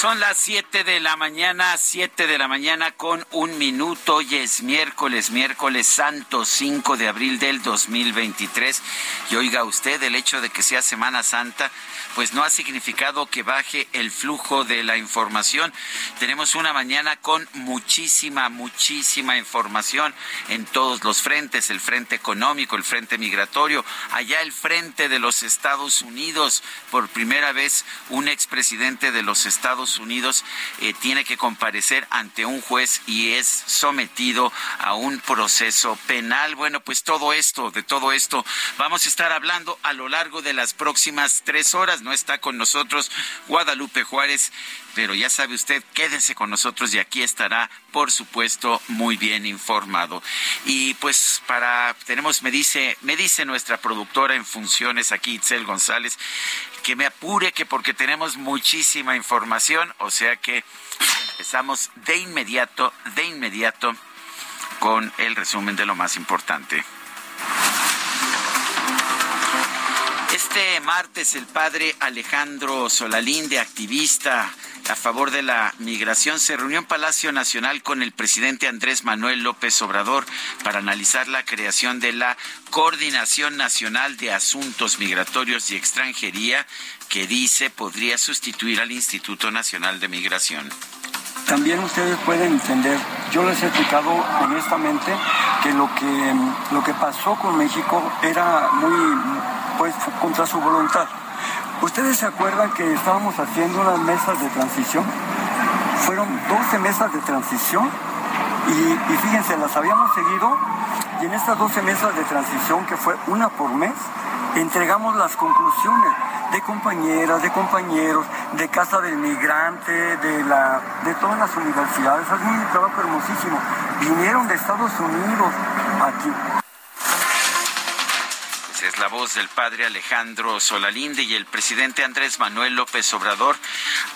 Son las 7 de la mañana, 7 de la mañana con un minuto. Hoy es miércoles, miércoles santo, 5 de abril del 2023. Y oiga usted, el hecho de que sea Semana Santa, pues no ha significado que baje el flujo de la información. Tenemos una mañana con muchísima, muchísima información en todos los frentes, el frente económico, el frente migratorio, allá el frente de los Estados Unidos. Por primera vez, un expresidente de los Estados Unidos eh, tiene que comparecer ante un juez y es sometido a un proceso penal. Bueno, pues todo esto, de todo esto, vamos a estar hablando a lo largo de las próximas tres horas. No está con nosotros Guadalupe Juárez, pero ya sabe usted, quédese con nosotros y aquí estará, por supuesto, muy bien informado. Y pues para tenemos me dice, me dice nuestra productora en funciones aquí Itzel González que me apure que porque tenemos muchísima información, o sea que empezamos de inmediato, de inmediato con el resumen de lo más importante. Este martes el padre Alejandro Solalinde, activista a favor de la migración, se reunió en Palacio Nacional con el presidente Andrés Manuel López Obrador para analizar la creación de la Coordinación Nacional de Asuntos Migratorios y Extranjería, que dice podría sustituir al Instituto Nacional de Migración. También ustedes pueden entender, yo les he explicado honestamente que lo que, lo que pasó con México era muy pues contra su voluntad. ¿Ustedes se acuerdan que estábamos haciendo unas mesas de transición? Fueron 12 mesas de transición y, fíjense, las habíamos seguido y en estas 12 mesas de transición, que fue una por mes, entregamos las conclusiones de compañeras, de compañeros, de Casa del Migrante, de, la, de todas las universidades. Es un trabajo hermosísimo. Vinieron de Estados Unidos aquí es la voz del padre Alejandro Solalinde y el presidente Andrés Manuel López Obrador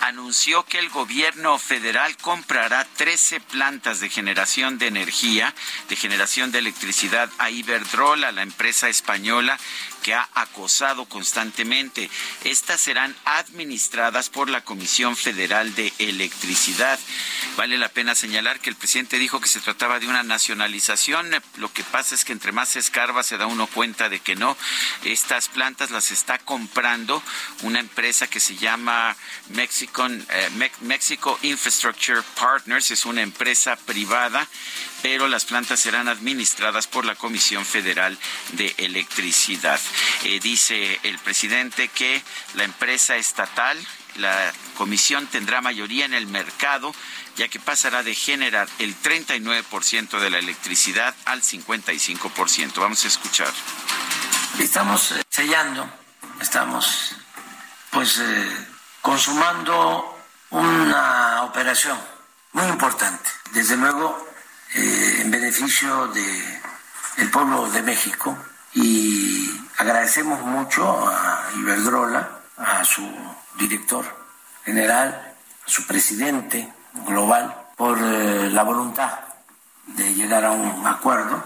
anunció que el gobierno federal comprará 13 plantas de generación de energía, de generación de electricidad a Iberdrola, la empresa española que ha acosado constantemente. Estas serán administradas por la Comisión Federal de Electricidad. Vale la pena señalar que el presidente dijo que se trataba de una nacionalización. Lo que pasa es que entre más se escarba se da uno cuenta de que no. Estas plantas las está comprando una empresa que se llama Mexican, eh, Mexico Infrastructure Partners. Es una empresa privada pero las plantas serán administradas por la Comisión Federal de Electricidad. Eh, dice el presidente que la empresa estatal, la comisión tendrá mayoría en el mercado, ya que pasará de generar el 39% de la electricidad al 55%. Vamos a escuchar. Estamos eh, sellando, estamos pues eh, consumando una operación muy importante. Desde luego eh, en beneficio de pueblo de México y agradecemos mucho a Iberdrola, a su director general, a su presidente global, por eh, la voluntad de llegar a un acuerdo.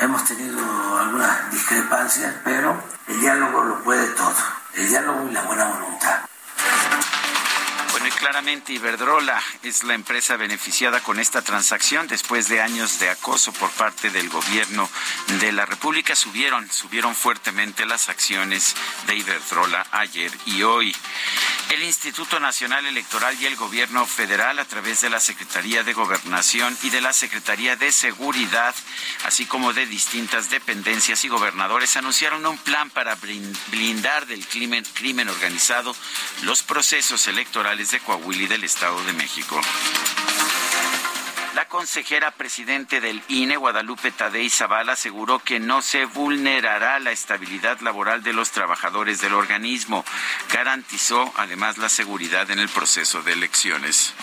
Hemos tenido algunas discrepancias, pero el diálogo lo puede todo, el diálogo y la buena voluntad Bueno, claramente Iberdrola es la empresa beneficiada con esta transacción después de años de acoso por parte del gobierno de la República. Subieron, subieron fuertemente las acciones de Iberdrola ayer y hoy. El Instituto Nacional Electoral y el Gobierno Federal, a través de la Secretaría de Gobernación y de la Secretaría de Seguridad, así como de distintas dependencias y gobernadores, anunciaron un plan para blindar del crimen, crimen organizado los procesos electorales de Coahuila y del Estado de México. La consejera presidente del INE, Guadalupe Tadei Zavala, aseguró que no se vulnerará la estabilidad laboral de los trabajadores del organismo. Garantizó además la seguridad en el proceso de elecciones.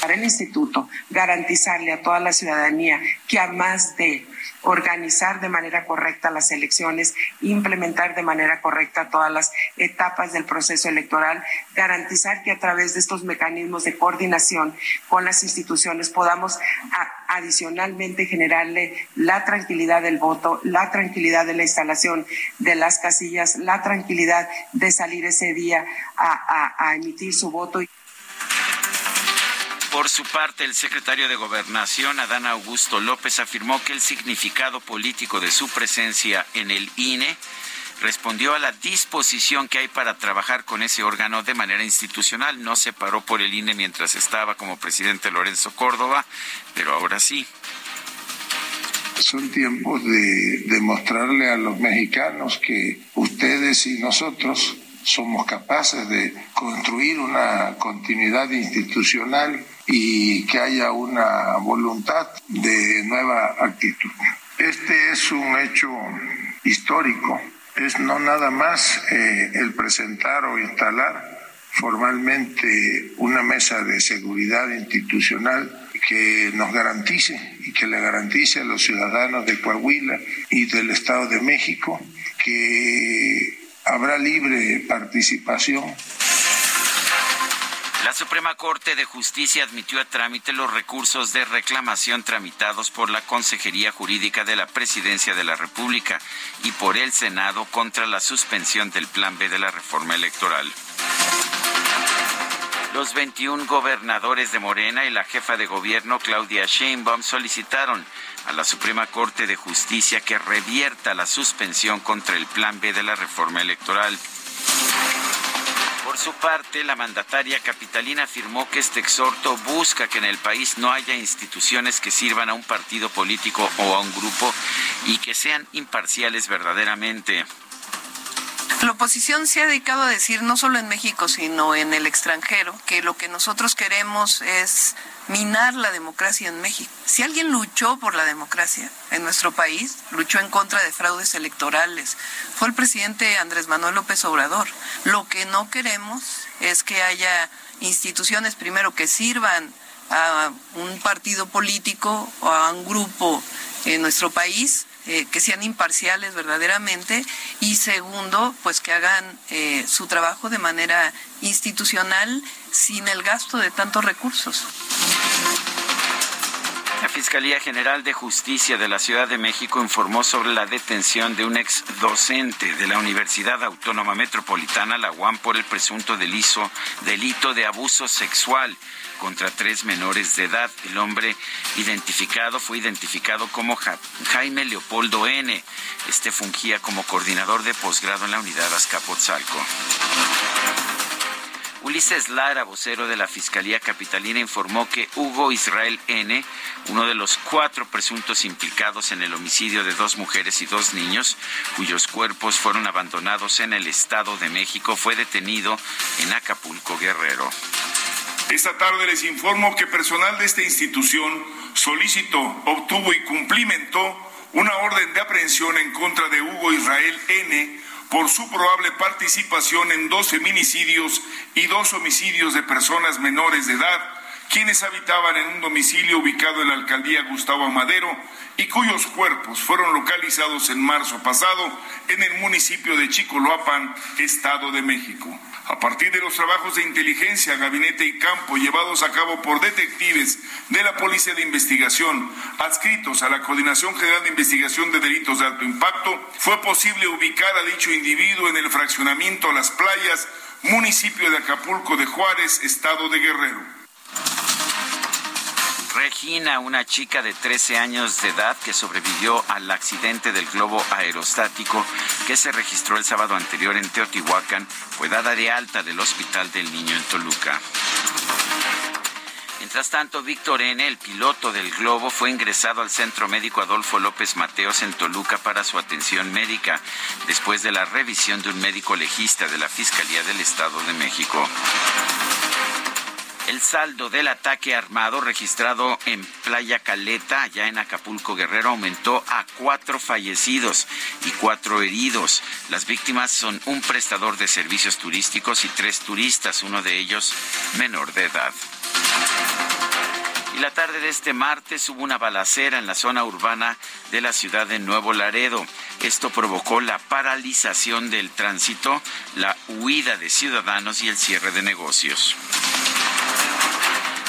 Para el instituto, garantizarle a toda la ciudadanía que a más de organizar de manera correcta las elecciones, implementar de manera correcta todas las etapas del proceso electoral, garantizar que a través de estos mecanismos de coordinación con las instituciones podamos adicionalmente generarle la tranquilidad del voto, la tranquilidad de la instalación de las casillas, la tranquilidad de salir ese día a, a emitir su voto. Por su parte, el secretario de Gobernación, Adán Augusto López, afirmó que el significado político de su presencia en el INE respondió a la disposición que hay para trabajar con ese órgano de manera institucional. No se paró por el INE mientras estaba como presidente Lorenzo Córdoba, pero ahora sí. Son tiempos de demostrarle a los mexicanos que ustedes y nosotros somos capaces de construir una continuidad institucional y que haya una voluntad de nueva actitud. Este es un hecho histórico, es no nada más eh, el presentar o instalar formalmente una mesa de seguridad institucional que nos garantice y que le garantice a los ciudadanos de Coahuila y del Estado de México que habrá libre participación la Suprema Corte de Justicia admitió a trámite los recursos de reclamación tramitados por la Consejería Jurídica de la Presidencia de la República y por el Senado contra la suspensión del Plan B de la reforma electoral. Los 21 gobernadores de Morena y la jefa de gobierno Claudia Sheinbaum solicitaron a la Suprema Corte de Justicia que revierta la suspensión contra el Plan B de la reforma electoral. Por su parte, la mandataria capitalina afirmó que este exhorto busca que en el país no haya instituciones que sirvan a un partido político o a un grupo y que sean imparciales verdaderamente. La oposición se ha dedicado a decir, no solo en México, sino en el extranjero, que lo que nosotros queremos es minar la democracia en México. Si alguien luchó por la democracia en nuestro país, luchó en contra de fraudes electorales, fue el presidente Andrés Manuel López Obrador. Lo que no queremos es que haya instituciones, primero, que sirvan a un partido político o a un grupo en nuestro país que sean imparciales verdaderamente y segundo, pues que hagan eh, su trabajo de manera institucional sin el gasto de tantos recursos. La Fiscalía General de Justicia de la Ciudad de México informó sobre la detención de un ex docente de la Universidad Autónoma Metropolitana, la UAM, por el presunto delito de abuso sexual contra tres menores de edad. El hombre identificado fue identificado como Jaime Leopoldo N. Este fungía como coordinador de posgrado en la unidad Azcapotzalco. Ulises Lara, vocero de la Fiscalía Capitalina, informó que Hugo Israel N., uno de los cuatro presuntos implicados en el homicidio de dos mujeres y dos niños, cuyos cuerpos fueron abandonados en el Estado de México, fue detenido en Acapulco, Guerrero. Esta tarde les informo que personal de esta institución solicitó, obtuvo y cumplimentó una orden de aprehensión en contra de Hugo Israel N por su probable participación en dos feminicidios y dos homicidios de personas menores de edad, quienes habitaban en un domicilio ubicado en la alcaldía Gustavo Madero y cuyos cuerpos fueron localizados en marzo pasado en el municipio de Chicoloapan, Estado de México. A partir de los trabajos de inteligencia, gabinete y campo llevados a cabo por detectives de la Policía de Investigación adscritos a la Coordinación General de Investigación de Delitos de Alto Impacto, fue posible ubicar a dicho individuo en el fraccionamiento Las Playas municipio de Acapulco de Juárez, estado de Guerrero. Regina, una chica de 13 años de edad que sobrevivió al accidente del globo aerostático que se registró el sábado anterior en Teotihuacán, fue dada de alta del Hospital del Niño en Toluca. Mientras tanto, Víctor N., el piloto del globo, fue ingresado al Centro Médico Adolfo López Mateos en Toluca para su atención médica, después de la revisión de un médico legista de la Fiscalía del Estado de México. El saldo del ataque armado registrado en Playa Caleta, allá en Acapulco Guerrero, aumentó a cuatro fallecidos y cuatro heridos. Las víctimas son un prestador de servicios turísticos y tres turistas, uno de ellos menor de edad. Y la tarde de este martes hubo una balacera en la zona urbana de la ciudad de Nuevo Laredo. Esto provocó la paralización del tránsito, la huida de ciudadanos y el cierre de negocios.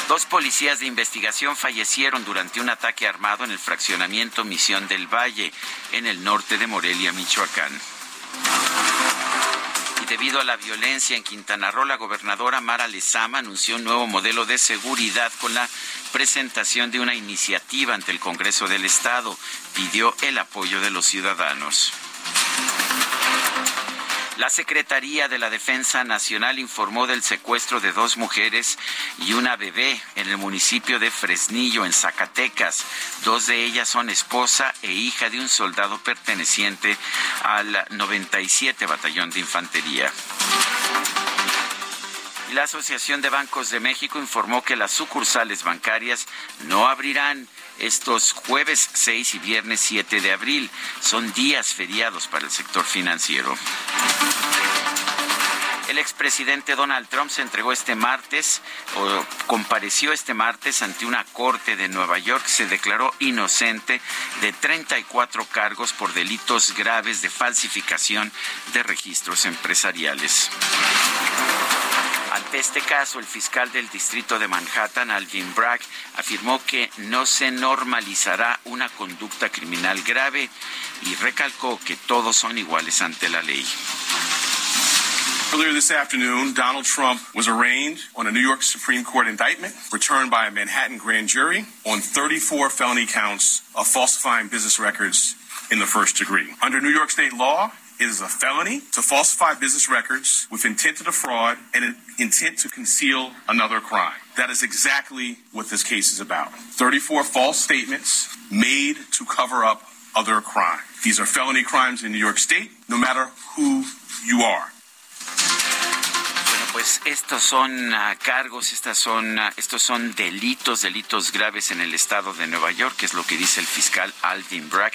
Dos policías de investigación fallecieron durante un ataque armado en el fraccionamiento Misión del Valle, en el norte de Morelia, Michoacán. Y debido a la violencia en Quintana Roo, la gobernadora Mara Lezama anunció un nuevo modelo de seguridad con la presentación de una iniciativa ante el Congreso del Estado. Pidió el apoyo de los ciudadanos. La Secretaría de la Defensa Nacional informó del secuestro de dos mujeres y una bebé en el municipio de Fresnillo, en Zacatecas. Dos de ellas son esposa e hija de un soldado perteneciente al 97 Batallón de Infantería. La Asociación de Bancos de México informó que las sucursales bancarias no abrirán estos jueves 6 y viernes 7 de abril. Son días feriados para el sector financiero. El expresidente Donald Trump se entregó este martes o compareció este martes ante una corte de Nueva York. Se declaró inocente de 34 cargos por delitos graves de falsificación de registros empresariales. Ante este caso, el fiscal del distrito de Manhattan, Alvin Bragg, afirmó que no se normalizará una conducta criminal grave y recalcó que todos son iguales ante la ley. Earlier this afternoon, Donald Trump was arraigned on a New York Supreme Court indictment returned by a Manhattan grand jury on 34 felony counts of falsifying business records in the first degree. Under New York state law, it is a felony to falsify business records with intent to defraud and an intent to conceal another crime. That is exactly what this case is about. 34 false statements made to cover up other crime. These are felony crimes in New York State, no matter who you are. pues estos son uh, cargos, estas son, uh, estos son delitos, delitos graves en el estado de Nueva York, que es lo que dice el fiscal Alvin Bragg.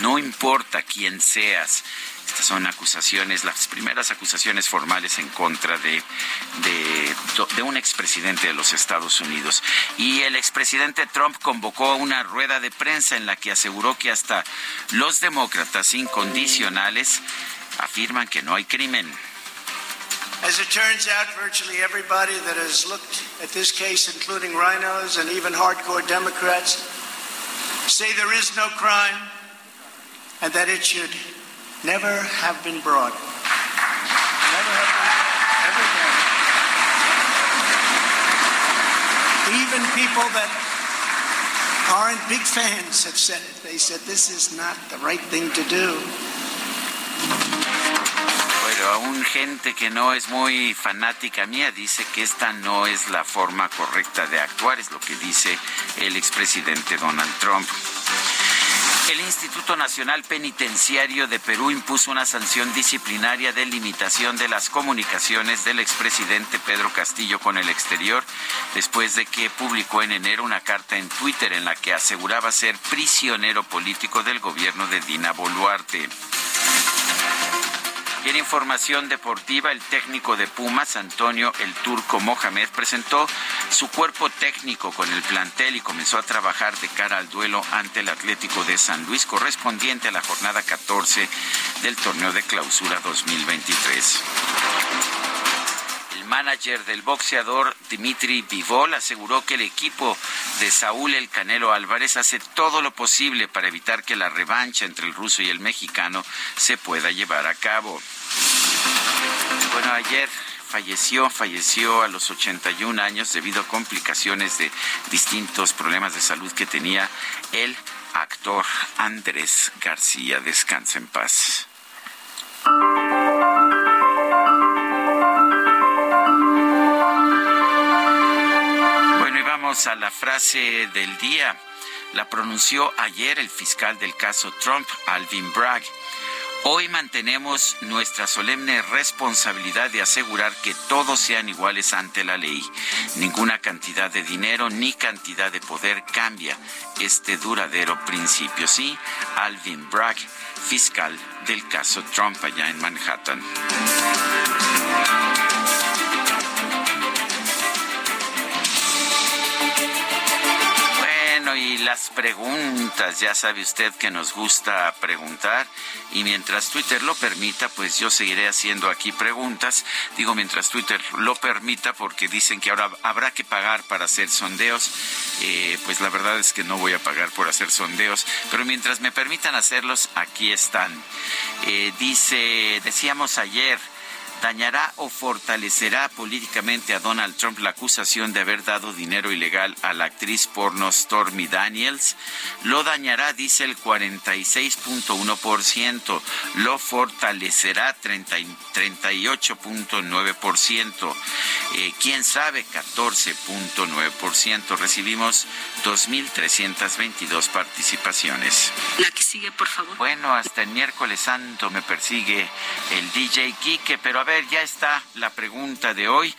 No importa quién seas, estas son acusaciones, las primeras acusaciones formales en contra de, de, de un expresidente de los Estados Unidos. Y el expresidente Trump convocó una rueda de prensa en la que aseguró que hasta los demócratas incondicionales afirman que no hay crimen. As it turns out, virtually everybody that has looked at this case, including rhinos and even hardcore Democrats, say there is no crime and that it should never have been brought. Never have been ever done. Even people that aren't big fans have said it. They said this is not the right thing to do. Pero aún gente que no es muy fanática mía dice que esta no es la forma correcta de actuar, es lo que dice el expresidente Donald Trump. El Instituto Nacional Penitenciario de Perú impuso una sanción disciplinaria de limitación de las comunicaciones del expresidente Pedro Castillo con el exterior, después de que publicó en enero una carta en Twitter en la que aseguraba ser prisionero político del gobierno de Dina Boluarte. Y información deportiva, el técnico de Pumas, Antonio El Turco Mohamed, presentó su cuerpo técnico con el plantel y comenzó a trabajar de cara al duelo ante el Atlético de San Luis, correspondiente a la jornada 14 del torneo de clausura 2023 El manager del boxeador Dimitri Vivol aseguró que el equipo de Saúl El Canelo Álvarez hace todo lo posible para evitar que la revancha entre el ruso y el mexicano se pueda llevar a cabo. Bueno, ayer falleció, falleció a los 81 años debido a complicaciones de distintos problemas de salud que tenía el actor Andrés García. Descansa en paz. A la frase del día. La pronunció ayer el fiscal del caso Trump, Alvin Bragg. Hoy mantenemos nuestra solemne responsabilidad de asegurar que todos sean iguales ante la ley. Ninguna cantidad de dinero ni cantidad de poder cambia este duradero principio. Sí, Alvin Bragg, fiscal del caso Trump allá en Manhattan. Las preguntas, ya sabe usted que nos gusta preguntar y mientras Twitter lo permita, pues yo seguiré haciendo aquí preguntas. Digo mientras Twitter lo permita porque dicen que ahora habrá que pagar para hacer sondeos. Eh, pues la verdad es que no voy a pagar por hacer sondeos, pero mientras me permitan hacerlos, aquí están. Eh, dice, decíamos ayer, dañará o fortalecerá políticamente a Donald Trump la acusación de haber dado dinero ilegal a la actriz porno Stormy Daniels? Lo dañará, dice el 46.1%, lo fortalecerá 38.9%, eh, quién sabe 14.9%. Recibimos 2.322 participaciones. La que sigue, por favor. Bueno, hasta el miércoles santo me persigue el DJ Kike, pero a ver, ya está la pregunta de hoy.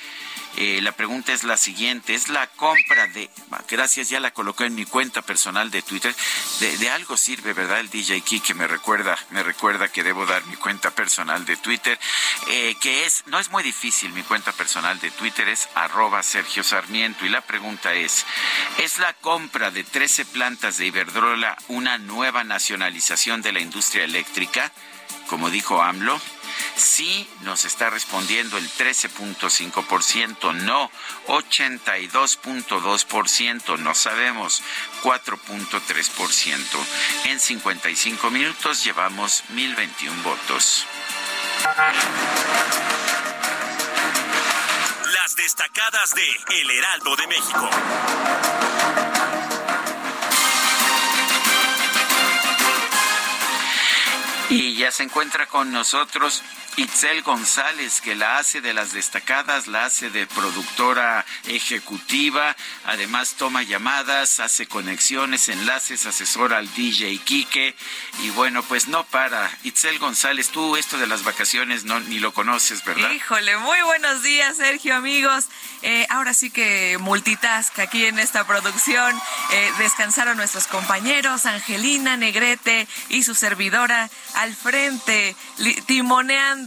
Eh, la pregunta es la siguiente, es la compra de, gracias, ya la coloqué en mi cuenta personal de Twitter, de, algo sirve, ¿verdad? El DJ Key que me recuerda, me recuerda que debo dar mi cuenta personal de Twitter, eh, que es, no es muy difícil, mi cuenta personal de Twitter es arroba Sergio Sarmiento y la pregunta es, ¿es la compra de 13 plantas de Iberdrola una nueva nacionalización de la industria eléctrica? Como dijo AMLO, Sí nos está respondiendo el 13.5%, no 82.2%, no sabemos 4.3%. En 55 minutos llevamos 1021 votos. Las destacadas de El Heraldo de México. Y ya se encuentra con nosotros Itzel González, que la hace de las destacadas, la hace de productora ejecutiva, además toma llamadas, hace conexiones, enlaces, asesora al DJ Quique y bueno, pues no para. Itzel González, tú esto de las vacaciones no ni lo conoces, ¿verdad? Híjole, muy buenos días, Sergio, amigos. Eh, ahora sí que multitask aquí en esta producción. Eh, descansaron nuestros compañeros, Angelina Negrete y su servidora al frente, timoneando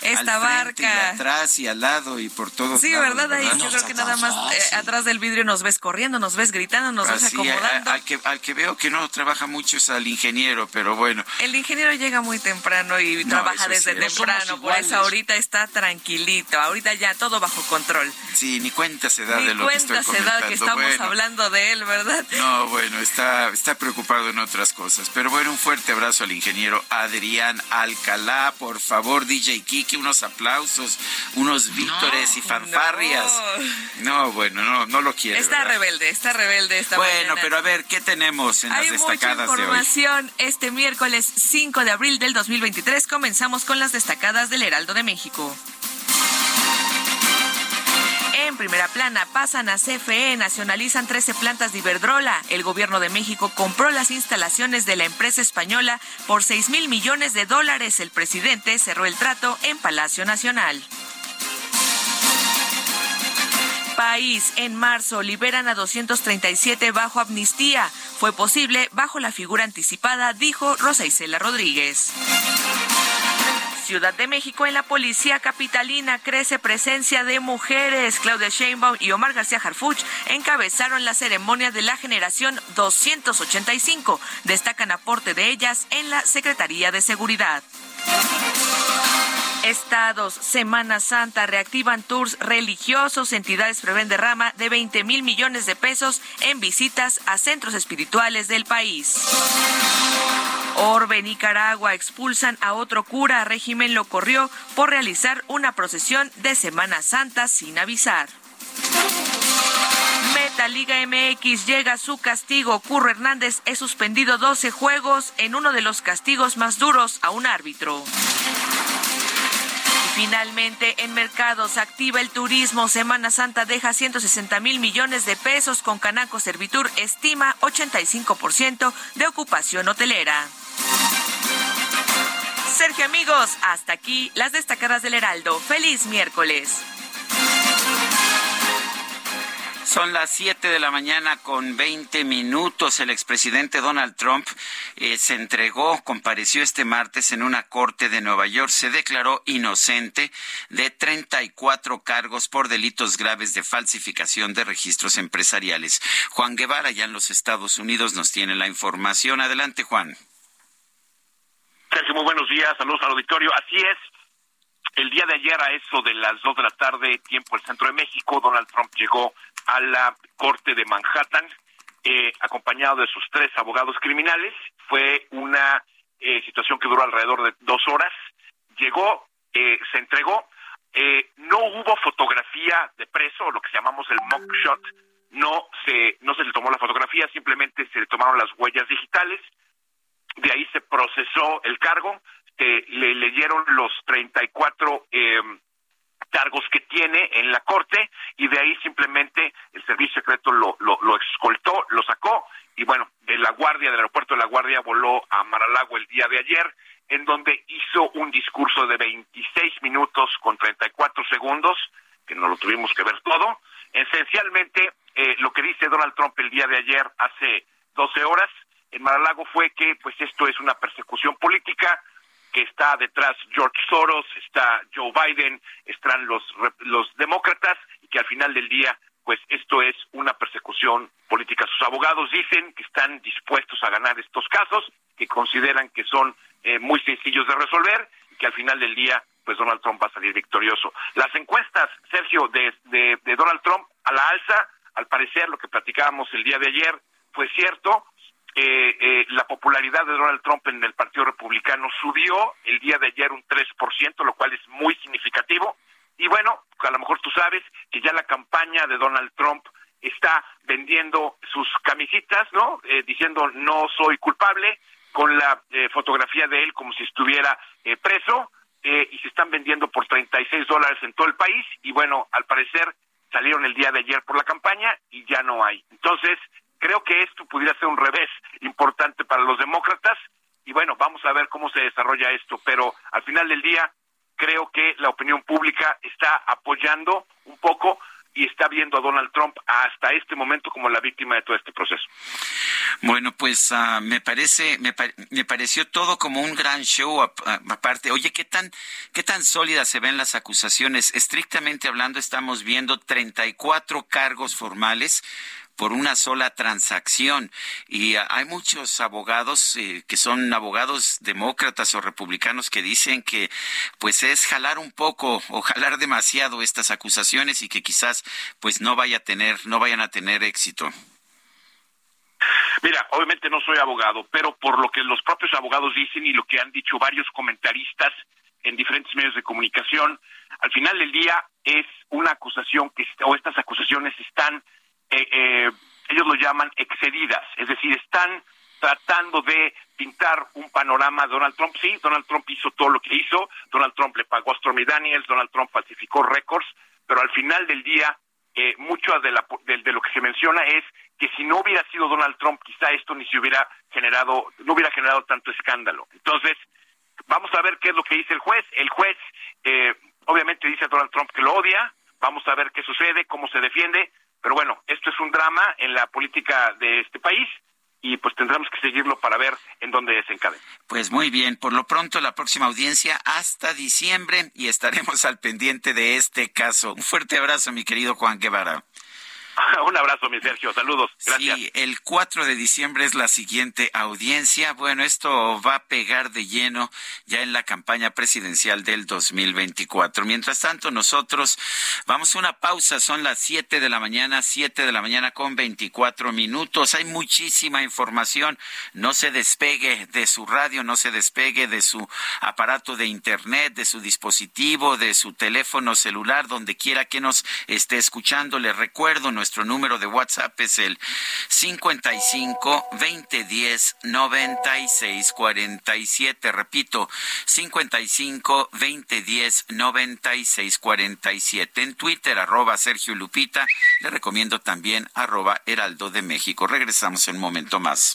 esta barca. Y atrás y al lado y por todos sí, ¿verdad? Ahí yo creo que nada más eh, atrás del vidrio nos ves corriendo, nos ves gritando, nos ves acomodando. al, que, al que veo que no trabaja mucho es al ingeniero, pero bueno. El ingeniero llega muy temprano y trabaja desde temprano, por eso ahorita está tranquilito, ahorita ya todo bajo control. Sí, ni cuenta se da de lo que estoy se da que estamos hablando de él, ¿verdad? No, bueno, está, está preocupado en otras cosas. Pero bueno, un fuerte abrazo al ingeniero Adrián Alcalá, por favor, DJ Kiki, unos aplausos, unos vítores y fanfarrias. No. bueno, no, no lo quiere. Está rebelde, está rebelde esta Bueno, pero a ver, ¿qué tenemos en las destacadas mucha información. Este miércoles 5 de abril del 2023 comenzamos con las destacadas del Heraldo de México. En primera plana pasan a CFE, nacionalizan 13 plantas de Iberdrola. El gobierno de México compró las instalaciones de la empresa española por 6 mil millones de dólares. El presidente cerró el trato en Palacio Nacional. País, en marzo liberan a 237 bajo amnistía. Fue posible bajo la figura anticipada, dijo Rosa Isela Rodríguez. Ciudad de México, en la policía capitalina crece presencia de mujeres. Claudia Sheinbaum y Omar García Harfuch encabezaron la ceremonia de la generación 285. Destacan aporte de ellas en la Secretaría de Seguridad. Estados, Semana Santa, reactivan tours religiosos, entidades prevén derrama de 20 mil millones de pesos en visitas a centros espirituales del país. Orbe, Nicaragua, expulsan a otro cura. Régimen lo corrió por realizar una procesión de Semana Santa sin avisar. Meta Liga MX llega a su castigo. Curro Hernández es suspendido 12 juegos en uno de los castigos más duros a un árbitro. Finalmente, en mercados activa el turismo. Semana Santa deja 160 mil millones de pesos con Canaco Servitur estima 85% de ocupación hotelera. Sergio amigos, hasta aquí las destacadas del Heraldo. Feliz miércoles. Son las 7 de la mañana con 20 minutos. El expresidente Donald Trump eh, se entregó, compareció este martes en una corte de Nueva York. Se declaró inocente de 34 cargos por delitos graves de falsificación de registros empresariales. Juan Guevara, ya en los Estados Unidos, nos tiene la información. Adelante, Juan. Sergio, muy buenos días. Saludos al auditorio. Así es. El día de ayer, a eso de las 2 de la tarde, tiempo del centro de México, Donald Trump llegó a la Corte de Manhattan, eh, acompañado de sus tres abogados criminales. Fue una eh, situación que duró alrededor de dos horas. Llegó, eh, se entregó. no hubo fotografía de preso, lo que llamamos el mock shot. No se, no se le tomó la fotografía, simplemente se le tomaron las huellas digitales. De ahí se procesó el cargo, le leyeron los 34 eh, cargos que tiene en la corte y de ahí simplemente el servicio secreto lo, lo, lo escoltó, lo sacó y bueno, de la Guardia, del aeropuerto de la Guardia voló a Maralago el día de ayer en donde hizo un discurso de 26 minutos con 34 segundos, que no lo tuvimos que ver todo. Esencialmente, eh, lo que dice Donald Trump el día de ayer, hace 12 horas, en Maralago fue que pues esto es una persecución política, que está detrás George Soros, está Joe Biden, están los, los demócratas y que al final del día, pues esto es una persecución política. Sus abogados dicen que están dispuestos a ganar estos casos, que consideran que son eh, muy sencillos de resolver y que al final del día, pues Donald Trump va a salir victorioso. Las encuestas, Sergio, de, de, de Donald Trump a la alza, al parecer lo que platicábamos el día de ayer fue cierto, eh, eh, la popularidad de Donald Trump en el Partido Republicano subió el día de ayer un 3%, lo cual es muy significativo. Y bueno, a lo mejor tú sabes que ya la campaña de Donald Trump está vendiendo sus camisitas, ¿no? Eh, diciendo no soy culpable, con la eh, fotografía de él como si estuviera eh, preso, y se están vendiendo por 36 dólares en todo el país. Y bueno, al parecer salieron el día de ayer por la campaña y ya no hay. Entonces, Creo que esto pudiera ser un revés importante para los demócratas y bueno, vamos a ver cómo se desarrolla esto, pero al final del día creo que la opinión pública está apoyando un poco y está viendo a Donald Trump hasta este momento como la víctima de todo este proceso. Bueno, pues uh, me parece, me, me, pareció todo como un gran show aparte. Oye, ¿qué tan, qué tan sólidas se ven las acusaciones? Estrictamente hablando, estamos viendo 34 cargos formales por una sola transacción. Y hay muchos abogados eh, que son abogados demócratas o republicanos que dicen que pues es jalar un poco o jalar demasiado estas acusaciones y que quizás pues no vaya a tener, no vayan a tener éxito. Mira, obviamente no soy abogado, pero por lo que los propios abogados dicen y lo que han dicho varios comentaristas en diferentes medios de comunicación, al final del día es una acusación que o estas acusaciones están eh, eh, ellos lo llaman excedidas, es decir, están tratando de pintar un panorama de Donald Trump. Sí, Donald Trump hizo todo lo que hizo, Donald Trump le pagó a Stormy Daniels, Donald Trump falsificó récords, pero al final del día, eh, mucho de, la, de, lo que se menciona es que si no hubiera sido Donald Trump, quizá esto ni se hubiera generado, no hubiera generado tanto escándalo. Entonces, vamos a ver qué es lo que dice el juez. El juez, eh, obviamente, dice a Donald Trump que lo odia. Vamos a ver qué sucede, cómo se defiende. Pero bueno, esto es un drama en la política de este país y pues tendremos que seguirlo para ver en dónde desencadena. Pues muy bien, por lo pronto la próxima audiencia hasta diciembre y estaremos al pendiente de este caso. Un fuerte abrazo, mi querido Juan Guevara. Un abrazo, mi Sergio. Saludos. Gracias. Sí, el 4 de diciembre es la siguiente audiencia. Bueno, esto va a pegar de lleno ya en la campaña presidencial del 2024. Mientras tanto, nosotros vamos a una pausa. Son las 7 de la mañana, 7 de la mañana con 24 minutos. Hay muchísima información. No se despegue de su radio, no se despegue de su aparato de internet, de su dispositivo, de su teléfono celular, donde quiera que nos esté escuchando. Le recuerdo, nuestro número de WhatsApp es el 55 2010 96 47. Repito, 55 2010 96 47. En Twitter, arroba Sergio Lupita. Le recomiendo también arroba Heraldo de México. Regresamos en un momento más.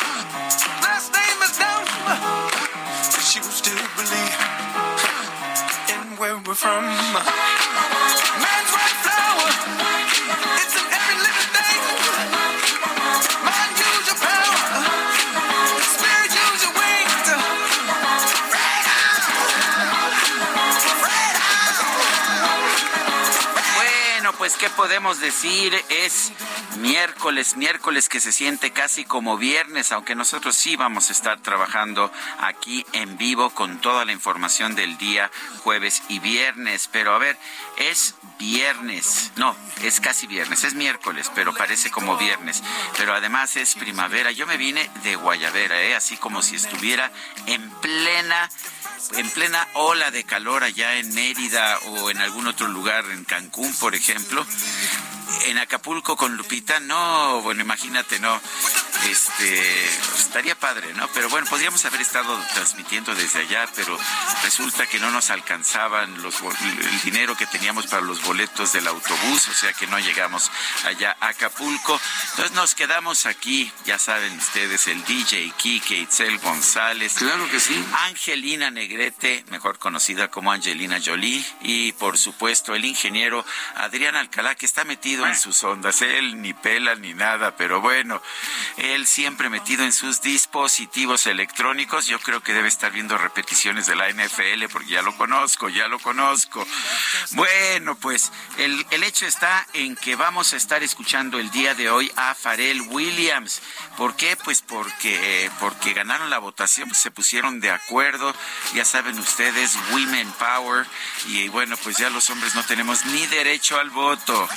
You still believe in where we're from. Man's right flower. Bueno, pues qué podemos decir es miércoles, miércoles que se siente casi como viernes, aunque nosotros sí vamos a estar trabajando aquí en vivo con toda la información del día jueves y viernes. Pero a ver, es viernes, no, es casi viernes, es miércoles, pero parece como viernes. Pero además es primavera. Yo me vine de Guayavera, ¿eh? así como si estuviera en plena en plena ola de calor allá en Mérida o en algún otro lugar, en Cancún, por ejemplo. En Acapulco con Lupita, no, bueno, imagínate, no. Este, estaría padre, ¿no? Pero bueno, podríamos haber estado transmitiendo desde allá, pero resulta que no nos alcanzaban los, el dinero que teníamos para los boletos del autobús, o sea que no llegamos allá a Acapulco. Entonces nos quedamos aquí, ya saben ustedes, el DJ Kike Itzel González. Claro que sí. Angelina Negrete, mejor conocida como Angelina Jolie, y por supuesto el ingeniero Adrián Alcalá, que está metido en sus ondas. Él ni pela ni nada, pero bueno, él siempre metido en sus dispositivos electrónicos. Yo creo que debe estar viendo repeticiones de la NFL, porque ya lo conozco, ya lo conozco. Bueno, pues el, el hecho está en que vamos a estar escuchando el día de hoy a Pharrell Williams. ¿Por qué? Pues porque, porque ganaron la votación, pues se pusieron de acuerdo. Ya saben ustedes, Women Power. Y bueno, pues ya los hombres no tenemos ni derecho al voto.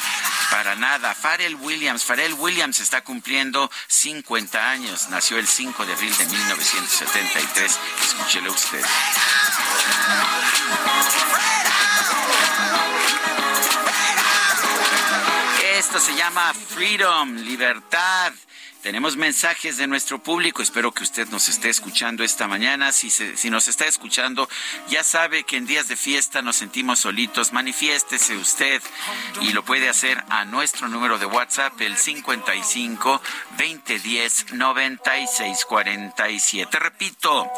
Para nada. Pharrell Williams. Pharrell Williams está cumpliendo 50 años. Nació el 5 de abril de 1973. Escúchelo usted. Esto se llama Freedom, libertad. Tenemos mensajes de nuestro público. Espero que usted nos esté escuchando esta mañana. Si, si nos está escuchando, ya sabe que en días de fiesta nos sentimos solitos. Manifiéstese usted y lo puede hacer a nuestro número de WhatsApp, el 55 2010 96 47. Repito,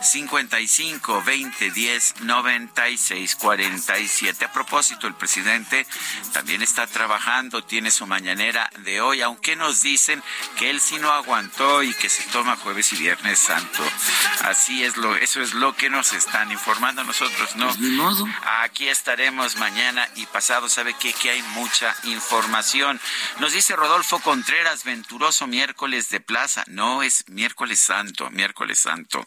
55 2010 96 47. A propósito, el presidente también está trabajando, tiene su mañanera de hoy, aunque nos dicen que él sí no aguantó y que se toma jueves y viernes santo. Así es lo, eso es lo que nos están informando nosotros, ¿no? Pues Aquí estaremos mañana y pasado, ¿sabe qué? Que hay mucha información. Nos dice Rodolfo Contreras, venturoso miércoles de plaza. No, es miércoles santo, miércoles santo.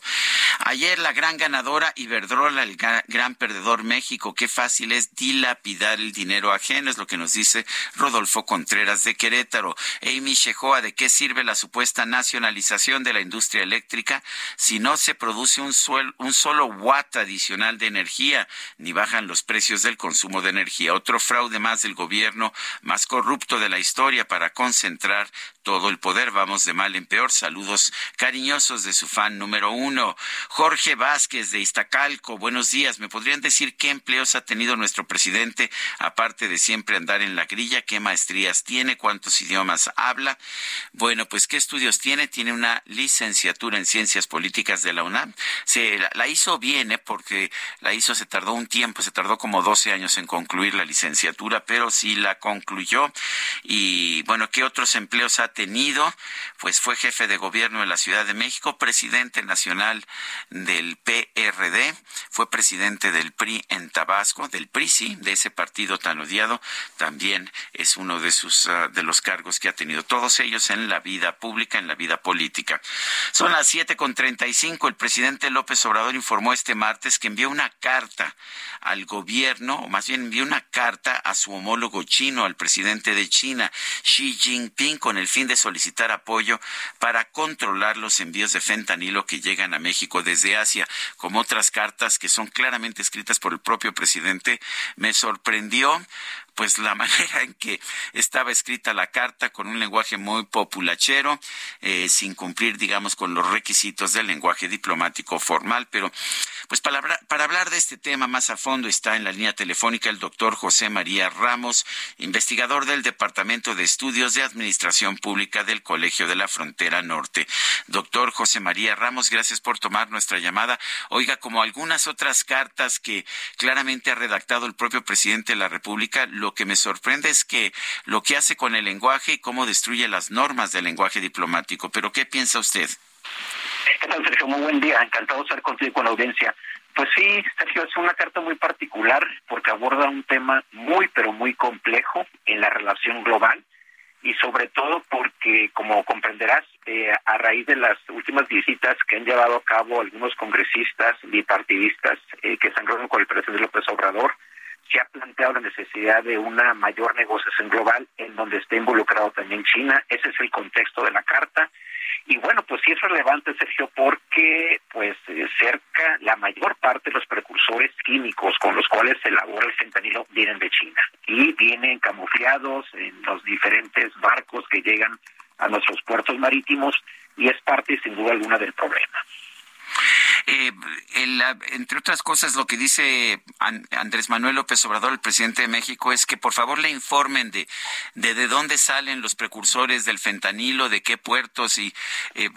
Ayer la gran ganadora Iberdrola, el gran perdedor México. Qué fácil es dilapidar el dinero ajeno, es lo que nos dice Rodolfo Contreras de Querétaro. Amy Shehoa, ¿de qué sirve la supuesta nacionalización de la industria eléctrica si no se produce un, un solo watt adicional de energía, ni bajan los precios del consumo de energía? Otro fraude más del gobierno más corrupto de la historia para concentrar todo el poder. Vamos de mal en peor. Saludos cariñosos de su fan número uno. Jorge Vázquez de Iztacalco. Buenos días. ¿Me podrían decir qué empleos ha tenido nuestro presidente, aparte de siempre andar en la grilla? ¿Qué maestrías tiene? ¿Cuántos idiomas habla? Bueno, pues ¿qué estudios tiene? Tiene una licenciatura en Ciencias Políticas de la UNAM. Se la, hizo bien, ¿eh? porque la hizo, se tardó un tiempo, se tardó como 12 años en concluir la licenciatura, pero sí la concluyó. Y bueno, ¿qué otros empleos ha tenido, pues fue jefe de gobierno en la Ciudad de México, presidente nacional del PRD, fue presidente del PRI en Tabasco, del PRI, sí, de ese partido tan odiado, también es uno de sus ah, de los cargos que ha tenido, todos ellos en la vida pública, en la vida política. Son las siete con treinta y cinco. El presidente López Obrador informó este martes que envió una carta al gobierno, o más bien envió una carta a su homólogo chino, al presidente de China, Xi Jinping, con el fin de solicitar apoyo para controlar los envíos de fentanilo que llegan a México desde Asia, como otras cartas que son claramente escritas por el propio presidente. Me sorprendió pues la manera en que estaba escrita la carta con un lenguaje muy populachero, eh, sin cumplir, digamos, con los requisitos del lenguaje diplomático formal. Pero, pues para, hablar de este tema más a fondo está en la línea telefónica el doctor José María Ramos, investigador del Departamento de Estudios de Administración Pública del Colegio de la Frontera Norte. Doctor José María Ramos, gracias por tomar nuestra llamada. Oiga, como algunas otras cartas que claramente ha redactado el propio presidente de la República, que me sorprende es que lo que hace con el lenguaje y cómo destruye las normas del lenguaje diplomático. Pero ¿qué piensa usted? ¿Qué tal, Sergio? Muy buen día. Encantado de estar contigo con la audiencia. Pues sí, Sergio, es una carta muy particular porque aborda un tema muy, pero muy complejo en la relación global y sobre todo porque, como comprenderás, eh, a raíz de las últimas visitas que han llevado a cabo algunos congresistas bipartidistas eh, que se han reunido con el presidente López Obrador, se ha planteado la necesidad de una mayor negociación global en donde esté involucrado también China. Ese es el contexto de la carta. Y bueno, pues sí es relevante, Sergio, porque pues eh, cerca la mayor parte de los precursores químicos con los cuales se elabora el fentanilo vienen de China y vienen camuflados en los diferentes barcos que llegan a nuestros puertos marítimos y es parte sin duda alguna del problema. Eh, entre otras cosas, lo que dice Andrés Manuel López Obrador, el presidente de México, es que por favor le informen de, de, dónde salen los precursores del fentanilo, de qué puertos y eh,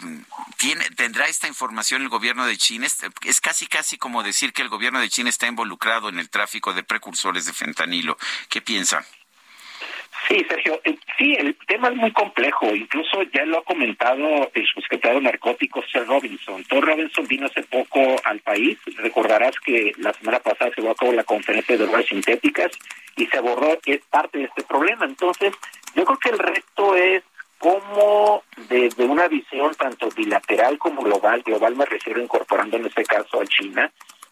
tiene, tendrá esta información el gobierno de China. Es, es casi casi como decir que el gobierno de China está involucrado en el tráfico de precursores de fentanilo. ¿Qué piensa? Sí, Sergio, sí, el tema es muy complejo, incluso ya lo ha comentado el subsecretario de Narcóticos, Sir Robinson. Tom Robinson vino hace poco al país, recordarás que la semana pasada se llevó a cabo la conferencia de drogas sintéticas y se abordó es parte de este problema. Entonces, yo creo que el resto es cómo desde una visión tanto bilateral como global, global me refiero incorporando en este caso a China,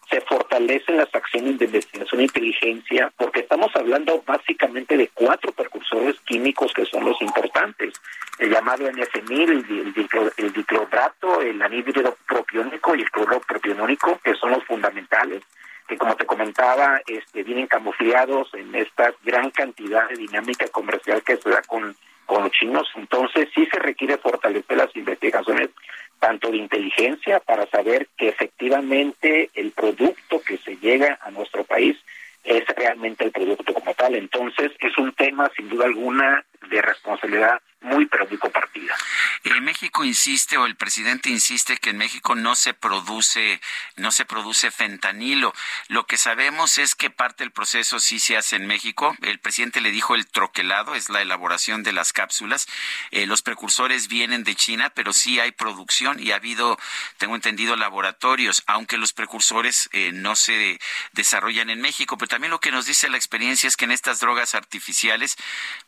se fortalecen las acciones de investigación e inteligencia, porque estamos hablando básicamente de cuatro precursores químicos que son los importantes. El llamado NF1000, el, el, diclodrato, el anhídrido propiónico y el cloro propionónico, que son los fundamentales que como te comentaba, este, vienen camuflados en esta gran cantidad de dinámica comercial que se da con, con los chinos. Entonces sí se requiere fortalecer las investigaciones tanto de inteligencia para saber que efectivamente el producto que se llega a nuestro país es realmente el producto como tal. Entonces es un tema sin duda alguna de responsabilidad muy, pero muy compartida. Eh, México insiste, o el presidente insiste, que en México no se produce, no se produce fentanilo. Lo que sabemos es que parte del proceso sí se hace en México. El presidente le dijo el troquelado, es la elaboración de las cápsulas. Eh, los precursores vienen de China, pero sí hay producción y ha habido, tengo entendido, laboratorios, aunque los precursores eh, no se desarrollan en México. Pero también lo que nos dice la experiencia es que en estas drogas artificiales,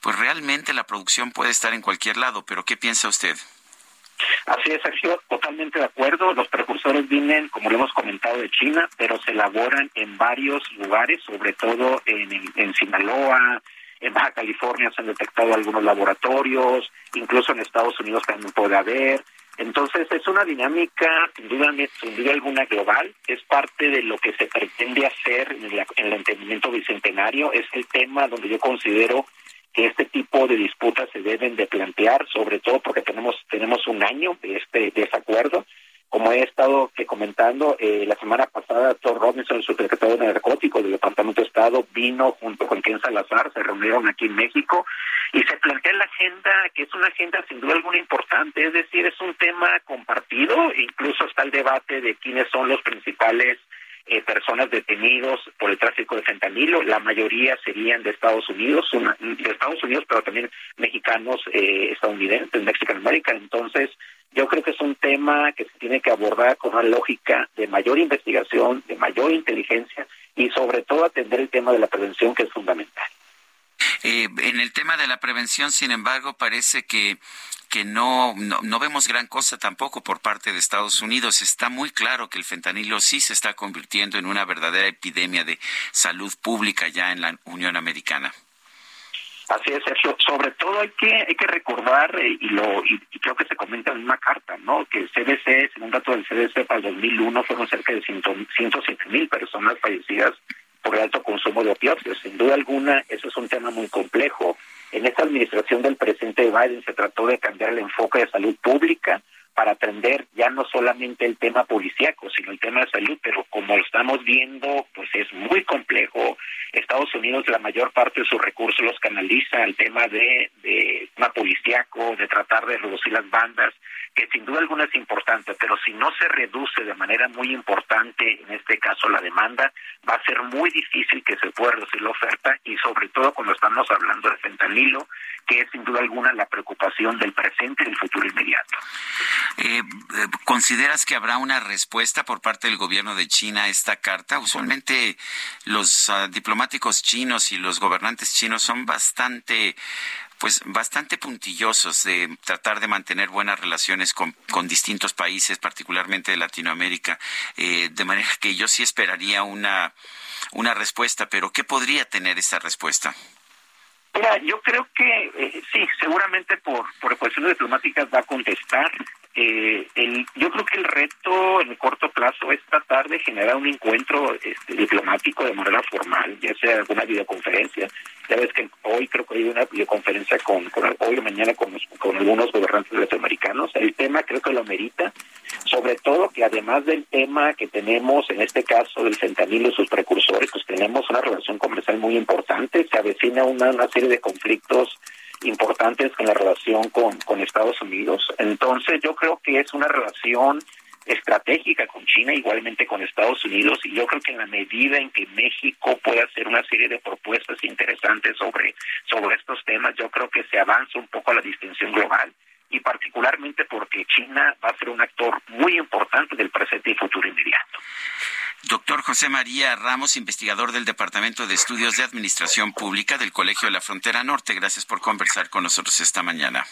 pues realmente la producción puede estar en cualquier lado. Pero ¿qué piensa usted? Así es, Sergio, totalmente de acuerdo. Los precursores vienen, como lo hemos comentado, de China, pero se elaboran en varios lugares, sobre todo en, en Sinaloa, en Baja California se han detectado algunos laboratorios, incluso en Estados Unidos también puede haber. Entonces es una dinámica, sin duda, alguna, global. Es parte de lo que se pretende hacer en, en el entendimiento bicentenario. Es el tema donde yo considero que este tipo de disputas se deben de plantear, sobre todo porque tenemos tenemos un año de este desacuerdo. Como he estado comentando, eh, la semana pasada, Thor Robinson, subsecretario de Narcóticos del Departamento de Estado, vino junto con Ken Salazar, se reunieron aquí en México y se plantea la agenda, que es una agenda sin duda alguna importante, es decir, es un tema compartido, incluso está el debate de quiénes son los principales eh, personas detenidos por el tráfico de fentanilo. La mayoría serían de Estados Unidos, de Estados Unidos, pero también mexicanos, eh, estadounidenses, Mexican American. Entonces, yo creo que es un tema que se tiene que abordar con una lógica de mayor investigación, de mayor inteligencia y sobre todo atender el tema de la prevención que es fundamental. Eh, en el tema de la prevención, sin embargo, parece que que no, no, vemos gran cosa tampoco por parte de Estados Unidos. Está muy claro que el fentanilo sí se está convirtiendo en una verdadera epidemia de salud pública ya en la Unión Americana. Así es, Sergio. Sobre todo hay que hay que recordar eh, y lo y, creo que se comenta en una carta, ¿no? Que el CDC, según datos del CDC para el 2001 fueron cerca de 107 mil personas fallecidas por el alto consumo de opiáceos. Sin duda alguna, eso es un tema muy complejo. En esta administración del presidente Biden se trató de cambiar el enfoque de salud pública para atender ya no solamente el tema policíaco, sino el tema de salud, pero como estamos viendo, pues es muy complejo. Estados Unidos la mayor parte de sus recursos los canaliza al tema de, de tema policíaco, de tratar de reducir las bandas, que sin duda alguna es importante, pero si no se reduce de manera muy importante, en este caso la demanda, va a ser muy difícil que se pueda reducir la oferta y sobre todo cuando estamos hablando de fentanilo, que es sin duda alguna la preocupación del presente y del futuro inmediato. Eh, ¿Consideras que habrá una respuesta por parte del gobierno de China a esta carta? Usualmente los uh, diplomáticos chinos y los gobernantes chinos son bastante pues bastante puntillosos de tratar de mantener buenas relaciones con, con distintos países, particularmente de Latinoamérica, eh, de manera que yo sí esperaría una, una respuesta, pero ¿qué podría tener esa respuesta? Mira, yo creo que eh, sí, seguramente por, por cuestiones diplomáticas va a contestar. Eh, el, yo creo que el reto en el corto plazo es tratar de generar un encuentro este, diplomático de manera formal, ya sea alguna videoconferencia. Ya ves que hoy creo que hay una videoconferencia con, con hoy o mañana con, con algunos gobernantes latinoamericanos. El tema creo que lo merita, sobre todo que además del tema que tenemos en este caso del fentanilo y sus precursores, pues tenemos una relación comercial muy importante. Se avecina una, una serie de conflictos importantes en la relación con, con Estados Unidos. Entonces yo creo que es una relación estratégica con China, igualmente con Estados Unidos, y yo creo que en la medida en que México pueda hacer una serie de propuestas interesantes sobre, sobre estos temas, yo creo que se avanza un poco la distinción global y particularmente porque China va a ser un actor muy importante del presente y futuro inmediato. Doctor José María Ramos, investigador del Departamento de Estudios de Administración Pública del Colegio de la Frontera Norte, gracias por conversar con nosotros esta mañana.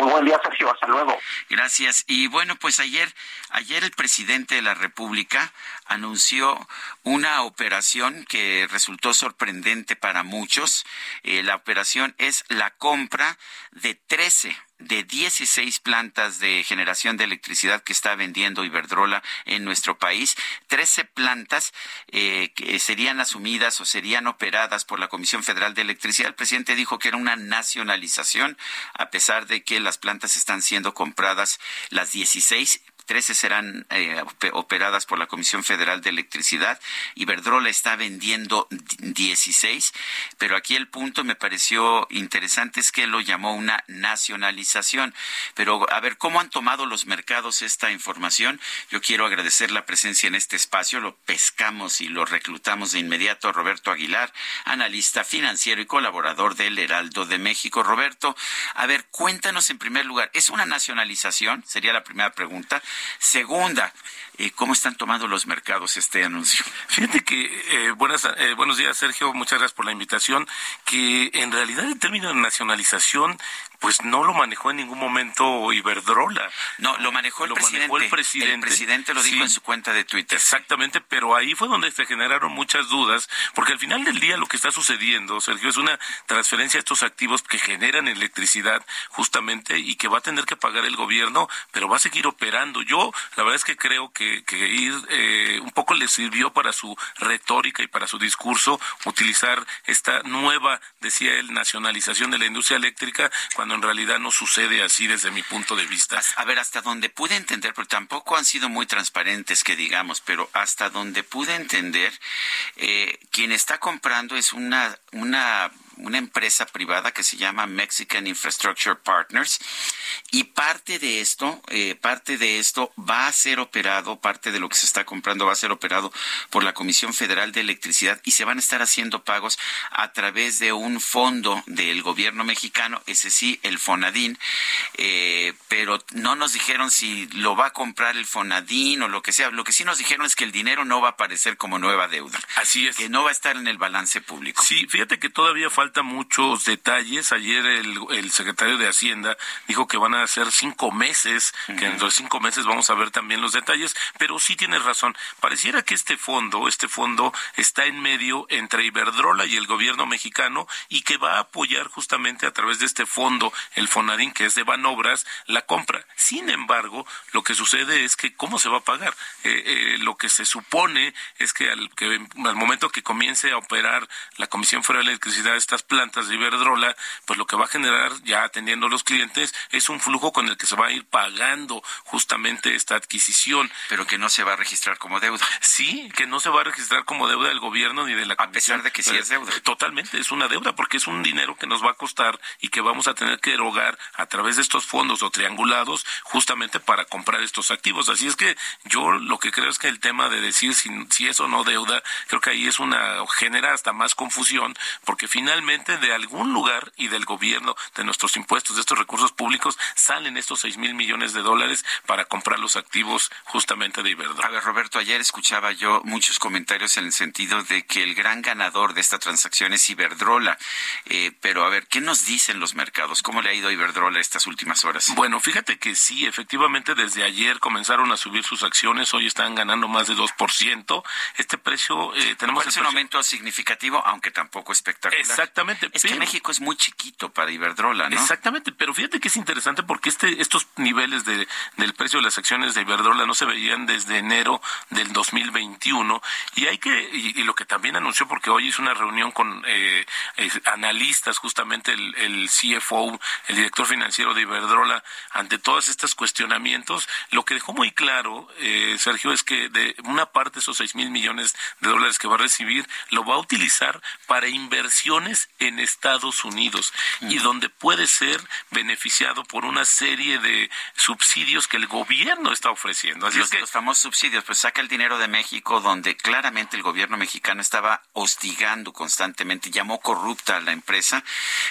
Muy buen día, Sergio. Hasta luego. Gracias. Y bueno, pues ayer, ayer el presidente de la República anunció una operación que resultó sorprendente para muchos. Eh, la operación es la compra de 13 de 16 plantas de generación de electricidad que está vendiendo Iberdrola en nuestro país, 13 plantas eh, que serían asumidas o serían operadas por la Comisión Federal de Electricidad. El presidente dijo que era una nacionalización, a pesar de que las plantas están siendo compradas las 16 13 serán eh, operadas por la Comisión Federal de Electricidad. Iberdrola está vendiendo 16, pero aquí el punto me pareció interesante es que lo llamó una nacionalización. Pero a ver, ¿cómo han tomado los mercados esta información? Yo quiero agradecer la presencia en este espacio. Lo pescamos y lo reclutamos de inmediato Roberto Aguilar, analista financiero y colaborador del Heraldo de México. Roberto, a ver, cuéntanos en primer lugar, ¿es una nacionalización? Sería la primera pregunta. Segunda, eh, ¿cómo están tomando los mercados este anuncio? Fíjate que, eh, buenas, eh, buenos días, Sergio, muchas gracias por la invitación, que en realidad el término de nacionalización pues no lo manejó en ningún momento Iberdrola. No, lo manejó el, lo presidente. Manejó el presidente. El presidente lo dijo en su cuenta de Twitter. Exactamente, pero ahí fue donde se generaron muchas dudas, porque al final del día lo que está sucediendo, Sergio, es una transferencia de estos activos que generan electricidad justamente y que va a tener que pagar el gobierno, pero va a seguir operando. Yo, la verdad es que creo que, que ir eh, un poco le sirvió para su retórica y para su discurso utilizar esta nueva, decía él, nacionalización de la industria eléctrica, cuando en realidad no sucede así desde mi punto de vista. A ver, hasta donde pude entender, pero tampoco han sido muy transparentes, que digamos, pero hasta donde pude entender, eh, quien está comprando es una, una una empresa privada que se llama Mexican Infrastructure Partners y parte de esto, eh, parte de esto va a ser operado, parte de lo que se está comprando va a ser operado por la Comisión Federal de Electricidad y se van a estar haciendo pagos a través de un fondo del gobierno mexicano, ese sí, el Fonadín, eh, pero no nos dijeron si lo va a comprar el Fonadín o lo que sea. Lo que sí nos dijeron es que el dinero no va a aparecer como nueva deuda. Así es. Que no va a estar en el balance público. Sí, fíjate que todavía falta muchos detalles. Ayer el, secretario de Hacienda dijo que van a ser cinco meses, que dentro de cinco meses vamos a ver también los detalles, pero sí tienes razón. Pareciera que este fondo, este fondo está en medio entre Iberdrola y el gobierno mexicano y que va a apoyar justamente a través de este fondo, el Fonadín, que es de Banobras, la compra. Sin embargo, lo que sucede es que cómo se va a pagar. Eh, eh, lo que se supone es que al, que al momento que comience a operar la Comisión Federal de Electricidad estas plantas de Iberdrola, pues lo que va a generar ya atendiendo a los clientes es un flujo con el que se va a ir pagando justamente esta adquisición. Pero que no se va a registrar como deuda. Sí, que no se va a registrar como deuda del gobierno ni de la A pesar de que sí es deuda. Totalmente, es una deuda porque es un dinero que nos va a costar y que vamos a tener que erogar a través de estos fondos o triangulados justamente para comprar estos activos. Así es que yo lo que creo es que el tema de decir si, si es o no deuda, creo que ahí es una, genera hasta más confusión porque finalmente de algún lugar y del gobierno, de nuestros impuestos, de estos recursos públicos, salen estos seis mil millones de dólares para comprar los activos justamente de Iberdrola. A ver, Roberto, ayer escuchaba yo muchos comentarios en el sentido de que el gran ganador de esta transacción es Iberdrola. Eh, pero a ver, ¿qué nos dicen los mercados? ¿Cómo le ha ido a Iberdrola estas últimas horas? Bueno, fíjate que sí, efectivamente desde ayer comenzaron a subir sus acciones, hoy están ganando más de 2%. Este precio, eh, tenemos... Es un aumento significativo, aunque tampoco espectacular. Exactamente. Es que México es muy chiquito para Iberdrola, ¿no? Exactamente, pero fíjate que es interesante porque este, estos niveles de, del precio de las acciones de Iberdrola no se veían desde enero del 2021 y hay que, y, y lo que también anunció, porque hoy hizo una reunión con eh, eh, analistas, justamente el, el CFO, el director financiero de Iberdrola, ante todos estos cuestionamientos, lo que dejó muy claro, eh, Sergio, es que de una parte de esos seis mil millones de dólares que va a recibir, lo va a utilizar para inversiones en Estados Unidos y donde puede ser beneficiado por una serie de subsidios que el gobierno está ofreciendo. Así los, es que los famosos subsidios, pues saca el dinero de México, donde claramente el gobierno mexicano estaba hostigando constantemente, llamó corrupta a la empresa,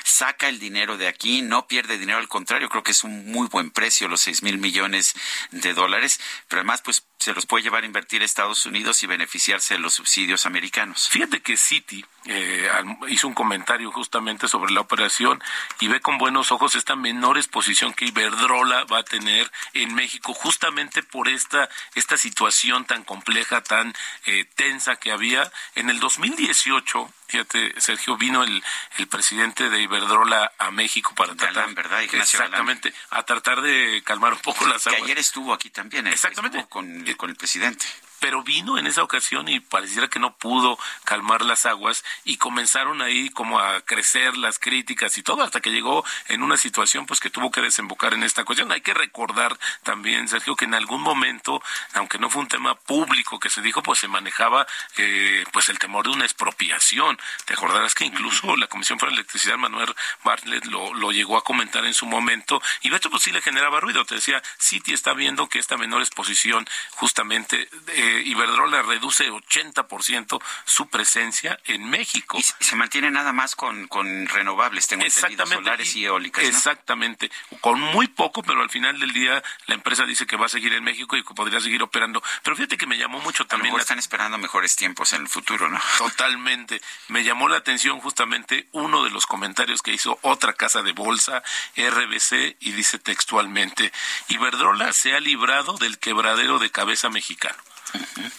saca el dinero de aquí, no pierde dinero, al contrario, creo que es un muy buen precio, los seis mil millones de dólares, pero además, pues se los puede llevar a invertir Estados Unidos y beneficiarse de los subsidios americanos. Fíjate que Citi eh, hizo un comentario justamente sobre la operación y ve con buenos ojos esta menor exposición que Iberdrola va a tener en México justamente por esta, esta situación tan compleja, tan eh, tensa que había. En el 2018, fíjate, Sergio, vino el, el presidente de Iberdrola a México para tratar, Galán, ¿verdad? Ignacio exactamente, a tratar de calmar un poco las Que aguas. ayer estuvo aquí también. ¿eh? Exactamente. Estuvo con, con el presidente. Pero vino en esa ocasión y pareciera que no pudo calmar las aguas y comenzaron ahí como a crecer las críticas y todo hasta que llegó en una situación pues que tuvo que desembocar en esta cuestión. Hay que recordar también, Sergio, que en algún momento, aunque no fue un tema público que se dijo, pues se manejaba eh, pues el temor de una expropiación. Te acordarás que incluso la Comisión para la Electricidad, Manuel Bartlett, lo, lo llegó a comentar en su momento y de hecho pues sí le generaba ruido. Te decía, Citi está viendo que esta menor exposición justamente eh, Iberdrola reduce 80% su presencia en México. Y se mantiene nada más con, con renovables, tengo entendido, solares y, eólicas. Exactamente, con muy poco, pero al final del día la empresa dice que va a seguir en México y que podría seguir operando. Pero fíjate que me llamó mucho también. A están esperando mejores tiempos en el futuro, ¿no? Totalmente. Me llamó la atención justamente uno de los comentarios que hizo otra casa de bolsa, RBC, y dice textualmente, Iberdrola se ha librado del quebradero de cabeza mexicano.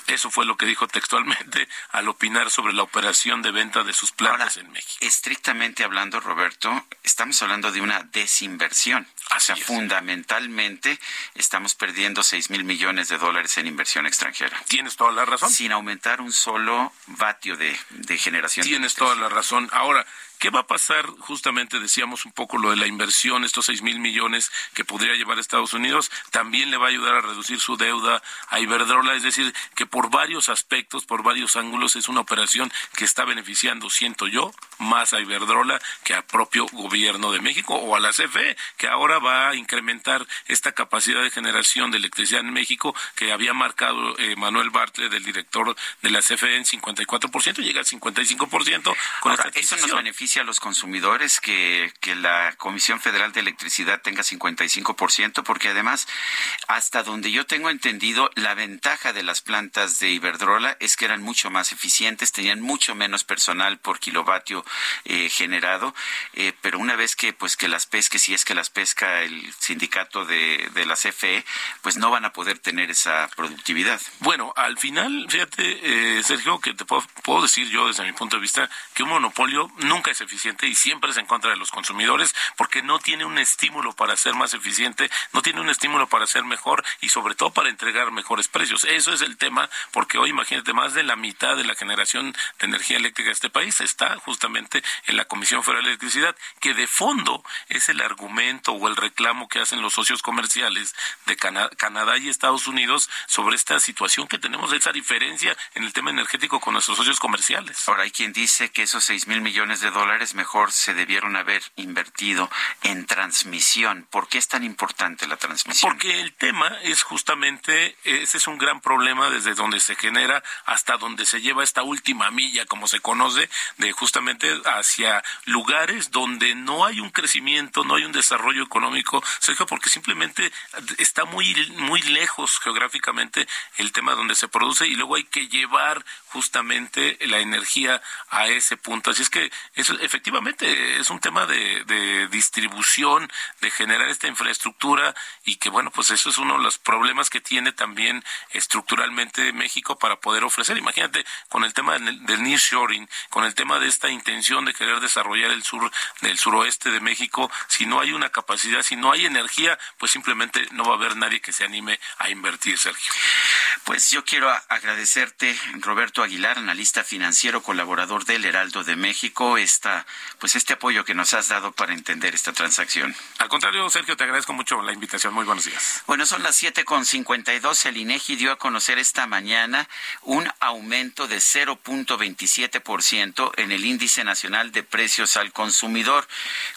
Eso fue lo que dijo textualmente al opinar sobre la operación de venta de sus plantas en México. Estrictamente hablando, Roberto, estamos hablando de una desinversión. O sea, fundamentalmente estamos perdiendo 6 mil millones de dólares en inversión extranjera. Tienes toda la razón. Sin aumentar un solo vatio de, de generación. Tienes toda la razón. Ahora, ¿Qué va a pasar? Justamente decíamos un poco lo de la inversión, estos seis mil millones que podría llevar a Estados Unidos, también le va a ayudar a reducir su deuda a Iberdrola, es decir, que por varios aspectos, por varios ángulos, es una operación que está beneficiando, siento yo, más a Iberdrola que al propio gobierno de México o a la CFE, que ahora va a incrementar esta capacidad de generación de electricidad en México que había marcado eh, Manuel Bartlett, el director de la CFE, en 54%, llega al 55% con ahora, Eso nos beneficia a los consumidores que, que la Comisión Federal de Electricidad tenga 55%, porque además, hasta donde yo tengo entendido, la ventaja de las plantas de Iberdrola es que eran mucho más eficientes, tenían mucho menos personal por kilovatio eh, generado, eh, pero una vez que pues que las pesque, si es que las el sindicato de, de la CFE, pues no van a poder tener esa productividad. Bueno, al final, fíjate, eh, Sergio, que te puedo, puedo decir yo desde mi punto de vista que un monopolio nunca es eficiente y siempre es en contra de los consumidores porque no tiene un estímulo para ser más eficiente, no tiene un estímulo para ser mejor y sobre todo para entregar mejores precios. Eso es el tema porque hoy imagínate más de la mitad de la generación de energía eléctrica de este país está justamente en la Comisión Federal de Electricidad, que de fondo es el argumento o el reclamo que hacen los socios comerciales de Canadá y Estados Unidos sobre esta situación que tenemos, esa diferencia en el tema energético con nuestros socios comerciales. Ahora hay quien dice que esos seis mil millones de dólares mejor se debieron haber invertido en transmisión. ¿Por qué es tan importante la transmisión? Porque el tema es justamente, ese es un gran problema desde donde se genera hasta donde se lleva esta última milla, como se conoce, de justamente hacia lugares donde no hay un crecimiento, no hay un desarrollo económico, Sergio, porque simplemente está muy, muy lejos geográficamente el tema donde se produce y luego hay que llevar justamente la energía a ese punto. Así es que eso efectivamente es un tema de, de, distribución, de generar esta infraestructura y que bueno, pues eso es uno de los problemas que tiene también estructuralmente México para poder ofrecer. Imagínate con el tema del, del nearshoring, con el tema de esta intención de querer desarrollar el sur del suroeste de México, si no hay una capacidad, si no hay energía, pues simplemente no va a haber nadie que se anime a invertir, Sergio. Pues yo quiero agradecerte, Roberto Aguilar, analista financiero, colaborador del Heraldo de México, esta pues este apoyo que nos has dado para entender esta transacción. Al contrario, Sergio, te agradezco mucho la invitación. Muy buenos días. Bueno, son las siete con cincuenta y dos. El INEGI dio a conocer esta mañana un aumento de 0.27% en el índice nacional de precios al consumidor.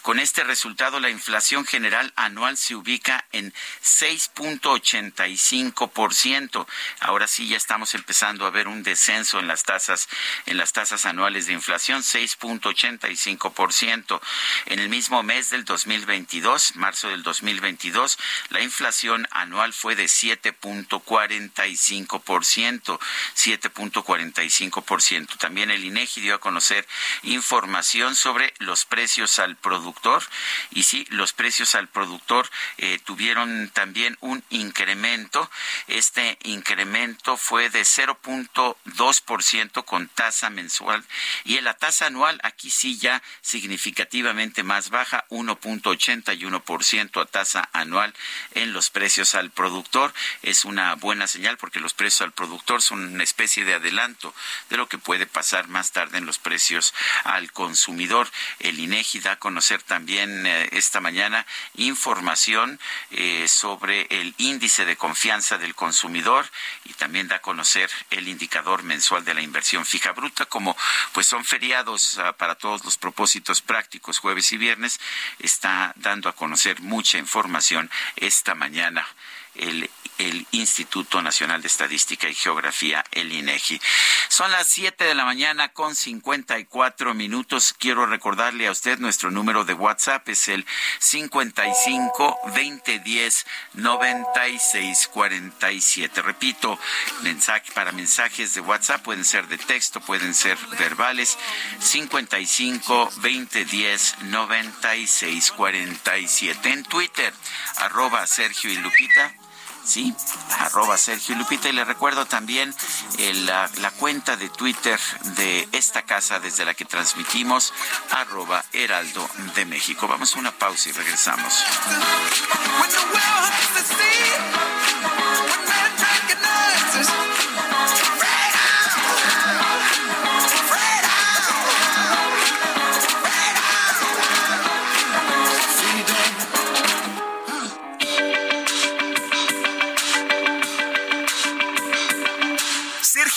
Con este resultado, la inflación general anual se ubica en 6.85%. Ahora sí ya estamos empezando a ver un descenso en las tasas en las tasas anuales de inflación, 6.85 en el mismo mes del 2022, marzo del 2022, la inflación anual fue de 7.45%, 7.45%. También el INEGI dio a conocer información sobre los precios al productor y sí, los precios al productor eh, tuvieron también un incremento. Este incremento fue de 0.2% con tasa mensual y en la tasa anual aquí sí ya significativamente más baja, 1.81% a tasa anual en los precios al productor. Es una buena señal porque los precios al productor son una especie de adelanto de lo que puede pasar más tarde en los precios al consumidor. El INEGI da a conocer también eh, esta mañana información eh, sobre el índice de confianza del consumidor y también da a conocer el indicador mensual de la inversión fija bruta como pues son feriados ah, para todos los propósitos prácticos jueves y viernes está dando a conocer mucha información esta mañana el, Instituto Nacional de Estadística y Geografía, el INEGI. Son las 7 de la mañana con 54 minutos. Quiero recordarle a usted nuestro número de WhatsApp es el 55 2010 96 47. Repito, mensaje para mensajes de WhatsApp pueden ser de texto, pueden ser verbales. 55 2010 96 47. En Twitter, arroba Sergio y Lupita sí, arroba Sergio Lupita. Y le recuerdo también eh, la, la, cuenta de Twitter de esta casa desde la que transmitimos, arroba Heraldo de México. Vamos a una pausa y regresamos.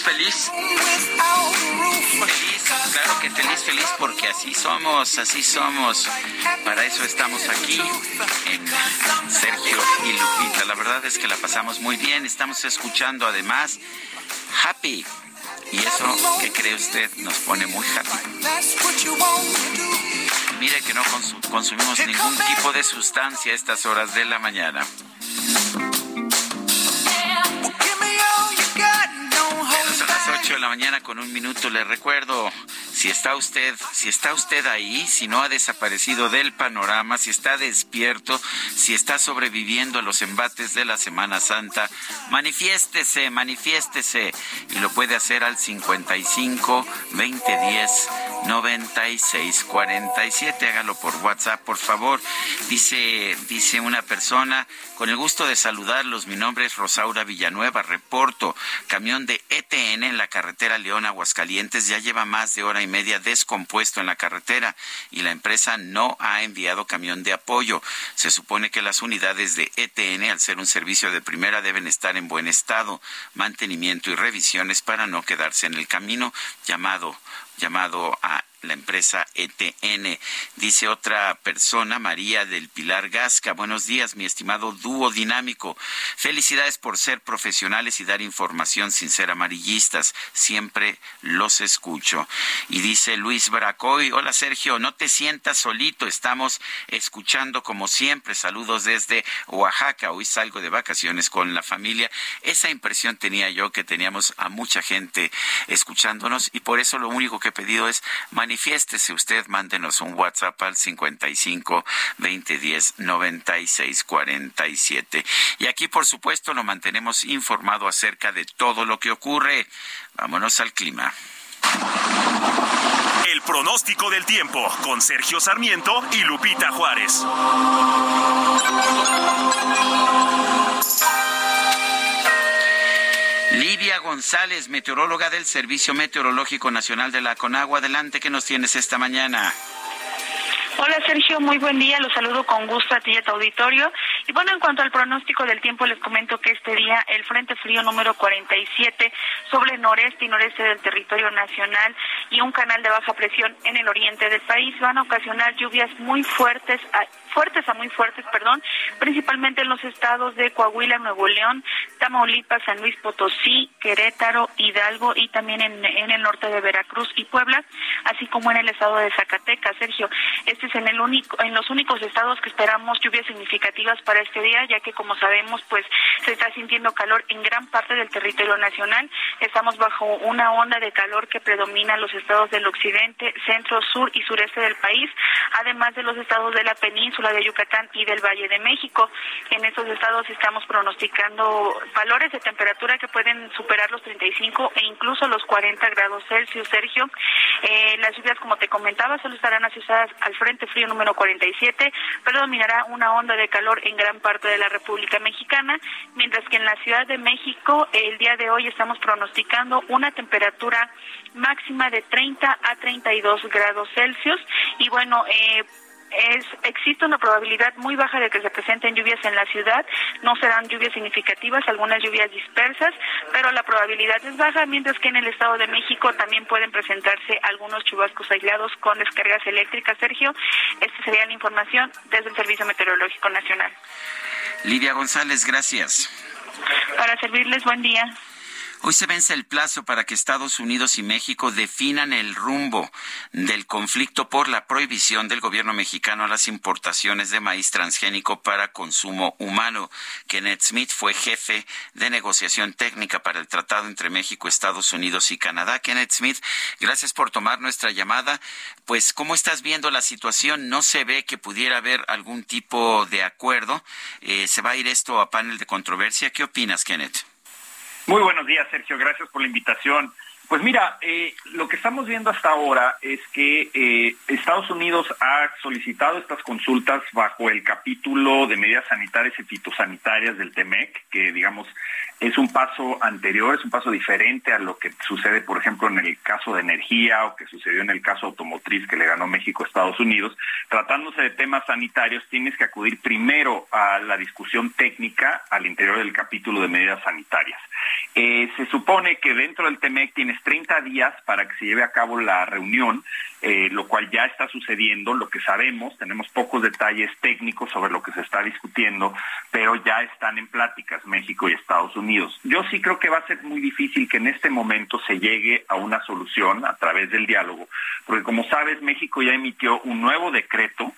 Feliz. Feliz, claro que feliz, feliz, porque así somos, así somos. Para eso estamos aquí en Sergio y Lupita. La verdad es que la pasamos muy bien. Estamos escuchando además Happy. Y eso, ¿qué cree usted? Nos pone muy happy. Mire que no consumimos ningún tipo de sustancia a estas horas de la mañana. La mañana con un minuto. Le recuerdo, si está usted, si está usted ahí, si no ha desaparecido del panorama, si está despierto, si está sobreviviendo a los embates de la Semana Santa, manifiéstese, manifiéstese. Y lo puede hacer al 55 2010 96 47. Hágalo por WhatsApp, por favor. Dice, dice una persona, con el gusto de saludarlos, mi nombre es Rosaura Villanueva, reporto, camión de ETN en la carretera León Aguascalientes ya lleva más de hora y media descompuesto en la carretera y la empresa no ha enviado camión de apoyo. Se supone que las unidades de ETN, al ser un servicio de primera, deben estar en buen estado, mantenimiento y revisiones para no quedarse en el camino llamado llamado a la empresa ETN. Dice otra persona, María del Pilar Gasca. Buenos días, mi estimado dúo dinámico. Felicidades por ser profesionales y dar información sin ser amarillistas. Siempre los escucho. Y dice Luis Bracoy, hola Sergio, no te sientas solito, estamos escuchando como siempre. Saludos desde Oaxaca. Hoy salgo de vacaciones con la familia. Esa impresión tenía yo que teníamos a mucha gente escuchándonos y por eso lo único que he pedido es manifiéstese usted, mándenos un WhatsApp al 55 2010 96 47. Y aquí, por supuesto, lo mantenemos informado acerca de todo lo que ocurre. Vámonos al clima. El pronóstico del tiempo con Sergio Sarmiento y Lupita Juárez. Lidia González, meteoróloga del Servicio Meteorológico Nacional de la Conagua. Adelante, ¿qué nos tienes esta mañana? Hola Sergio, muy buen día. Los saludo con gusto a ti y a tu auditorio. Y bueno, en cuanto al pronóstico del tiempo, les comento que este día el Frente Frío número 47 sobre noreste y noreste del territorio nacional y un canal de baja presión en el oriente del país van a ocasionar lluvias muy fuertes fuertes a muy fuertes, perdón, principalmente en los estados de Coahuila, Nuevo León, Tamaulipas, San Luis Potosí, Querétaro, Hidalgo y también en, el norte de Veracruz y Puebla, así como en el estado de Zacatecas. Sergio, este es en el único, en los únicos estados que esperamos lluvias significativas para este día, ya que como sabemos, pues se está sintiendo calor en gran parte del territorio nacional. Estamos bajo una onda de calor que predomina los estados del occidente, centro, sur y sureste del país, además de los estados de la península de Yucatán y del Valle de México. En estos estados estamos pronosticando valores de temperatura que pueden superar los 35 e incluso los 40 grados Celsius, Sergio. Eh, las lluvias, como te comentaba, solo estarán asociadas al Frente Frío número 47, pero dominará una onda de calor en gran parte de la República Mexicana, mientras que en la Ciudad de México el día de hoy estamos pronosticando una temperatura máxima de 30 a 32 grados Celsius y bueno, eh, es, existe una probabilidad muy baja de que se presenten lluvias en la ciudad. No serán lluvias significativas, algunas lluvias dispersas, pero la probabilidad es baja, mientras que en el Estado de México también pueden presentarse algunos chubascos aislados con descargas eléctricas. Sergio, esta sería la información desde el Servicio Meteorológico Nacional. Lidia González, gracias. Para servirles, buen día. Hoy se vence el plazo para que Estados Unidos y México definan el rumbo del conflicto por la prohibición del gobierno mexicano a las importaciones de maíz transgénico para consumo humano. Kenneth Smith fue jefe de negociación técnica para el tratado entre México, Estados Unidos y Canadá. Kenneth Smith, gracias por tomar nuestra llamada. Pues, ¿cómo estás viendo la situación? No se ve que pudiera haber algún tipo de acuerdo. Eh, ¿Se va a ir esto a panel de controversia? ¿Qué opinas, Kenneth? Muy buenos días, Sergio. Gracias por la invitación. Pues mira, eh, lo que estamos viendo hasta ahora es que eh, Estados Unidos ha solicitado estas consultas bajo el capítulo de medidas sanitarias y fitosanitarias del TEMEC, que digamos es un paso anterior, es un paso diferente a lo que sucede, por ejemplo, en el caso de energía o que sucedió en el caso automotriz que le ganó México a Estados Unidos. Tratándose de temas sanitarios, tienes que acudir primero a la discusión técnica al interior del capítulo de medidas sanitarias. Eh, se supone que dentro del TEMEC tienes 30 días para que se lleve a cabo la reunión, eh, lo cual ya está sucediendo, lo que sabemos, tenemos pocos detalles técnicos sobre lo que se está discutiendo, pero ya están en pláticas México y Estados Unidos. Yo sí creo que va a ser muy difícil que en este momento se llegue a una solución a través del diálogo, porque como sabes, México ya emitió un nuevo decreto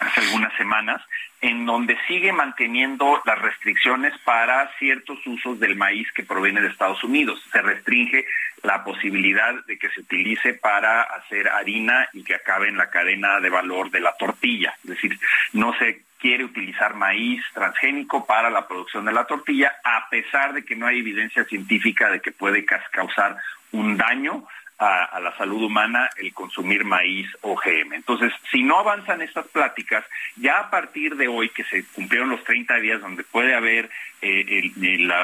hace algunas semanas en donde sigue manteniendo las restricciones para ciertos usos del maíz que proviene de Estados Unidos. Se restringe la posibilidad de que se utilice para hacer harina y que acabe en la cadena de valor de la tortilla. Es decir, no se quiere utilizar maíz transgénico para la producción de la tortilla, a pesar de que no hay evidencia científica de que puede causar un daño a, la salud humana el consumir maíz OGM. Entonces, si no avanzan estas pláticas, ya a partir de hoy que se cumplieron los 30 días donde puede haber eh,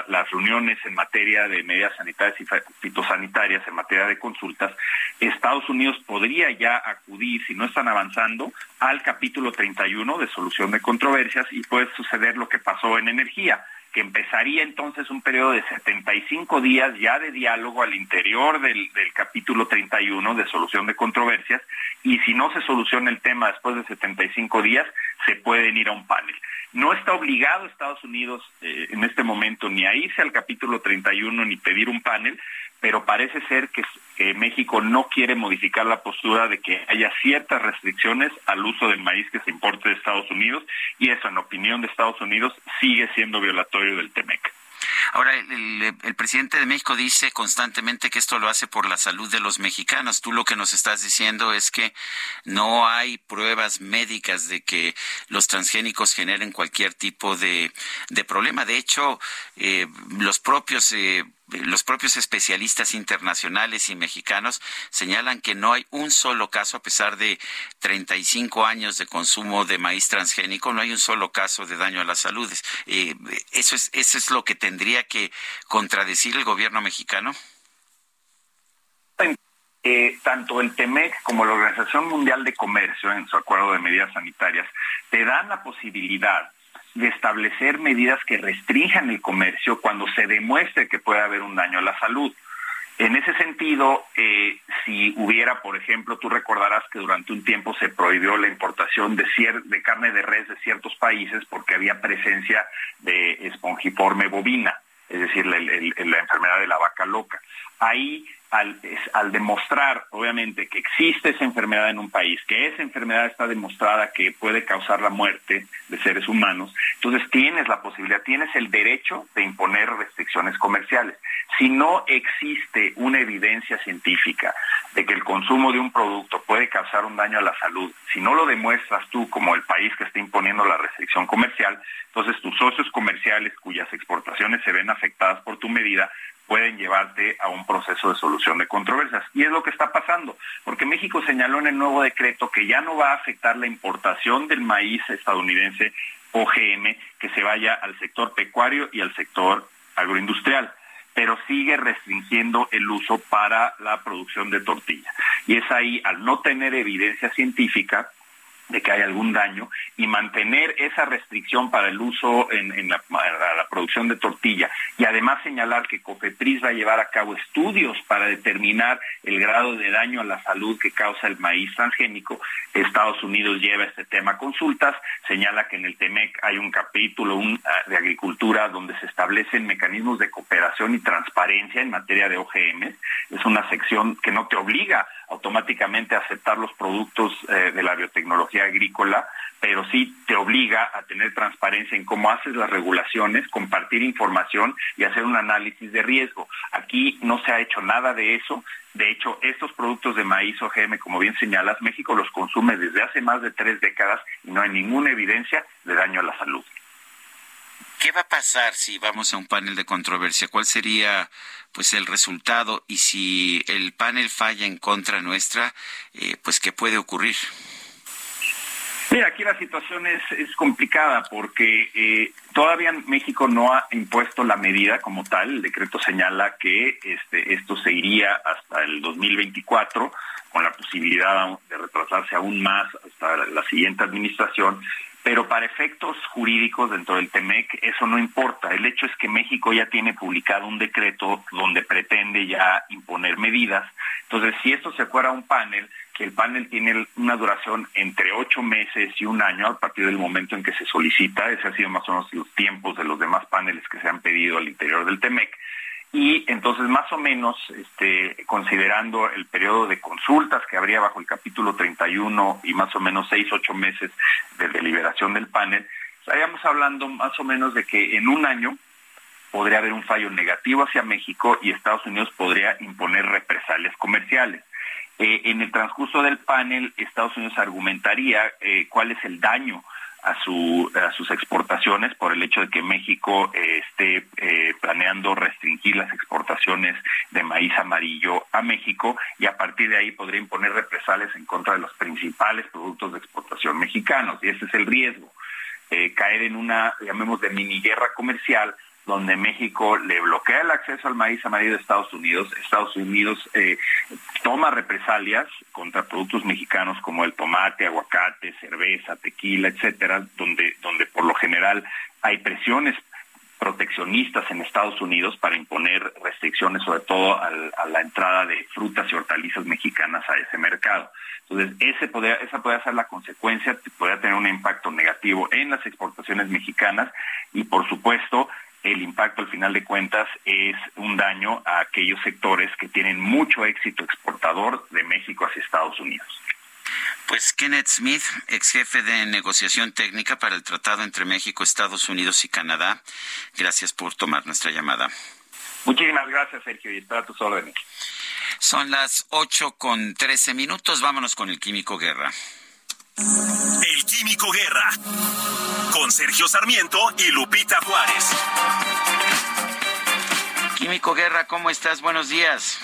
las reuniones en materia de medidas sanitarias y fitosanitarias, en materia de consultas, Estados Unidos podría ya acudir, si no están avanzando, al capítulo 31 de solución de controversias y puede suceder lo que pasó en energía que empezaría entonces un periodo de 75 días ya de diálogo al interior del, capítulo 31 de solución de controversias y si no se soluciona el tema después de 75 días, se pueden ir a un panel. No está obligado Estados Unidos eh, en este momento ni a irse al capítulo 31 ni pedir un panel, pero parece ser que, México no quiere modificar la postura de que haya ciertas restricciones al uso del maíz que se importe de Estados Unidos y eso, en opinión de Estados Unidos, sigue siendo violatorio del TEMEC. Ahora, el, presidente de México dice constantemente que esto lo hace por la salud de los mexicanos. Tú lo que nos estás diciendo es que no hay pruebas médicas de que los transgénicos generen cualquier tipo de, de problema. De hecho, eh, los propios... Eh, los propios especialistas internacionales y mexicanos señalan que no hay un solo caso, a pesar de 35 años de consumo de maíz transgénico, no hay un solo caso de daño a la salud. Eh, eso, es, eso es lo que tendría que contradecir el gobierno mexicano. Eh, tanto el TEMEC como la Organización Mundial de Comercio, en su acuerdo de medidas sanitarias, te dan la posibilidad de establecer medidas que restrinjan el comercio cuando se demuestre que puede haber un daño a la salud. En ese sentido, eh, si hubiera, por ejemplo, tú recordarás que durante un tiempo se prohibió la importación de, de carne de res de ciertos países porque había presencia de espongiforme bovina, es decir, la enfermedad de la vaca loca. Ahí al, demostrar, obviamente, que existe esa enfermedad en un país, que esa enfermedad está demostrada que puede causar la muerte de seres humanos, entonces tienes la posibilidad, tienes el derecho de imponer restricciones comerciales. Si no existe una evidencia científica de que el consumo de un producto puede causar un daño a la salud, si no lo demuestras tú como el país que está imponiendo la restricción comercial, entonces tus socios comerciales cuyas exportaciones se ven afectadas por tu medida pueden llevarte a un proceso de solución de controversias. Y es lo que está pasando, porque México señaló en el nuevo decreto que ya no va a afectar la importación del maíz estadounidense OGM que se vaya al sector pecuario y al sector agroindustrial pero sigue restringiendo el uso para la producción de tortilla. Y es ahí, al no tener evidencia científica, de que hay algún daño y mantener esa restricción para el uso en, la, producción de tortilla y además señalar que COFEPRIS va a llevar a cabo estudios para determinar el grado de daño a la salud que causa el maíz transgénico. Estados Unidos lleva este tema a consultas, señala que en el TEMEC hay un capítulo ah, de agricultura donde se establecen mecanismos de cooperación y transparencia en materia de OGM. Es una sección que no te obliga automáticamente aceptar los productos eh, de la biotecnología agrícola, pero sí te obliga a tener transparencia en cómo haces las regulaciones, compartir información y hacer un análisis de riesgo. Aquí no se ha hecho nada de eso. De hecho, estos productos de maíz o GM, como bien señalas, México los consume desde hace más de tres décadas y no hay ninguna evidencia de daño a la salud. ¿Qué va a pasar si vamos a un panel de controversia? ¿Cuál sería pues el resultado? Y si el panel falla en contra nuestra, eh, pues ¿qué puede ocurrir? Mira, aquí la situación es, complicada porque eh, todavía México no ha impuesto la medida como tal. El decreto señala que este, esto se iría hasta el 2024 con la posibilidad de retrasarse aún más hasta la siguiente administración pero para efectos jurídicos dentro del TEMEC eso no importa. El hecho es que México ya tiene publicado un decreto donde pretende ya imponer medidas. Entonces, si esto se fuera a un panel, que el panel tiene una duración entre ocho meses y un año a partir del momento en que se solicita, ese ha sido más o menos los tiempos de los demás paneles que se han pedido al interior del TEMEC, y entonces más o menos este, considerando el periodo de consultas que habría bajo el capítulo 31 y más o menos seis, ocho meses de deliberación del panel, estaríamos hablando más o menos de que en un año podría haber un fallo negativo hacia México y Estados Unidos podría imponer represalias comerciales. Eh, en el transcurso del panel, Estados Unidos argumentaría eh, cuál es el daño a, su, a sus exportaciones por el hecho de que México eh, esté eh, planeando restringir las exportaciones de maíz amarillo a México y a partir de ahí podría imponer represalias en contra de los principales productos de exportación mexicanos y ese es el riesgo. Eh, caer en una, llamemos de mini guerra comercial donde México le bloquea el acceso al maíz amarillo de Estados Unidos. Estados Unidos eh, toma represalias contra productos mexicanos como el tomate, aguacate, cerveza, tequila, etcétera, donde, donde por lo general hay presiones proteccionistas en Estados Unidos para imponer restricciones, sobre todo a la entrada de frutas y hortalizas mexicanas a ese mercado. Entonces, ese podría, esa podría ser la consecuencia, podría tener un impacto negativo en las exportaciones mexicanas y, por supuesto, el impacto al final de cuentas es un daño a aquellos sectores que tienen mucho éxito exportador de México hacia Estados Unidos. Pues Kenneth Smith, ex jefe de negociación técnica para el tratado entre México, Estados Unidos y Canadá, gracias por tomar nuestra llamada. Muchísimas gracias, Sergio, y está a tus órdenes. Son las 8 con 13 minutos. Vámonos con el Químico Guerra. El Químico Guerra. Con Sergio Sarmiento y Lupita Juárez. Químico Guerra, ¿cómo estás? Buenos días.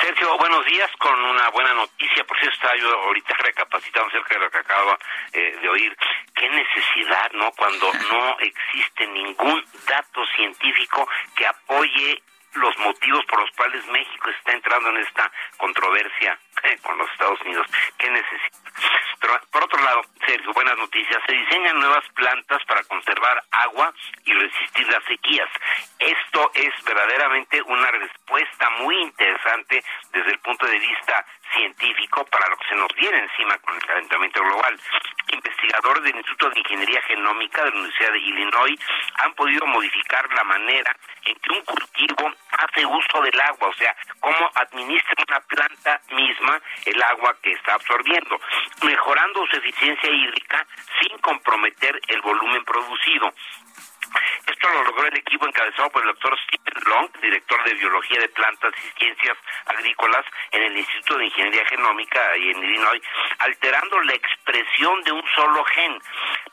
Sergio, buenos días con una buena noticia. Por eso estaba yo ahorita recapacitando acerca de lo que acabo eh, de oír. Qué necesidad, ¿no? Cuando no existe ningún dato científico que apoye los motivos por los cuales México está entrando en esta controversia eh, con los Estados Unidos. ¿Qué necesita? Por otro lado, Sergio, buenas noticias. Se diseñan nuevas plantas para conservar agua y resistir las sequías. Esto es verdaderamente una respuesta muy interesante desde el punto de vista científico para lo que se nos viene encima con el calentamiento global. Investigadores del Instituto de Ingeniería Genómica de la Universidad de Illinois han podido modificar la manera en que un cultivo hace uso del agua, o sea, cómo administra una planta misma el agua que está absorbiendo, mejorando su eficiencia hídrica sin comprometer el volumen producido. Esto lo logró el equipo encabezado por el doctor Stephen Long, director de Biología de Plantas y Ciencias Agrícolas en el Instituto de Ingeniería Genómica y en Illinois, alterando la expresión de un solo gen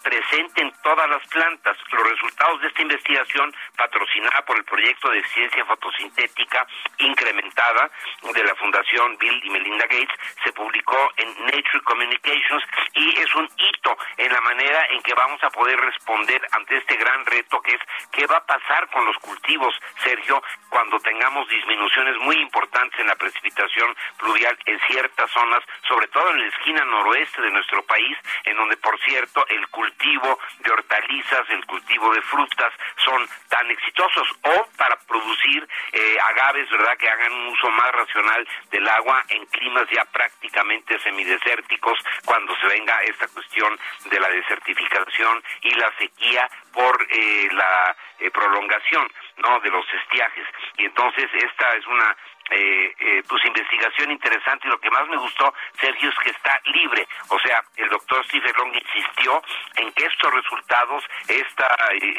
presente en todas las plantas. Los resultados de esta investigación, patrocinada por el proyecto de ciencia fotosintética incrementada de la Fundación Bill y Melinda Gates, se publicó en Nature Communications y es un hito en la manera en que vamos a poder responder ante este gran reto que es qué va a pasar con los cultivos, Sergio, cuando tengamos disminuciones muy importantes en la precipitación pluvial en ciertas zonas, sobre todo en la esquina noroeste de nuestro país, en donde, por cierto, el cultivo de hortalizas, el cultivo de frutas son tan exitosos, o para producir eh, agaves, ¿verdad?, que hagan un uso más racional del agua en climas ya prácticamente semidesérticos, cuando se venga esta cuestión de la desertificación y la sequía por eh, la eh, prolongación no de los estiajes. Y entonces esta es una eh, eh, pues investigación interesante. Y lo que más me gustó Sergio es que está libre. O sea el doctor Stephen Long insistió en que estos resultados esta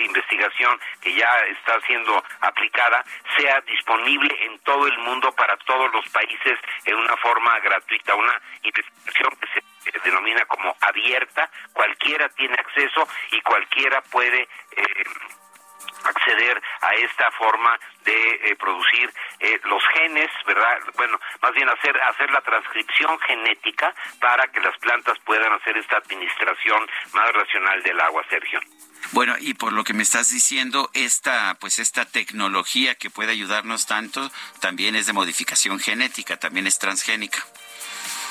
investigación que ya está siendo aplicada sea disponible en todo el mundo para todos los países en una forma gratuita. Una investigación que se denomina como abierta, cualquiera tiene acceso y cualquiera puede eh, acceder a esta forma de eh, producir eh, los genes, ¿verdad? Bueno, más bien hacer hacer la transcripción genética para que las plantas puedan hacer esta administración más racional del agua, Sergio. Bueno, y por lo que me estás diciendo, esta pues esta tecnología que puede ayudarnos tanto también es de modificación genética, también es transgénica.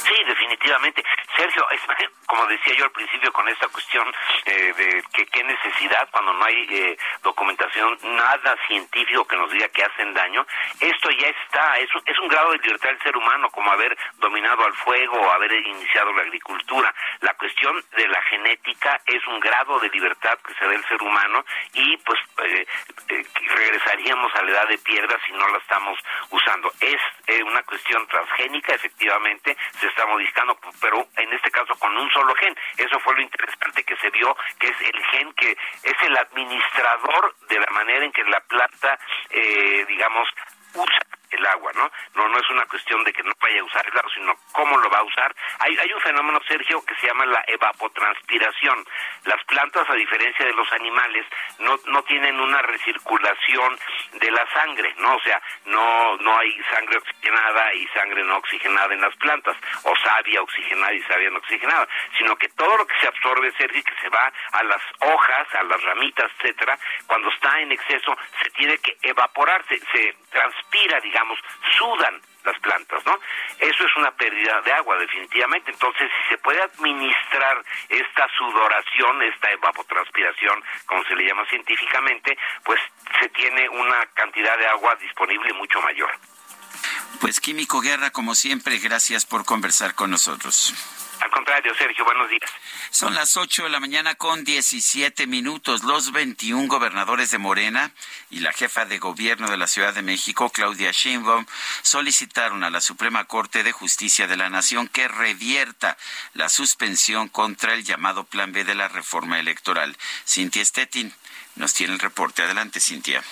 Sí, definitivamente. Sergio, es, como decía yo al principio con esta cuestión eh, de que qué necesidad cuando no hay eh, documentación, nada científico que nos diga que hacen daño, esto ya está, es un, es un grado de libertad del ser humano, como haber dominado al fuego o haber iniciado la agricultura. La cuestión de la genética es un grado de libertad que se da el ser humano y pues eh, regresaríamos a la edad de piedra si no la estamos usando. Es una cuestión transgénica, efectivamente, se está modificando, pero en este caso con un solo gen. Eso fue lo interesante que se vio, que es el gen que es el administrador de la manera en que la planta, eh, digamos, usa el agua, ¿no? No no es una cuestión de que no vaya a usar el agua, sino cómo lo va a usar. Hay, hay un fenómeno, Sergio, que se llama la evapotranspiración. Las plantas, a diferencia de los animales, no, no tienen una recirculación de la sangre, ¿no? O sea, no, no hay sangre oxigenada y sangre no oxigenada en las plantas, o savia oxigenada y savia no oxigenada, sino que todo lo que se absorbe, Sergio, que se va a las hojas, a las ramitas, etcétera, cuando está en exceso, se tiene que evaporar, se, se transpira, digamos, sudan las plantas, ¿no? Eso es una pérdida de agua, definitivamente. Entonces, si se puede administrar esta sudoración, esta evapotranspiración, como se le llama científicamente, pues se tiene una cantidad de agua disponible mucho mayor. Pues Químico Guerra, como siempre, gracias por conversar con nosotros. Al contrario, Sergio, buenos días. Son las 8 de la mañana con 17 minutos. Los 21 gobernadores de Morena y la jefa de gobierno de la Ciudad de México, Claudia Sheinbaum, solicitaron a la Suprema Corte de Justicia de la Nación que revierta la suspensión contra el llamado Plan B de la reforma electoral. Cintia Stettin nos tiene el reporte. Adelante, Cintia.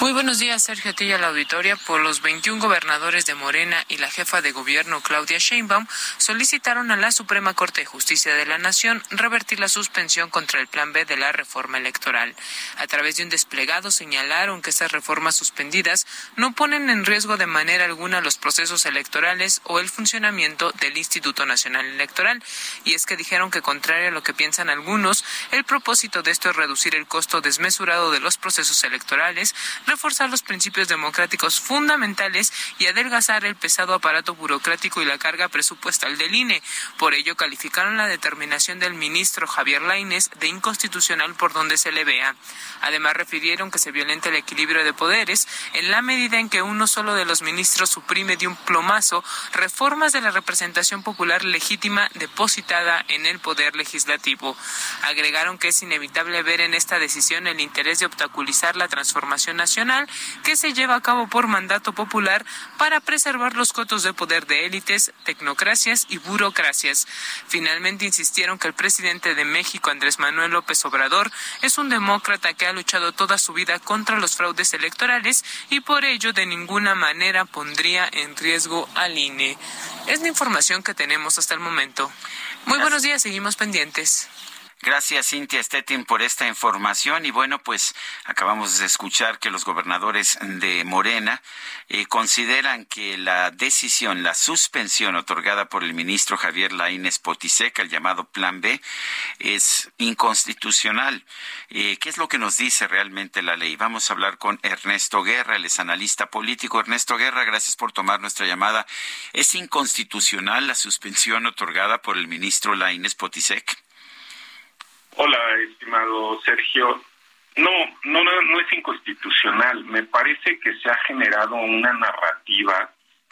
Muy buenos días, Sergio Tilla, la auditoria. Por los 21 gobernadores de Morena y la jefa de gobierno, Claudia Sheinbaum, solicitaron a la Suprema Corte de Justicia de la Nación revertir la suspensión contra el Plan B de la reforma electoral. A través de un desplegado señalaron que estas reformas suspendidas no ponen en riesgo de manera alguna los procesos electorales o el funcionamiento del Instituto Nacional Electoral. Y es que dijeron que, contrario a lo que piensan algunos, el propósito de esto es reducir el costo desmesurado de los procesos electorales, reforzar los principios democráticos fundamentales y adelgazar el pesado aparato burocrático y la carga presupuestal del INE. Por ello, calificaron la determinación del ministro Javier Lainez de inconstitucional por donde se le vea. Además, refirieron que se violenta el equilibrio de poderes en la medida en que uno solo de los ministros suprime de un plomazo reformas de la representación popular legítima depositada en el poder legislativo. Agregaron que es inevitable ver en esta decisión el interés de obstaculizar la transformación nacional que se lleva a cabo por mandato popular para preservar los cotos de poder de élites, tecnocracias y burocracias. Finalmente insistieron que el presidente de México, Andrés Manuel López Obrador, es un demócrata que ha luchado toda su vida contra los fraudes electorales y por ello de ninguna manera pondría en riesgo al INE. Es la información que tenemos hasta el momento. Muy buenos días, seguimos pendientes. Gracias, Cintia Stettin, por esta información. Y bueno, pues acabamos de escuchar que los gobernadores de Morena eh, consideran que la decisión, la suspensión otorgada por el ministro Javier Laínez Potiseca, el llamado Plan B, es inconstitucional. Eh, ¿Qué es lo que nos dice realmente la ley? Vamos a hablar con Ernesto Guerra, él es analista político. Ernesto Guerra, gracias por tomar nuestra llamada. ¿Es inconstitucional la suspensión otorgada por el ministro Laínez Potisek? Hola, estimado Sergio. No, no, no, es inconstitucional. Me parece que se ha generado una narrativa,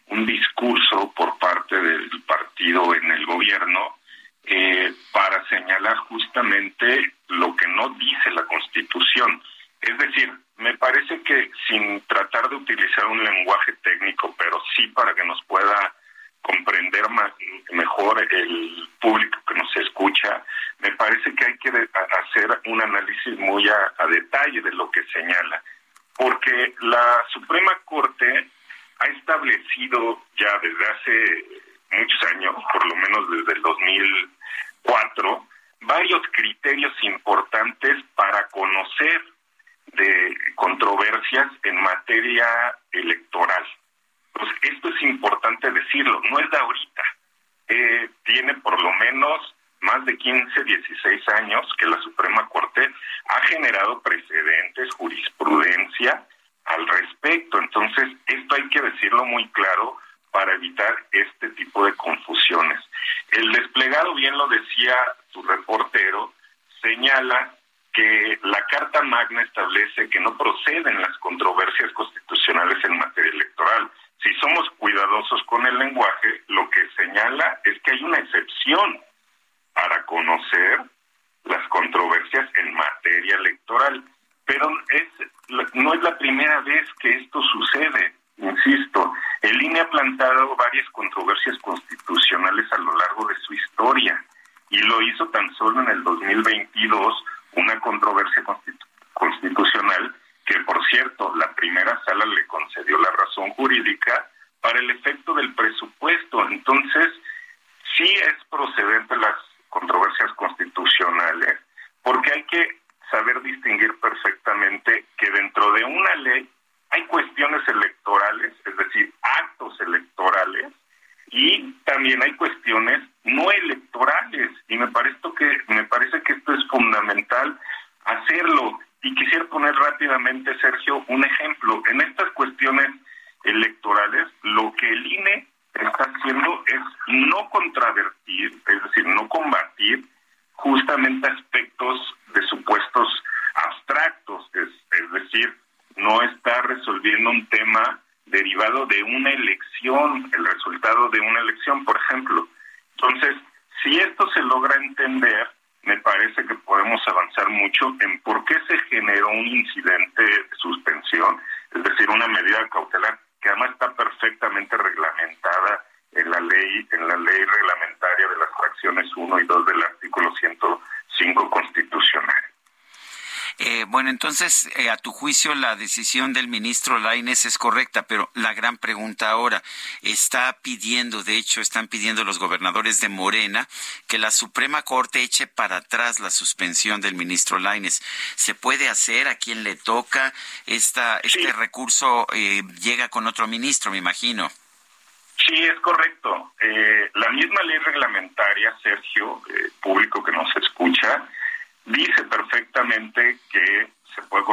un discurso por parte del partido en el gobierno eh, para señalar justamente lo que no dice la Constitución. Es decir, me parece que sin tratar de utilizar un lenguaje técnico, pero sí para que nos pueda comprender más, mejor el público que nos escucha, me parece que hay que hacer un análisis muy a, detalle de lo que señala, porque la Suprema Corte ha establecido ya desde hace muchos años, por lo menos desde el 2004, varios criterios importantes para conocer de controversias en materia electoral. Pues esto es importante decirlo, no es de ahorita. Eh, tiene por lo menos más de 15, 16 años que la Suprema Corte ha generado precedentes, jurisprudencia al respecto. Entonces, esto hay que decirlo muy claro para evitar este tipo de confusiones. El desplegado, bien lo decía su reportero, señala que la Carta Magna establece que no proceden las controversias constitucionales en materia electoral. Si somos cuidadosos con el lenguaje, lo que señala es que hay una excepción para conocer las controversias en materia electoral. Pero es, no es la primera vez que esto sucede, insisto. El INE ha plantado varias controversias constitucionales a lo largo de su historia y lo hizo tan solo en el 2022 una controversia constitucional que por cierto la primera sala le concedió la razón jurídica para el efecto del presupuesto. Entonces, sí es procedente las controversias constitucionales, porque hay que saber distinguir perfectamente que dentro de una ley hay cuestiones electorales, es decir, actos electorales, y también hay cuestiones no electorales. Y me parece que me parece que esto es fundamental hacerlo. Y quisiera poner rápidamente, Sergio, un ejemplo. En estas cuestiones electorales, lo que el INE está haciendo es no contravertir, es decir, no combatir justamente aspectos de supuestos abstractos, es, es decir, no está resolviendo un tema derivado de una elección, el resultado de una elección, por ejemplo. Entonces, si esto se logra entender, me parece que podemos avanzar mucho en por qué se generó un incidente de suspensión, es decir, una medida cautelar que además está perfectamente reglamentada en la ley en la ley reglamentaria de las fracciones 1 y 2 del artículo 105 constitucional. Eh, Eh, bueno, entonces, eh, a tu juicio, la decisión del ministro Laines es correcta, pero la gran pregunta ahora, está pidiendo, de hecho, están pidiendo los gobernadores de Morena que la Suprema Corte eche para atrás la suspensión del ministro Laines. ¿Se puede hacer? ¿A quién le toca? Esta, Este recurso eh, llega con otro ministro, me imagino. Sí, es correcto. la misma ley reglamentaria, Sergio, público que nos escucha, dice perfectamente que se puede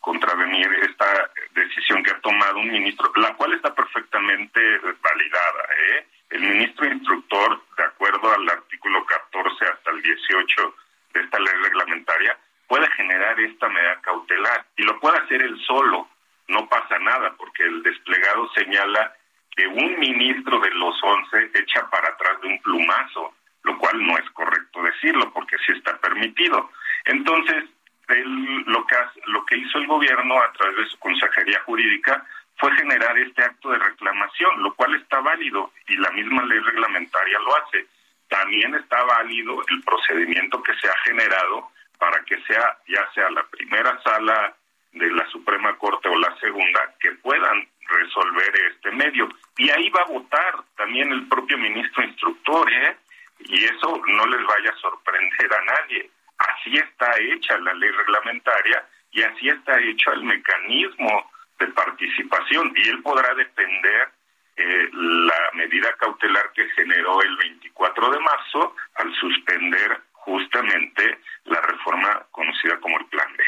contravenir esta decisión que ha tomado un ministro, la cual está perfectamente validada. ¿eh? El ministro instructor, de acuerdo al artículo 14 hasta el 18 de esta ley reglamentaria, puede generar esta medida cautelar y lo puede hacer él solo. No pasa nada porque el desplegado señala que un ministro de los 11 echa para atrás de un plumazo lo cual no es correcto decirlo porque sí está permitido. Entonces, lo, que, lo que hizo el gobierno a través de su consejería jurídica fue generar este acto de reclamación, lo cual está válido y la misma ley reglamentaria lo hace. También está válido el procedimiento que se ha generado para que sea ya sea la primera sala de la Suprema Corte o la segunda que puedan resolver este medio. Y ahí va a votar también el propio ministro instructor, ¿eh? Y eso no les vaya a sorprender a nadie. Así está hecha la ley reglamentaria y así está hecho el mecanismo de participación y él podrá defender eh, la medida cautelar que generó el 24 de marzo al suspender justamente la reforma conocida como el Plan B.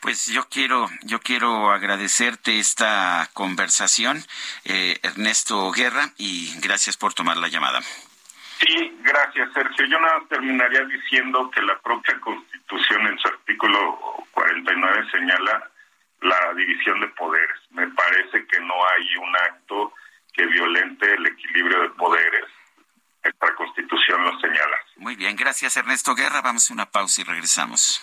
Pues yo quiero, yo quiero agradecerte esta conversación, eh, Ernesto Guerra, y gracias por tomar la llamada. Sí, gracias, Sergio. Yo nada terminaría diciendo que la propia Constitución en su artículo 49 señala la división de poderes. Me parece que no hay un acto que violente el equilibrio de poderes. Esta Constitución lo señala. Muy bien, gracias Ernesto Guerra. Vamos a una pausa y regresamos.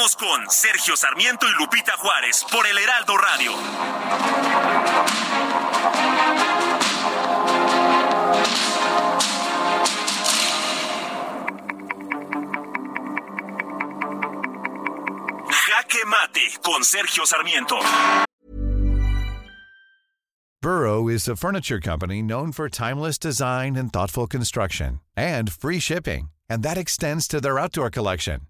Con Sergio Sarmiento y Lupita Juárez por el Heraldo Radio. Jaque Mate con Sergio Sarmiento. Burrow is a furniture company known for timeless design and thoughtful construction and free shipping, and that extends to their outdoor collection.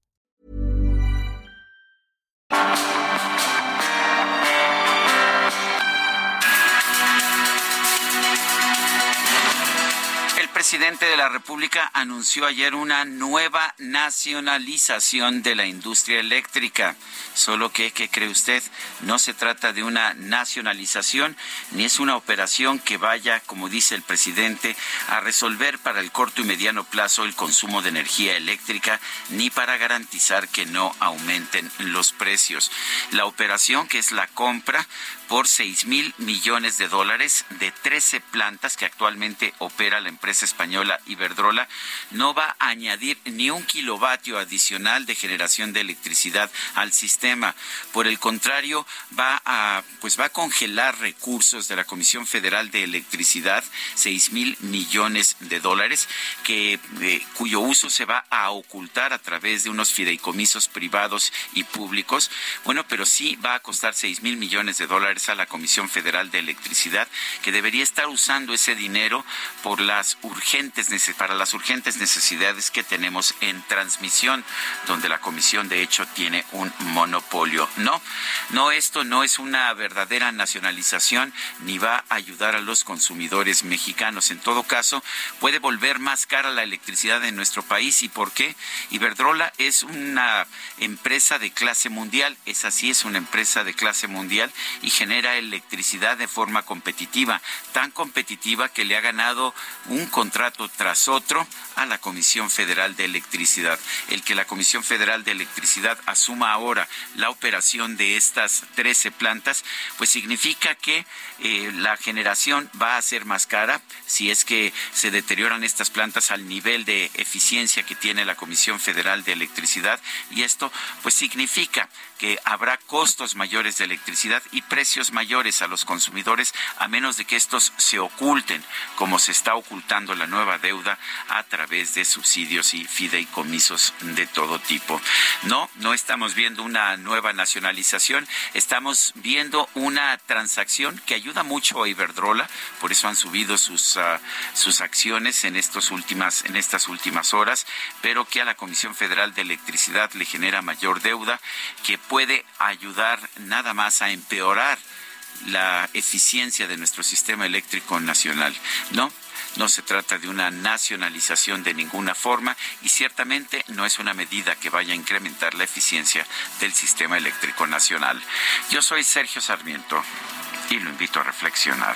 Presidente de la República anunció ayer una nueva nacionalización de la industria eléctrica. Solo que, ¿qué cree usted? No se trata de una nacionalización ni es una operación que vaya, como dice el presidente, a resolver para el corto y mediano plazo el consumo de energía eléctrica ni para garantizar que no aumenten los precios. La operación, que es la compra, por 6 mil millones de dólares de 13 plantas que actualmente opera la empresa española Iberdrola, no va a añadir ni un kilovatio adicional de generación de electricidad al sistema. Por el contrario, va a, pues va a congelar recursos de la Comisión Federal de Electricidad, 6 mil millones de dólares, que, eh, cuyo uso se va a ocultar a través de unos fideicomisos privados y públicos. Bueno, pero sí va a costar 6 mil millones de dólares expresa la Comisión Federal de Electricidad que debería estar usando ese dinero por las urgentes para las urgentes necesidades que tenemos en transmisión, donde la Comisión de hecho tiene un monopolio. No, no esto no es una verdadera nacionalización ni va a ayudar a los consumidores mexicanos. En todo caso, puede volver más cara la electricidad en nuestro país y por qué? Iberdrola es una empresa de clase mundial, es así, es una empresa de clase mundial y genera electricidad de forma competitiva, tan competitiva que le ha ganado un contrato tras otro a la Comisión Federal de Electricidad. El que la Comisión Federal de Electricidad asuma ahora la operación de estas 13 plantas, pues significa que eh, la generación va a ser más cara si es que se deterioran estas plantas al nivel de eficiencia que tiene la Comisión Federal de Electricidad y esto pues significa que habrá costos mayores de electricidad y precios mayores a los consumidores a menos de que estos se oculten, como se está ocultando la nueva deuda a través de subsidios y fideicomisos de todo tipo. No, no estamos viendo una nueva nacionalización, estamos viendo una transacción que ayuda mucho a Iberdrola, por eso han subido sus, uh, sus acciones en, estos últimas, en estas últimas horas, pero que a la Comisión Federal de Electricidad le genera mayor deuda que puede ayudar nada más a empeorar la eficiencia de nuestro sistema eléctrico nacional. No, no se trata de una nacionalización de ninguna forma y ciertamente no es una medida que vaya a incrementar la eficiencia del sistema eléctrico nacional. Yo soy Sergio Sarmiento y lo invito a reflexionar.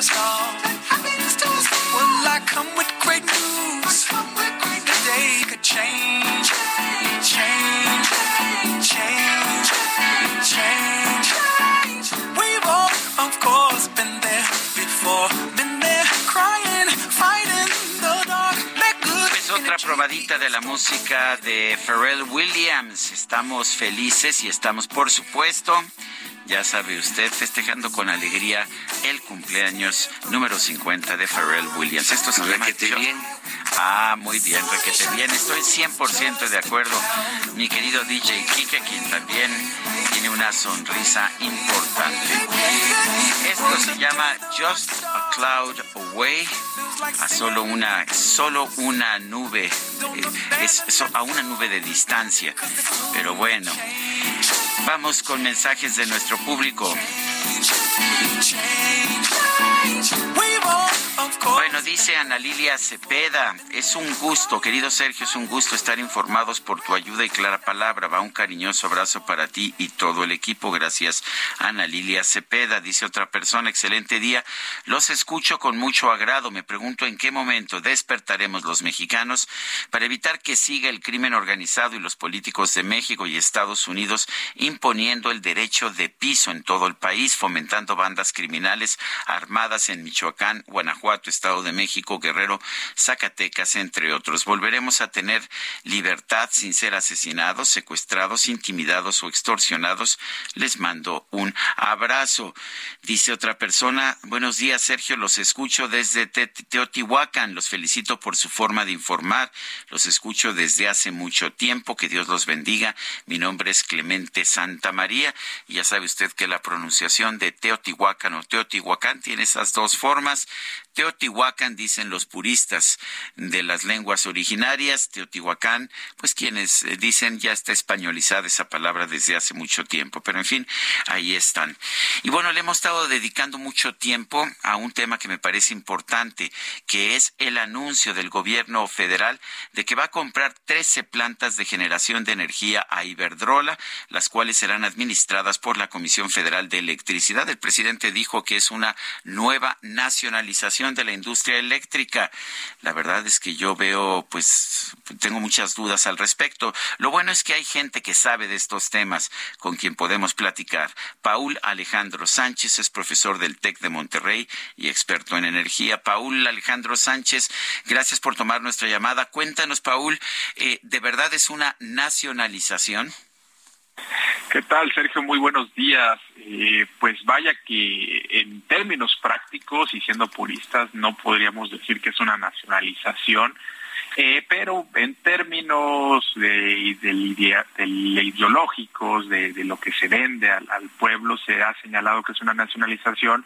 us all. Well, I come with great news. The day could change, probadita de la música de Pharrell Williams. Estamos felices y estamos, por supuesto, ya sabe usted, festejando con alegría el cumpleaños número 50 de Pharrell Williams. Esto se llama bien. Ah, muy bien, requete bien. Estoy 100% de acuerdo. Mi querido DJ Kike, quien también tiene una sonrisa importante. Esto se llama Just a Cloud Away. A solo una, solo una nube. eh, Es, a una nube de distancia. Pero bueno. Vamos con mensajes de nuestro público. Bueno, dice Ana Lilia Cepeda, es un gusto, querido Sergio, es un gusto estar informados por tu ayuda y clara palabra. Va un cariñoso abrazo para ti y todo el equipo. Gracias, Ana Lilia Cepeda. Dice otra persona, excelente día. Los escucho con mucho agrado. Me pregunto en qué momento despertaremos los mexicanos para evitar que siga el crimen organizado y los políticos de México y Estados Unidos imponiendo el derecho de piso en todo el país, fomentando bandas criminales armadas en Michoacán, Guanajuato, Estado de México, Guerrero, Zacatecas, entre otros. Volveremos a tener libertad sin ser asesinados, secuestrados, intimidados o extorsionados. Les mando un abrazo. Dice otra persona, buenos días Sergio, los escucho desde Te- Teotihuacán, los felicito por su forma de informar, los escucho desde hace mucho tiempo, que Dios los bendiga. Mi nombre es Clemente Santa María ya sabe usted que la pronunciación de Teotihuacán o Teotihuacán tiene esas dos formas. Teotihuacán dicen los puristas de las lenguas originarias. Teotihuacán, pues quienes eh, dicen ya está españolizada esa palabra desde hace mucho tiempo. Pero en fin, ahí están. Y bueno, le hemos estado dedicando mucho tiempo a un tema que me parece importante, que es el anuncio del gobierno federal de que va a comprar 13 plantas de generación de energía a Iberdrola, las cuales serán administradas por la Comisión Federal de Electricidad. El presidente dijo que es una nueva nacionalización de la industria eléctrica. La verdad es que yo veo, pues, tengo muchas dudas al respecto. Lo bueno es que hay gente que sabe de estos temas con quien podemos platicar. Paul Alejandro Sánchez es profesor del TEC de Monterrey y experto en energía. Paul Alejandro Sánchez, gracias por tomar nuestra llamada. Cuéntanos, Paul, eh, ¿de verdad es una nacionalización? ¿Qué tal, Sergio? Muy buenos días. Eh, pues vaya que en términos prácticos y siendo puristas no podríamos decir que es una nacionalización, eh, pero en términos de, ideológicos, de, lo que se vende al, pueblo, se ha señalado que es una nacionalización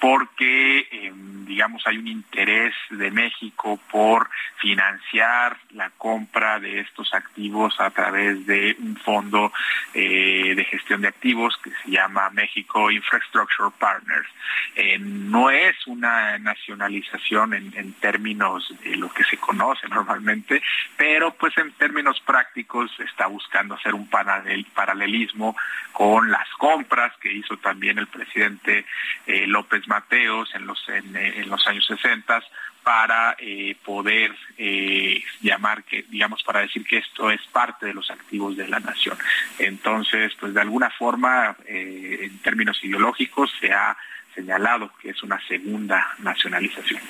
porque, em, digamos, hay un interés de México por financiar la compra de estos activos a través de un fondo eh, de gestión de activos que se llama México Infrastructure Partners. Eh, no es una nacionalización en, en términos de lo que se conoce, normalmente, pero pues en términos prácticos está buscando hacer un paralelismo con las compras que hizo también el presidente eh, López Mateos en los, en, eh, los años 60 para eh, poder llamar que, digamos, para decir que esto es parte de los activos de la nación. Entonces, pues de alguna forma, en términos ideológicos, se ha señalado que es una segunda nacionalización.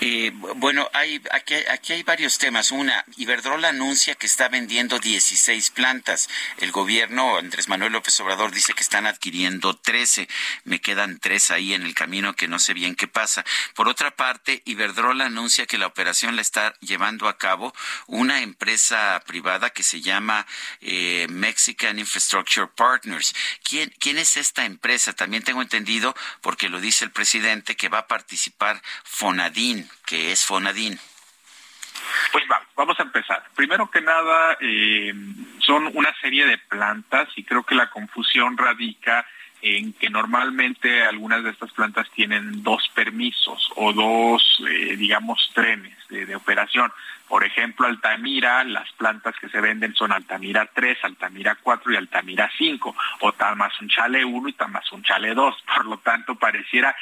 Eh, bueno, hay, aquí, aquí, hay varios temas. Una, Iberdrola anuncia que está vendiendo 16 plantas. El gobierno, Andrés Manuel López Obrador, dice que están adquiriendo 13. Me quedan tres ahí en el camino que no sé bien qué pasa. Por otra parte, Iberdrola anuncia que la operación la está llevando a cabo una empresa privada que se llama eh, Mexican Infrastructure Partners. ¿Quién, ¿Quién es esta empresa? También tengo entendido, porque lo dice el presidente, que va a participar Fonadín que es Fonadín? Pues vamos a empezar. Primero que nada, eh, son una serie de plantas y creo que la confusión radica en que normalmente algunas de estas plantas tienen dos permisos o dos, eh, digamos, trenes de, operación. Por ejemplo, Altamira, las plantas que se venden son Altamira 3, Altamira 4 y Altamira 5, o Tamazunchale 1 y Tamazunchale 2. Por lo tanto, pareciera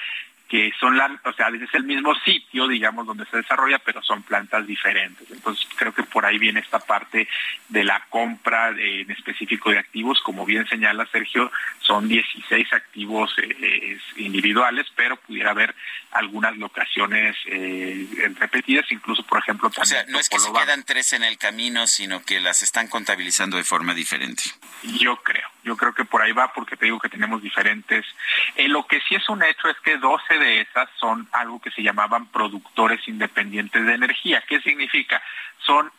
que son la, o sea, es el mismo sitio, digamos, donde se desarrolla, pero son plantas diferentes. Entonces, creo que por ahí viene esta parte de la compra en específico de activos, como bien señala Sergio, son 16 activos eh, eh, individuales, pero pudiera haber algunas locaciones eh, repetidas, incluso, por ejemplo, O sea, no es que se quedan tres en el camino, sino que las están contabilizando de forma diferente. Yo creo, yo creo que por ahí va, porque te digo que tenemos diferentes. lo que sí es un hecho es que 12 de esas son algo que se llamaban productores independientes de energía. ¿Qué significa? Son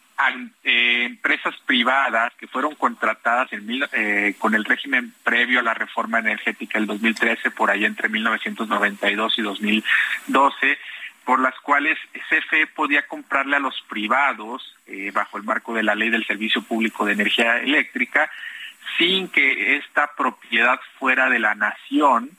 eh, empresas privadas que fueron contratadas eh, con el régimen previo a la reforma energética del 2013, por ahí entre 1992 y 2012, por las cuales CFE podía comprarle a los privados, eh, bajo el marco de la ley del Servicio Público de Energía Eléctrica, sin que esta propiedad fuera de la nación,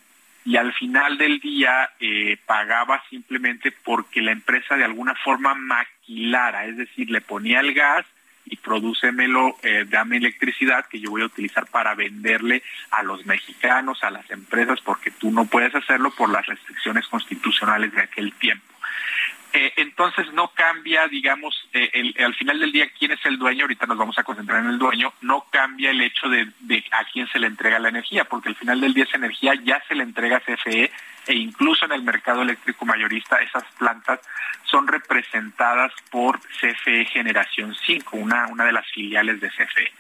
y al final del día eh, pagaba simplemente porque la empresa de alguna forma maquilara, es decir, le ponía el gas y prodúcemelo, eh, dame electricidad que yo voy a utilizar para venderle a los mexicanos, a las empresas, porque tú no puedes hacerlo por las restricciones constitucionales de aquel tiempo. Eh, entonces no cambia, digamos, al final del día quién es el dueño, ahorita nos vamos a concentrar en el dueño, no cambia el hecho de, a quién se le entrega la energía, porque al final del día esa energía ya se le entrega a CFE e incluso en el mercado eléctrico mayorista esas plantas son representadas por CFE Generación 5, una, una de las filiales de CFE.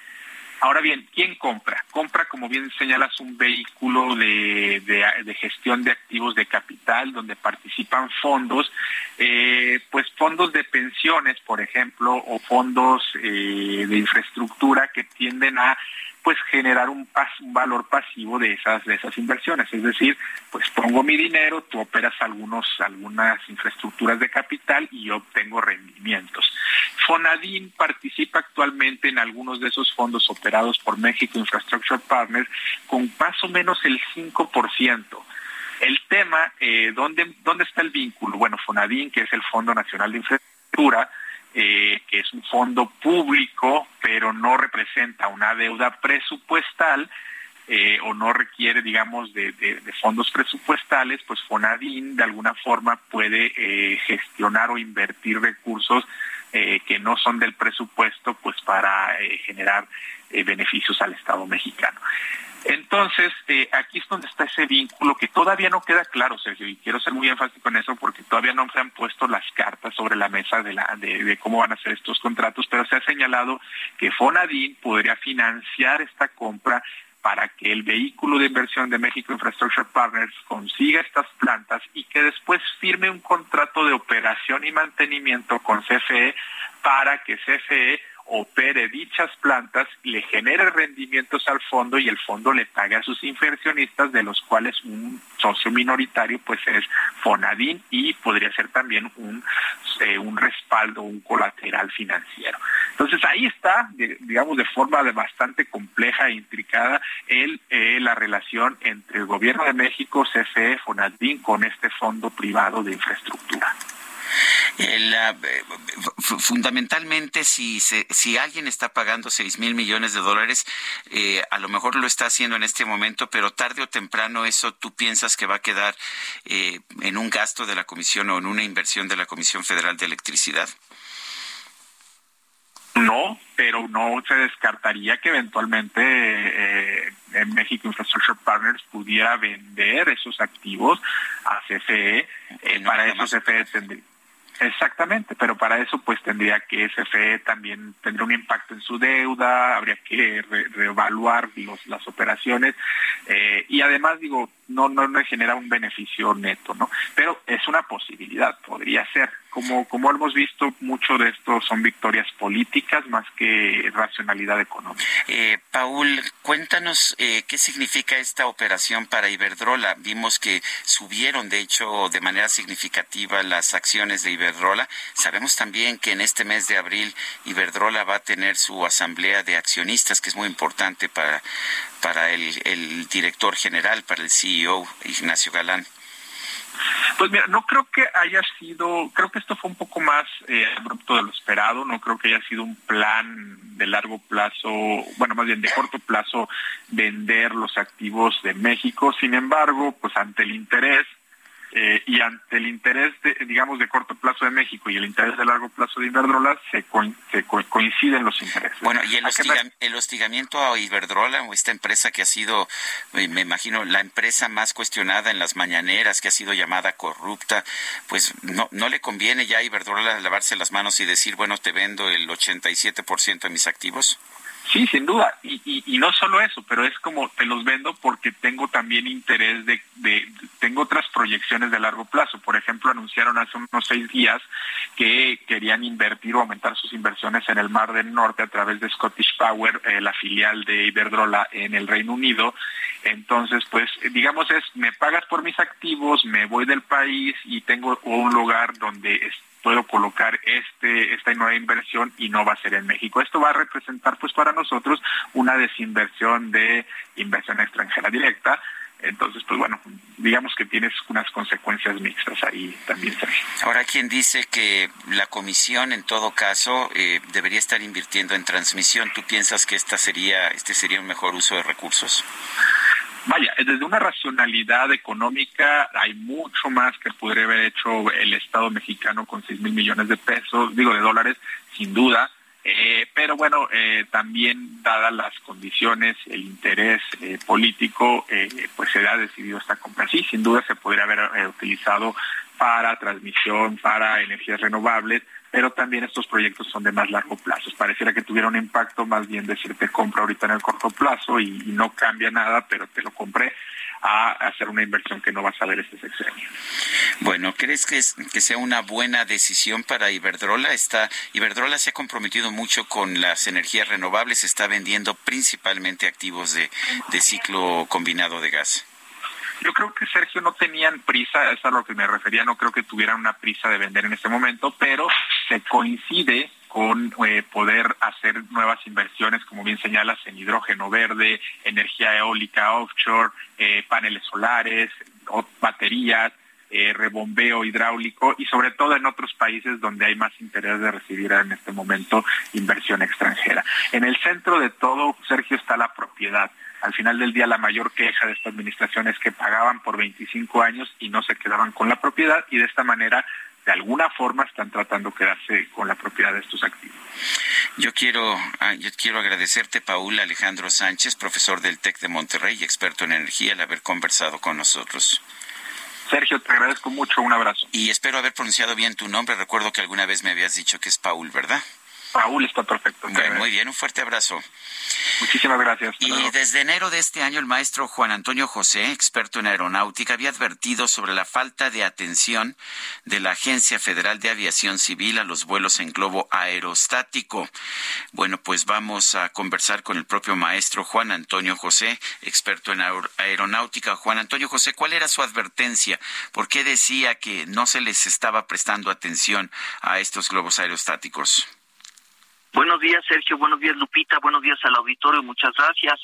Ahora bien, ¿quién compra? Compra, como bien señalas, un vehículo de, gestión de activos de capital donde participan fondos, eh, pues fondos de pensiones, por ejemplo, o fondos eh, de infraestructura que tienden a pues generar un, un valor pasivo de esas, de esas inversiones. Es decir, pues pongo mi dinero, tú operas algunos, algunas infraestructuras de capital y yo obtengo rendimientos. Fonadín participa actualmente en algunos de esos fondos operados por México Infrastructure Partners con más o menos el 5%. El tema, eh, ¿dónde, ¿dónde está el vínculo? Bueno, Fonadín, que es el Fondo Nacional de Infraestructura, eh, que es un fondo público, pero no representa una deuda presupuestal eh, o no requiere, digamos, de, fondos presupuestales, pues Fonadín de alguna forma puede eh, gestionar o invertir recursos que no son del presupuesto, pues para generar beneficios al Estado mexicano. Entonces, eh, aquí es donde está ese vínculo que todavía no queda claro, Sergio, y quiero ser muy enfático en eso porque todavía no se han puesto las cartas sobre la mesa de, la, de, cómo van a ser estos contratos, pero se ha señalado que Fonadín podría financiar esta compra para que el vehículo de inversión de México Infrastructure Partners consiga estas plantas y que después firme un contrato de operación y mantenimiento con CFE para que CFE opere dichas plantas, le genere rendimientos al fondo y el fondo le pague a sus inversionistas, de los cuales un socio minoritario pues es Fonadín y podría ser también un, eh, un respaldo, un colateral financiero. Entonces ahí está, digamos, de forma bastante compleja e intricada el, eh, la relación entre el gobierno de México, CFE, Fonadín, con este fondo privado de infraestructura. Eh, fundamentalmente, si, si alguien está pagando seis mil millones de dólares, eh, a lo mejor lo está haciendo en este momento, pero tarde o temprano eso tú piensas que va a quedar eh, en un gasto de la Comisión o en una inversión de la Comisión Federal de Electricidad. No, pero no se descartaría que eventualmente en México Infrastructure Partners pudiera vender esos activos a CFE. para eso CFE tendría Exactamente, pero para eso pues tendría que SFE también tendría un impacto en su deuda, habría que reevaluar las operaciones eh, y además digo, no, no le genera un beneficio neto, ¿no? Pero es una posibilidad, podría ser. Como, hemos visto, mucho de esto son victorias políticas más que racionalidad económica. Eh, Paul, cuéntanos eh, qué significa esta operación para Iberdrola. Vimos que subieron, de hecho, de manera significativa las acciones de Iberdrola. Sabemos también que en este mes de abril Iberdrola va a tener su asamblea de accionistas, que es muy importante para, para el, director general, para el CEO, Ignacio Galán? Pues mira, no creo que haya sido, creo que esto fue un poco más eh, abrupto de lo esperado, no creo que haya sido un plan de largo plazo, bueno, más bien de corto plazo, vender los activos de México. Sin embargo, pues ante el interés eh, y ante el interés, de, digamos, de corto plazo de México y el interés de largo plazo de Iberdrola, se, coinciden los intereses. Bueno, y el, hostigamiento a Iberdrola, o esta empresa que ha sido, me imagino, la empresa más cuestionada en las mañaneras, que ha sido llamada corrupta, pues no, no le conviene ya a Iberdrola lavarse las manos y decir, bueno, te vendo el 87% de mis activos. Sí, sin duda. Y, y, no solo eso, pero es como te los vendo porque tengo también interés de, de, tengo otras proyecciones de largo plazo. Por ejemplo, anunciaron hace unos seis días que querían invertir o aumentar sus inversiones en el Mar del Norte a través de Scottish Power, eh, la filial de Iberdrola en el Reino Unido. Entonces, pues, digamos es, me pagas por mis activos, me voy del país y tengo un lugar donde puedo colocar este esta nueva inversión y no va a ser en México. Esto va a representar pues para nosotros una desinversión de inversión extranjera directa. Entonces, pues bueno, digamos que tienes unas consecuencias mixtas ahí también, Sergio. Ahora, quien dice que la comisión, en todo caso, eh, debería estar invirtiendo en transmisión, ¿tú piensas que esta sería, este sería un mejor uso de recursos? Vaya, desde una racionalidad económica hay mucho más que podría haber hecho el Estado mexicano con 6 mil millones de pesos, digo de dólares, sin duda. Eh, pero bueno, eh, también dadas las condiciones, el interés eh, político, pues se ha decidido esta compra. Sí, sin duda se podría haber utilizado para transmisión, para energías renovables, pero también estos proyectos son de más largo plazo. Pareciera que tuviera un impacto más bien decir te compro ahorita en el corto plazo y, no cambia nada, pero te lo compré a hacer una inversión que no vas a ver este sexenio. Bueno, ¿crees que, es, que sea una buena decisión para Iberdrola? Está, Iberdrola se ha comprometido mucho con las energías renovables, está vendiendo principalmente activos de, de ciclo combinado de gas. Yo creo que Sergio no tenían prisa, es a lo que me refería, no creo que tuvieran una prisa de vender en este momento, pero se coincide con eh, poder hacer nuevas inversiones, como bien señalas, en hidrógeno verde, energía eólica offshore, eh, paneles solares, baterías, eh, rebombeo hidráulico y sobre todo en otros países donde hay más interés de recibir en este momento inversión extranjera. En el centro de todo, Sergio, está la propiedad. Al final del día la mayor queja de esta administración es que pagaban por 25 años y no se quedaban con la propiedad y de esta manera de alguna forma están tratando de quedarse con la propiedad de estos activos. Yo quiero, ah, yo quiero agradecerte, Paul Alejandro Sánchez, profesor del TEC de Monterrey y experto en energía, el haber conversado con nosotros. Sergio, te agradezco mucho, un abrazo. Y espero haber pronunciado bien tu nombre. Recuerdo que alguna vez me habías dicho que es Paul, ¿verdad? Paul está perfecto. muy bien, un fuerte abrazo. Muchísimas gracias. Y desde enero de este año, el maestro Juan Antonio José, experto en aeronáutica, había advertido sobre la falta de atención de la Agencia Federal de Aviación Civil a los vuelos en globo aerostático. Bueno, pues vamos a conversar con el propio maestro Juan Antonio José, experto en aeronáutica. Juan Antonio José, ¿cuál era su advertencia? ¿Por qué decía que no se les estaba prestando atención a estos globos aerostáticos? Buenos días, Sergio. Buenos días, Lupita. Buenos días al auditorio. Muchas gracias.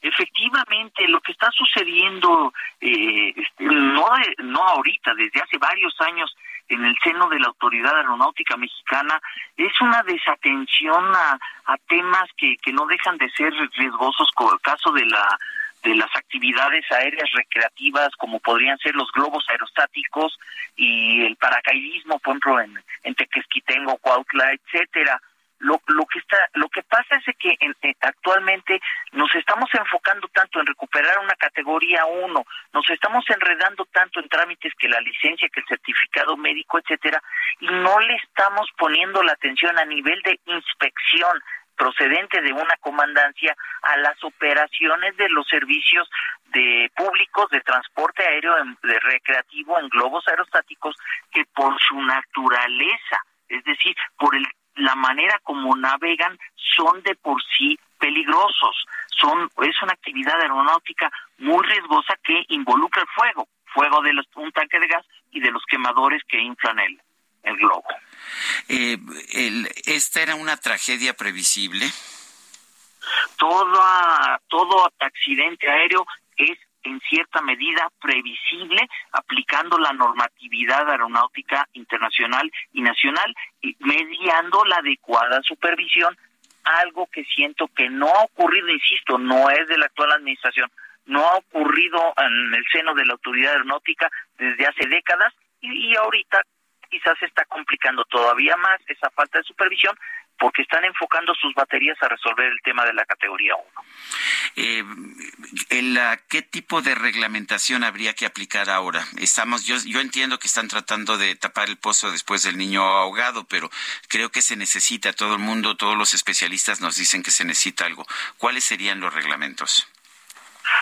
Efectivamente, lo que está sucediendo, eh, este, no, no ahorita, desde hace varios años en el seno de la Autoridad Aeronáutica Mexicana, es una desatención a, temas que, que no dejan de ser riesgosos, como el caso de la de las actividades aéreas recreativas como podrían ser los globos aerostáticos y el paracaidismo, por ejemplo, en, en Tequesquitengo, Cuautla, etcétera lo, lo que está lo que pasa es que actualmente nos estamos enfocando tanto en recuperar una categoría 1, nos estamos enredando tanto en trámites que la licencia, que el certificado médico, etcétera, y no le estamos poniendo la atención a nivel de inspección procedente de una comandancia a las operaciones de los servicios de públicos de transporte aéreo de recreativo en globos aerostáticos que por su naturaleza, es decir, por el la manera como navegan son de por sí peligrosos. Son, es una actividad aeronáutica muy riesgosa que involucra el fuego, fuego de un tanque de gas y de los quemadores que inflan el, el globo. Eh, ¿Esta era una tragedia previsible? Todo, todo accidente aéreo es en cierta medida previsible aplicando la normatividad aeronáutica internacional y nacional y mediando la adecuada supervisión, algo que siento que no ha ocurrido, insisto, no es de la actual administración, no ha ocurrido en el seno de la autoridad aeronáutica desde hace décadas y, ahorita quizás se está complicando todavía más esa falta de supervisión porque están enfocando sus baterías a resolver el tema de la categoría 1. Eh, ¿Qué tipo de reglamentación habría que aplicar ahora? Estamos, yo, yo entiendo que están tratando de tapar el pozo después del niño ahogado, pero creo que se necesita, todo el mundo, todos los especialistas nos dicen que se necesita algo. ¿Cuáles serían los reglamentos?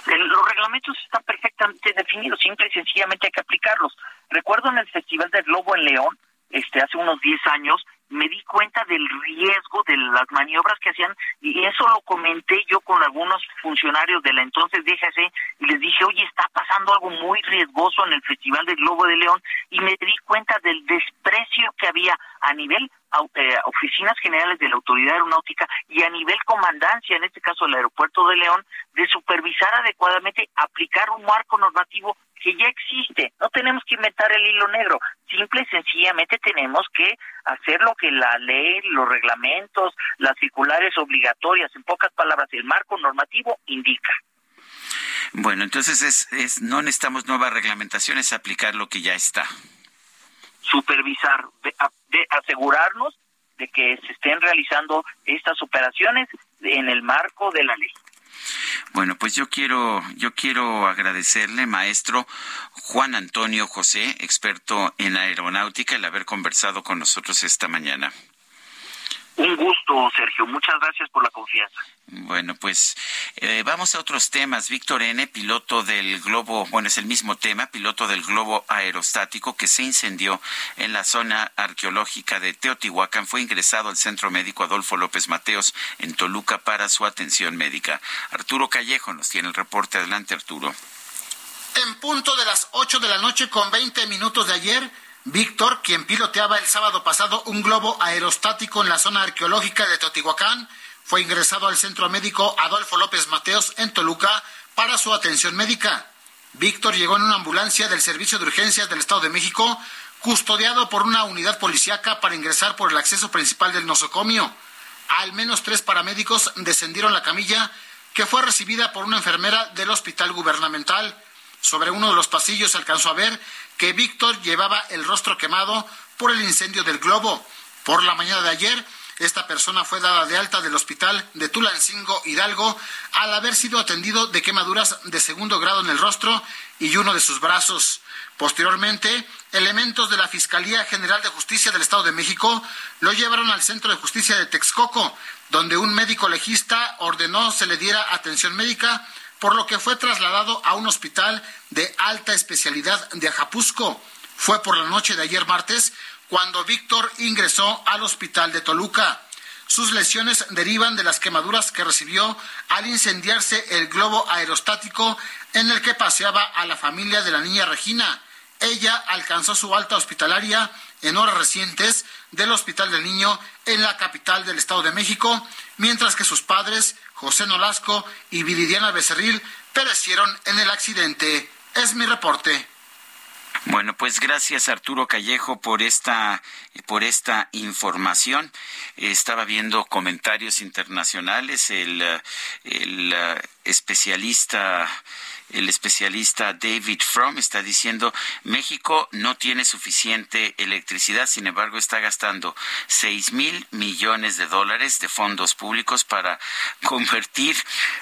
Los reglamentos están perfectamente definidos, simple y sencillamente hay que aplicarlos. Recuerdo en el Festival del Globo en León, este, hace unos 10 años, me di cuenta del riesgo de las maniobras que hacían y eso lo comenté yo con algunos funcionarios de la entonces DGC y les dije, oye, está pasando algo muy riesgoso en el Festival del Globo de León y me di cuenta del desprecio que había a nivel eh, oficinas generales de la autoridad aeronáutica y a nivel comandancia, en este caso el aeropuerto de León, de supervisar adecuadamente, aplicar un marco normativo que ya existe. No tenemos que inventar el hilo negro, simple y sencillamente tenemos que hacer lo que la ley, los reglamentos, las circulares obligatorias, en pocas palabras, el marco normativo indica. Bueno, entonces es, es no necesitamos nuevas reglamentaciones, aplicar lo que ya está. Supervisar, de asegurarnos de que se estén realizando estas operaciones en el marco de la ley. Bueno, pues yo quiero, yo quiero agradecerle, maestro Juan Antonio José, experto en aeronáutica, el haber conversado con nosotros esta mañana. Un gusto, Sergio. Muchas gracias por la confianza. Bueno, pues eh, vamos a otros temas. Víctor N., piloto del globo, bueno, es el mismo tema, piloto del globo aerostático que se incendió en la zona arqueológica de Teotihuacán, fue ingresado al Centro Médico Adolfo López Mateos en Toluca para su atención médica. Arturo Callejo nos tiene el reporte. Adelante, Arturo. En punto de las 8 de la noche con 20 minutos de ayer, Víctor, quien piloteaba el sábado pasado un globo aerostático en la zona arqueológica de Teotihuacán, fue ingresado al centro médico Adolfo López Mateos en Toluca para su atención médica. Víctor llegó en una ambulancia del Servicio de Urgencias del Estado de México, custodiado por una unidad policíaca para ingresar por el acceso principal del nosocomio. Al menos tres paramédicos descendieron la camilla, que fue recibida por una enfermera del hospital gubernamental. Sobre uno de los pasillos alcanzó a ver que Víctor llevaba el rostro quemado por el incendio del globo. Por la mañana de ayer, esta persona fue dada de alta del hospital de Tulancingo Hidalgo al haber sido atendido de quemaduras de segundo grado en el rostro y uno de sus brazos. Posteriormente, elementos de la Fiscalía General de Justicia del Estado de México lo llevaron al Centro de Justicia de Texcoco, donde un médico legista ordenó se le diera atención médica por lo que fue trasladado a un hospital de alta especialidad de Ajapusco. Fue por la noche de ayer martes cuando Víctor ingresó al hospital de Toluca. Sus lesiones derivan de las quemaduras que recibió al incendiarse el globo aerostático en el que paseaba a la familia de la niña Regina. Ella alcanzó su alta hospitalaria en horas recientes del Hospital del Niño en la capital del Estado de México, mientras que sus padres José Nolasco y Viridiana Becerril perecieron en el accidente. Es mi reporte. Bueno, pues gracias Arturo Callejo por esta por esta información. Estaba viendo comentarios internacionales. El, el especialista el especialista David Fromm está diciendo México no tiene suficiente electricidad, sin embargo está gastando seis mil millones de dólares de fondos públicos para convertir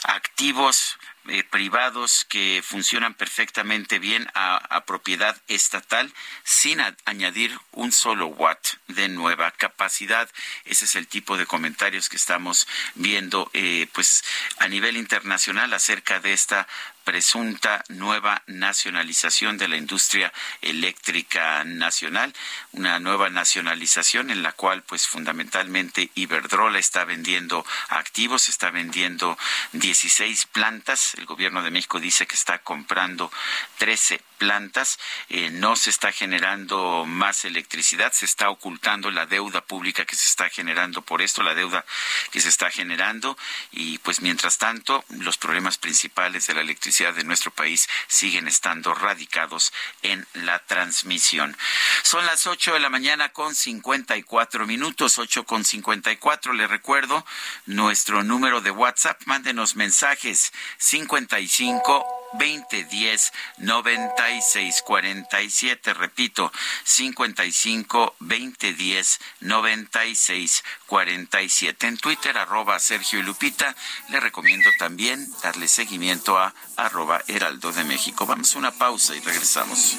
activos eh, privados que funcionan perfectamente bien a, propiedad estatal sin añadir un solo watt de nueva capacidad. Ese es el tipo de comentarios que estamos viendo eh, pues a nivel internacional acerca de esta presunta nueva nacionalización de la industria eléctrica nacional, una nueva nacionalización en la cual pues fundamentalmente Iberdrola está vendiendo activos, está vendiendo 16 plantas, el gobierno de México dice que está comprando 13 plantas, eh, no se está generando más electricidad, se está ocultando la deuda pública que se está generando por esto, la deuda que se está generando. Y pues mientras tanto los problemas principales de la electricidad de nuestro país siguen estando radicados en la transmisión. Son las 8 de la mañana con 54 minutos, 8 con 54. Le recuerdo nuestro número de WhatsApp, mándenos mensajes 55 2010 9647. Repito, 55 2010 9647. En Twitter, arroba Sergio y Lupita. Le recomiendo también darle seguimiento a arroba Heraldo de México. Vamos a una pausa y regresamos.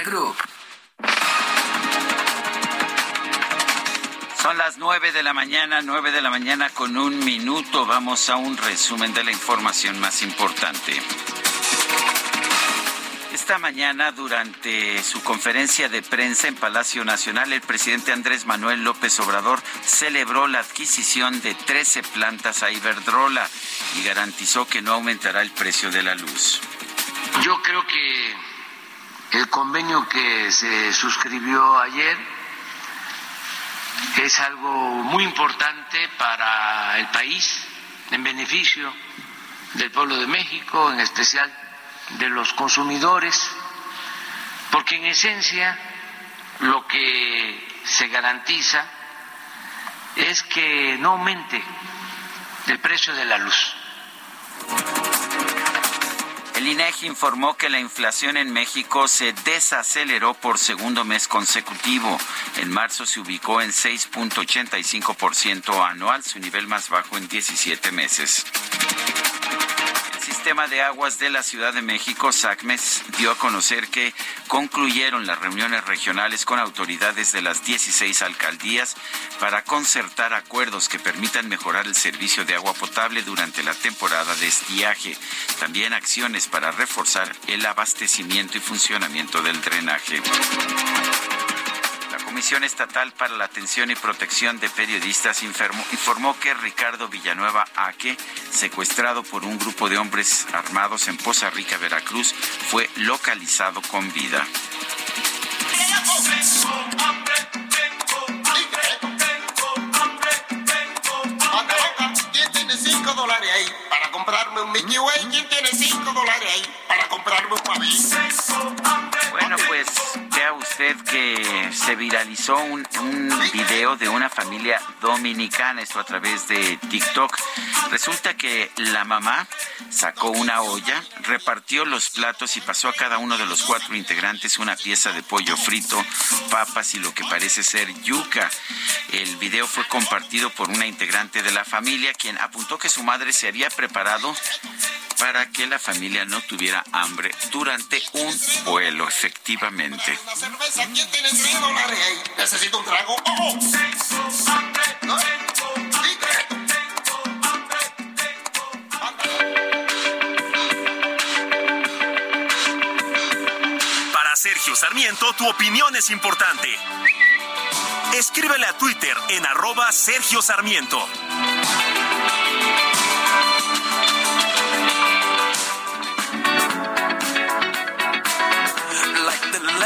Group. Son las nueve de la mañana, nueve de la mañana con un minuto. Vamos a un resumen de la información más importante. Esta mañana, durante su conferencia de prensa en Palacio Nacional, el presidente Andrés Manuel López Obrador celebró la adquisición de 13 plantas a Iberdrola y garantizó que no aumentará el precio de la luz. Yo creo que el convenio que se suscribió ayer es algo muy importante para el país, en beneficio del pueblo de México, en especial de los consumidores, porque en esencia lo que se garantiza es que no aumente el precio de la luz. El INEGI informó que la inflación en México se desaceleró por segundo mes consecutivo. En marzo se ubicó en 6.85% anual, su nivel más bajo en 17 meses. El sistema de aguas de la Ciudad de México, SACMES, dio a conocer que concluyeron las reuniones regionales con autoridades de las 16 alcaldías para concertar acuerdos que permitan mejorar el servicio de agua potable durante la temporada de estiaje. También acciones para reforzar el abastecimiento y funcionamiento del drenaje. Comisión Estatal para la Atención y Protección de Periodistas informó, que Ricardo Villanueva Aque, secuestrado por un grupo de hombres armados en Poza Rica, Veracruz, fue localizado con vida. ¿Quién tiene cinco dólares ahí para comprarme un. Bueno, pues vea usted que se viralizó un, video de una familia dominicana, esto a través de TikTok. Resulta que la mamá sacó una olla, repartió los platos y pasó a cada uno de los cuatro integrantes una pieza de pollo frito, papas y lo que parece ser yuca. El video fue compartido por una integrante de la familia, quien apuntó que su madre se había preparado para que la familia no tuviera hambre durante un vuelo, efectivamente. Necesito un trago. Oh. Para Sergio Sarmiento, tu opinión es importante. Escríbele a Twitter en arroba Sergio Sarmiento.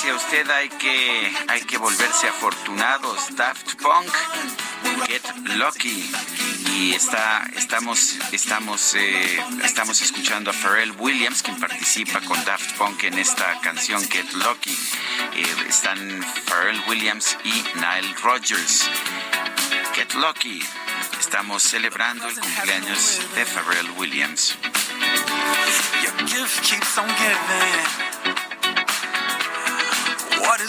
¿Qué le parece a usted? Hay que, hay que volverse afortunados. Daft Punk, Get Lucky. Y está, estamos, estamos, eh, estamos escuchando a Pharrell Williams, quien participa con Daft Punk en esta canción Get Lucky. Eh, están Pharrell Williams y Nile Rodgers. Get Lucky. Estamos celebrando el cumpleaños de Pharrell Williams.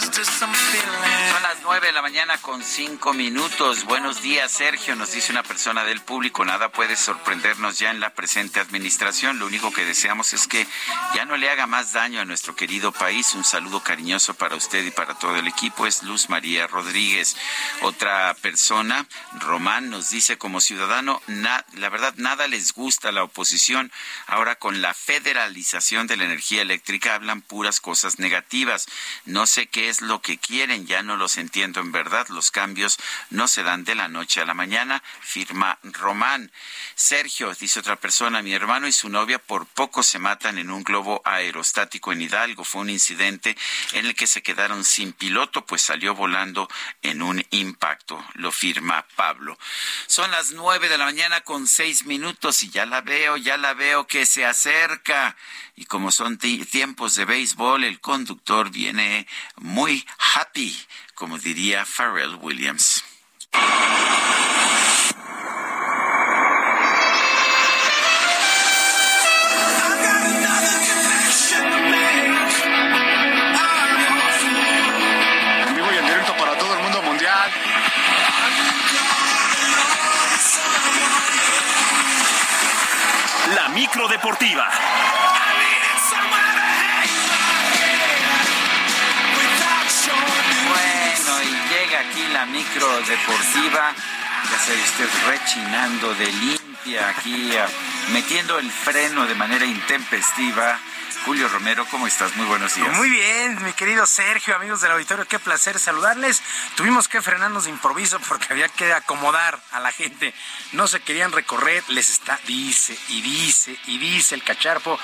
Son las nueve de la mañana con cinco minutos. Buenos días, Sergio. Nos dice una persona del público. Nada puede sorprendernos ya en la presente administración. Lo único que deseamos es que ya no le haga más daño a nuestro querido país. Un saludo cariñoso para usted y para todo el equipo. Es Luz María Rodríguez. Otra persona, Román, nos dice como ciudadano, la verdad, nada les gusta a la oposición. Ahora con la federalización de la energía eléctrica hablan puras cosas negativas. No sé qué es lo que quieren, ya no los entiendo en verdad. Los cambios no se dan de la noche a la mañana, firma Román. Sergio, dice otra persona, mi hermano y su novia por poco se matan en un globo aerostático en Hidalgo. Fue un incidente en el que se quedaron sin piloto, pues salió volando en un impacto. Lo firma Pablo. Son las nueve de la mañana con seis minutos y ya la veo, ya la veo que se acerca. Y como son tiempos de béisbol, el conductor viene muy happy, como diría Pharrell Williams. En vivo micro deportiva. Ya se usted rechinando de limpia aquí, metiendo el freno de manera intempestiva. Julio Romero, ¿cómo estás? Muy buenos días. Muy bien, mi querido Sergio, amigos del auditorio, qué placer saludarles. Tuvimos que frenarnos de improviso porque había que acomodar a la gente. No se querían recorrer, les está, dice y dice y dice el cacharpo,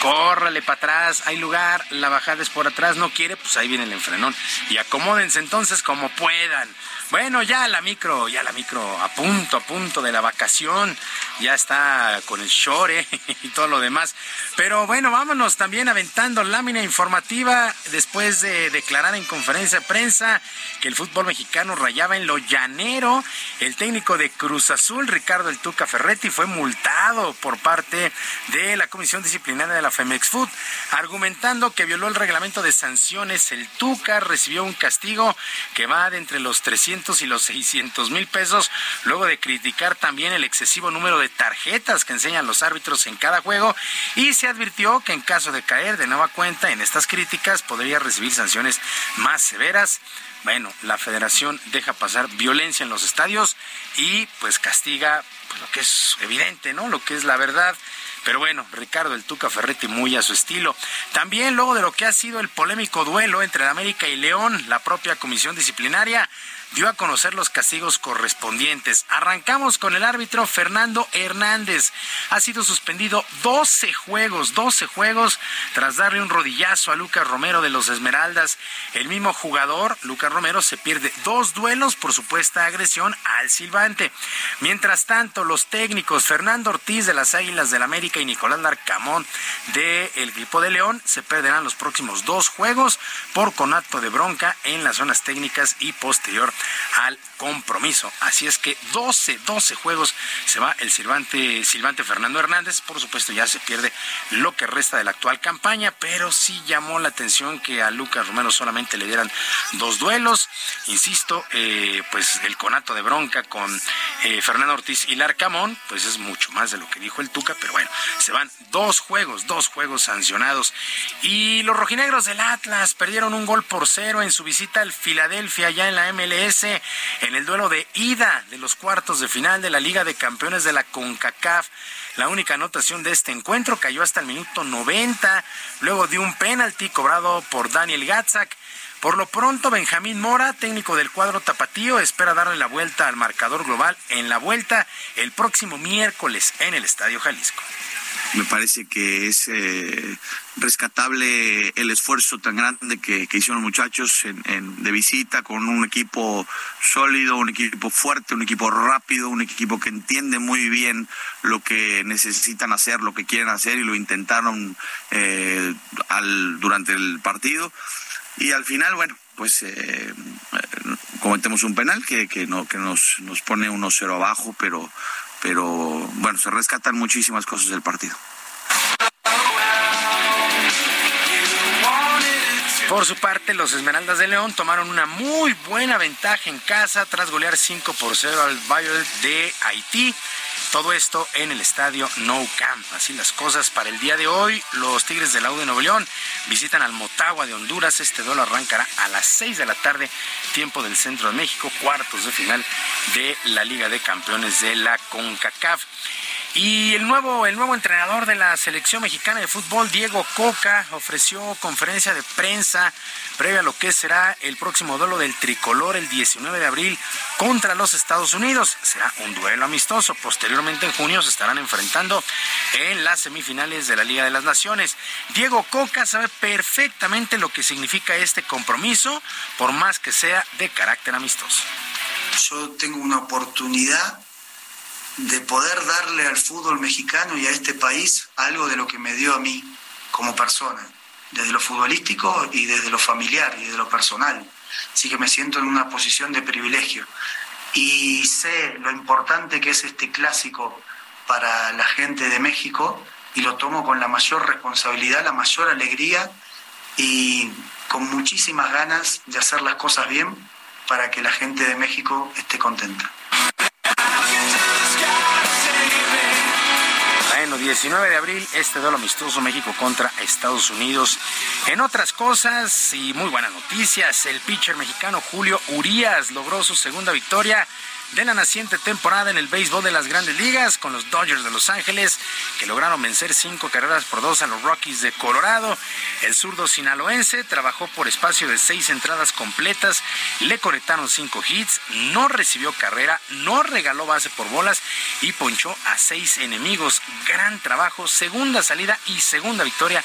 córrale para atrás, hay lugar, la bajada es por atrás, no quiere, pues ahí viene el enfrenón. Y acomódense entonces como puedan. Bueno, ya la micro, ya la micro, a punto, a punto de la vacación, ya está con el shore y todo lo demás. Pero bueno, vámonos también aventando lámina informativa después de declarar en conferencia de prensa que el fútbol mexicano rayaba en lo llanero. El técnico de Cruz Azul, Ricardo El Tuca Ferretti, fue multado por parte de la Comisión Disciplinaria de la Femex Food, argumentando que violó el reglamento de sanciones. El Tuca recibió un castigo que va de entre los 300 y los 600 mil pesos, luego de criticar también el excesivo número de tarjetas que enseñan los árbitros en cada juego y se advirtió que en caso de caer de nueva cuenta en estas críticas podría recibir sanciones más severas. Bueno, la federación deja pasar violencia en los estadios y pues castiga pues, lo que es evidente, ¿no? Lo que es la verdad. Pero bueno, Ricardo el Tuca Ferretti muy a su estilo. También luego de lo que ha sido el polémico duelo entre América y León, la propia comisión disciplinaria dio a conocer los castigos correspondientes. Arrancamos con el árbitro Fernando Hernández. Ha sido suspendido 12 juegos, 12 juegos tras darle un rodillazo a Lucas Romero de los Esmeraldas. El mismo jugador, Lucas Romero, se pierde dos duelos por supuesta agresión al silbante. Mientras tanto, los técnicos Fernando Ortiz de las Águilas del América y Nicolás Larcamón del equipo de León se perderán los próximos dos juegos por conato de bronca en las zonas técnicas y posterior al compromiso. Así es que 12, 12 juegos se va el silbante, silbante Fernando Hernández. Por supuesto, ya se pierde lo que resta de la actual campaña, pero sí llamó la atención que a Lucas Romero solamente le dieran dos duelos. Insisto, eh, pues el conato de bronca con eh, Fernando Ortiz y Larcamón, pues es mucho más de lo que dijo el Tuca, pero bueno, se van dos juegos, dos juegos sancionados. Y los rojinegros del Atlas perdieron un gol por cero en su visita al Filadelfia, ya en la MLS en el duelo de ida de los cuartos de final de la Liga de Campeones de la CONCACAF. La única anotación de este encuentro cayó hasta el minuto 90, luego de un penalti cobrado por Daniel Gatzak. Por lo pronto, Benjamín Mora, técnico del cuadro tapatío, espera darle la vuelta al marcador global en la vuelta el próximo miércoles en el Estadio Jalisco. Me parece que es eh, rescatable el esfuerzo tan grande que, hicieron los muchachos en, de visita con un equipo sólido, un equipo fuerte, un equipo rápido, un equipo que entiende muy bien lo que necesitan hacer, lo que quieren hacer y lo intentaron eh, al, durante el partido. Y al final, bueno, pues eh, cometemos un penal que, que, no, que nos, nos pone 1-0 abajo, pero pero bueno, se rescatan muchísimas cosas del partido. Por su parte, los Esmeraldas de León tomaron una muy buena ventaja en casa tras golear 5 por 0 al Bayern de Haití. Todo esto en el estadio Nou Camp. Así las cosas para el día de hoy. Los Tigres del Aude Nuevo León visitan al Motagua de Honduras. Este duelo arrancará a las 6 de la tarde, tiempo del centro de México, cuartos de final de la Liga de Campeones de la CONCACAF. Y el nuevo, el nuevo entrenador de la selección mexicana de fútbol, Diego Coca, ofreció conferencia de prensa previa a lo que será el próximo duelo del tricolor el 19 de abril contra los Estados Unidos. Será un duelo amistoso. Posteriormente en junio se estarán enfrentando en las semifinales de la Liga de las Naciones. Diego Coca sabe perfectamente lo que significa este compromiso, por más que sea de carácter amistoso. Yo tengo una oportunidad de poder darle al fútbol mexicano y a este país algo de lo que me dio a mí como persona, desde lo futbolístico y desde lo familiar y desde lo personal. Así que me siento en una posición de privilegio y sé lo importante que es este clásico para la gente de México y lo tomo con la mayor responsabilidad, la mayor alegría y con muchísimas ganas de hacer las cosas bien para que la gente de México esté contenta. Bueno, 19 de abril, este duelo amistoso México contra Estados Unidos. En otras cosas y muy buenas noticias, el pitcher mexicano Julio Urias logró su segunda victoria de la naciente temporada en el béisbol de las grandes ligas con los Dodgers de Los Ángeles, que lograron vencer cinco carreras por dos a los Rockies de Colorado. El zurdo sinaloense trabajó por espacio de seis entradas completas, le conectaron cinco hits, no recibió carrera, no regaló base por bolas y ponchó a seis enemigos. Gran trabajo, segunda salida y segunda victoria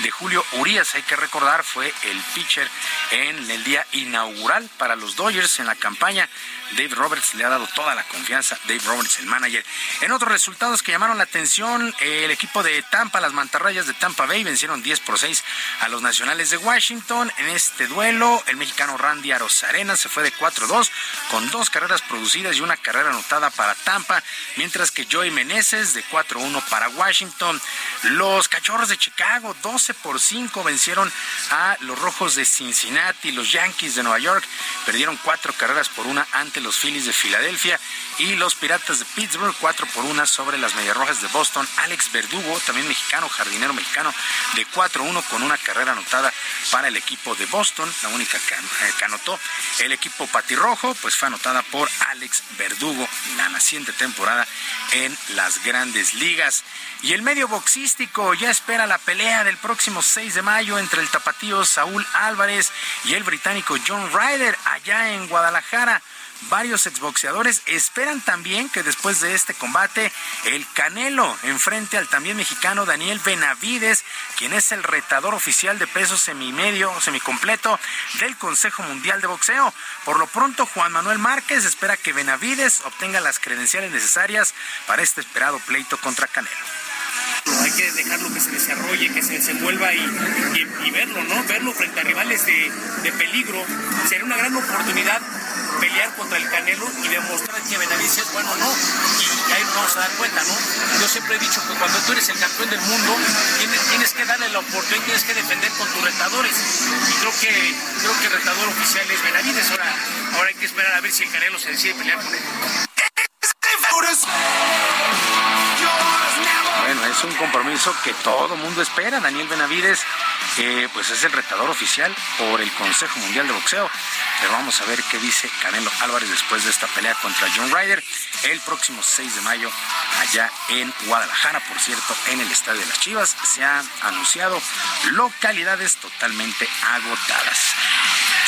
de Julio Urias. Hay que recordar, fue el pitcher en el día inaugural para los Dodgers en la campaña. Dave Roberts le ha dado toda la confianza, Dave Roberts, el manager. En otros resultados que llamaron la atención, el equipo de Tampa, las mantarrayas de Tampa Bay, vencieron 10 por 6 a los nacionales de Washington. En este duelo, el mexicano Randy Arozarena se fue de 4-2 con dos carreras producidas y una carrera anotada para Tampa, mientras que Joey Meneses de 4-1 para Washington. Los cachorros de Chicago, 12 por 5, vencieron a los rojos de Cincinnati. Los Yankees de Nueva York perdieron cuatro carreras por una ante los Phillies de Filadelfia y los Piratas de Pittsburgh 4 por 1 sobre las Medias Rojas de Boston. Alex Verdugo, también mexicano, jardinero mexicano, de 4-1 con una carrera anotada para el equipo de Boston, la única que, eh, que anotó. El equipo patirrojo pues fue anotada por Alex Verdugo, la naciente temporada en las grandes ligas. Y el medio boxístico ya espera la pelea del próximo 6 de mayo entre el tapatío Saúl Álvarez y el británico John Ryder allá en Guadalajara. Varios exboxeadores esperan también que después de este combate el Canelo enfrente al también mexicano Daniel Benavides, quien es el retador oficial de peso semimedio, semicompleto del Consejo Mundial de Boxeo. Por lo pronto, Juan Manuel Márquez espera que Benavides obtenga las credenciales necesarias para este esperado pleito contra Canelo. Hay que dejarlo que se desarrolle, que se desenvuelva y, verlo, ¿no? Verlo frente a rivales de, de peligro. Sería una gran oportunidad pelear contra el Canelo y demostrar que Benavides es bueno o no. Y ahí nos vamos a dar cuenta, ¿no? Yo siempre he dicho que cuando tú eres el campeón del mundo, tienes, tienes que darle la oportunidad, tienes que defender con tus retadores. Y creo que, creo que el retador oficial es Benavides. Ahora, ahora hay que esperar a ver si el Canelo se decide pelear con él. Es un compromiso que todo mundo espera. Daniel Benavides, eh, pues es el retador oficial por el Consejo Mundial de Boxeo. Pero vamos a ver qué dice Canelo Álvarez después de esta pelea contra John Ryder el próximo 6 de mayo allá en Guadalajara. Por cierto, en el Estadio de las Chivas se han anunciado localidades totalmente agotadas.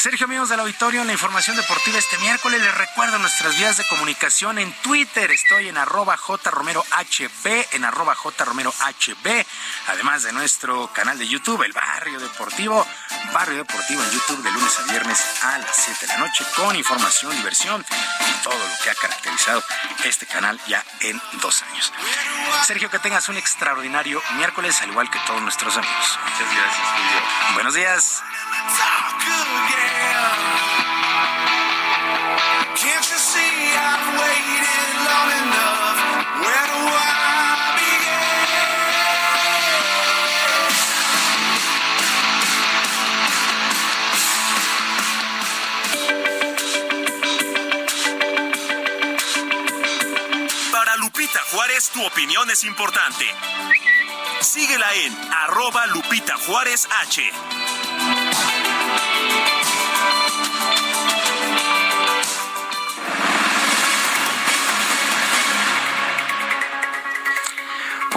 Sergio, amigos del auditorio, la información deportiva este miércoles. Les recuerdo nuestras vías de comunicación en Twitter. Estoy en arroba jromerohb, en arroba jromerohb, además de nuestro canal de YouTube, El Barrio Deportivo. Barrio Deportivo en YouTube de lunes a viernes a las 7 de la noche con información, diversión y todo lo que ha caracterizado este canal ya en dos años. Sergio, que tengas un extraordinario miércoles, al igual que todos nuestros amigos. Muchas gracias, Julio. Buenos días. Can't you see I've waited long enough? Where do I tu opinión es importante. Síguela en arroba Lupita Juárez H.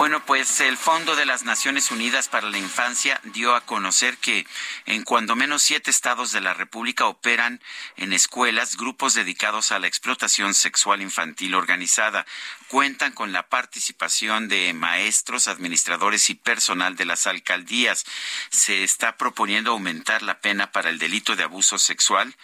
Bueno, pues el Fondo de las Naciones Unidas para la Infancia dio a conocer que en cuando menos siete estados de la República operan en escuelas grupos dedicados a la explotación sexual infantil organizada. Cuentan con la participación de maestros, administradores y personal de las alcaldías. Se está proponiendo aumentar la pena para el delito de abuso sexual,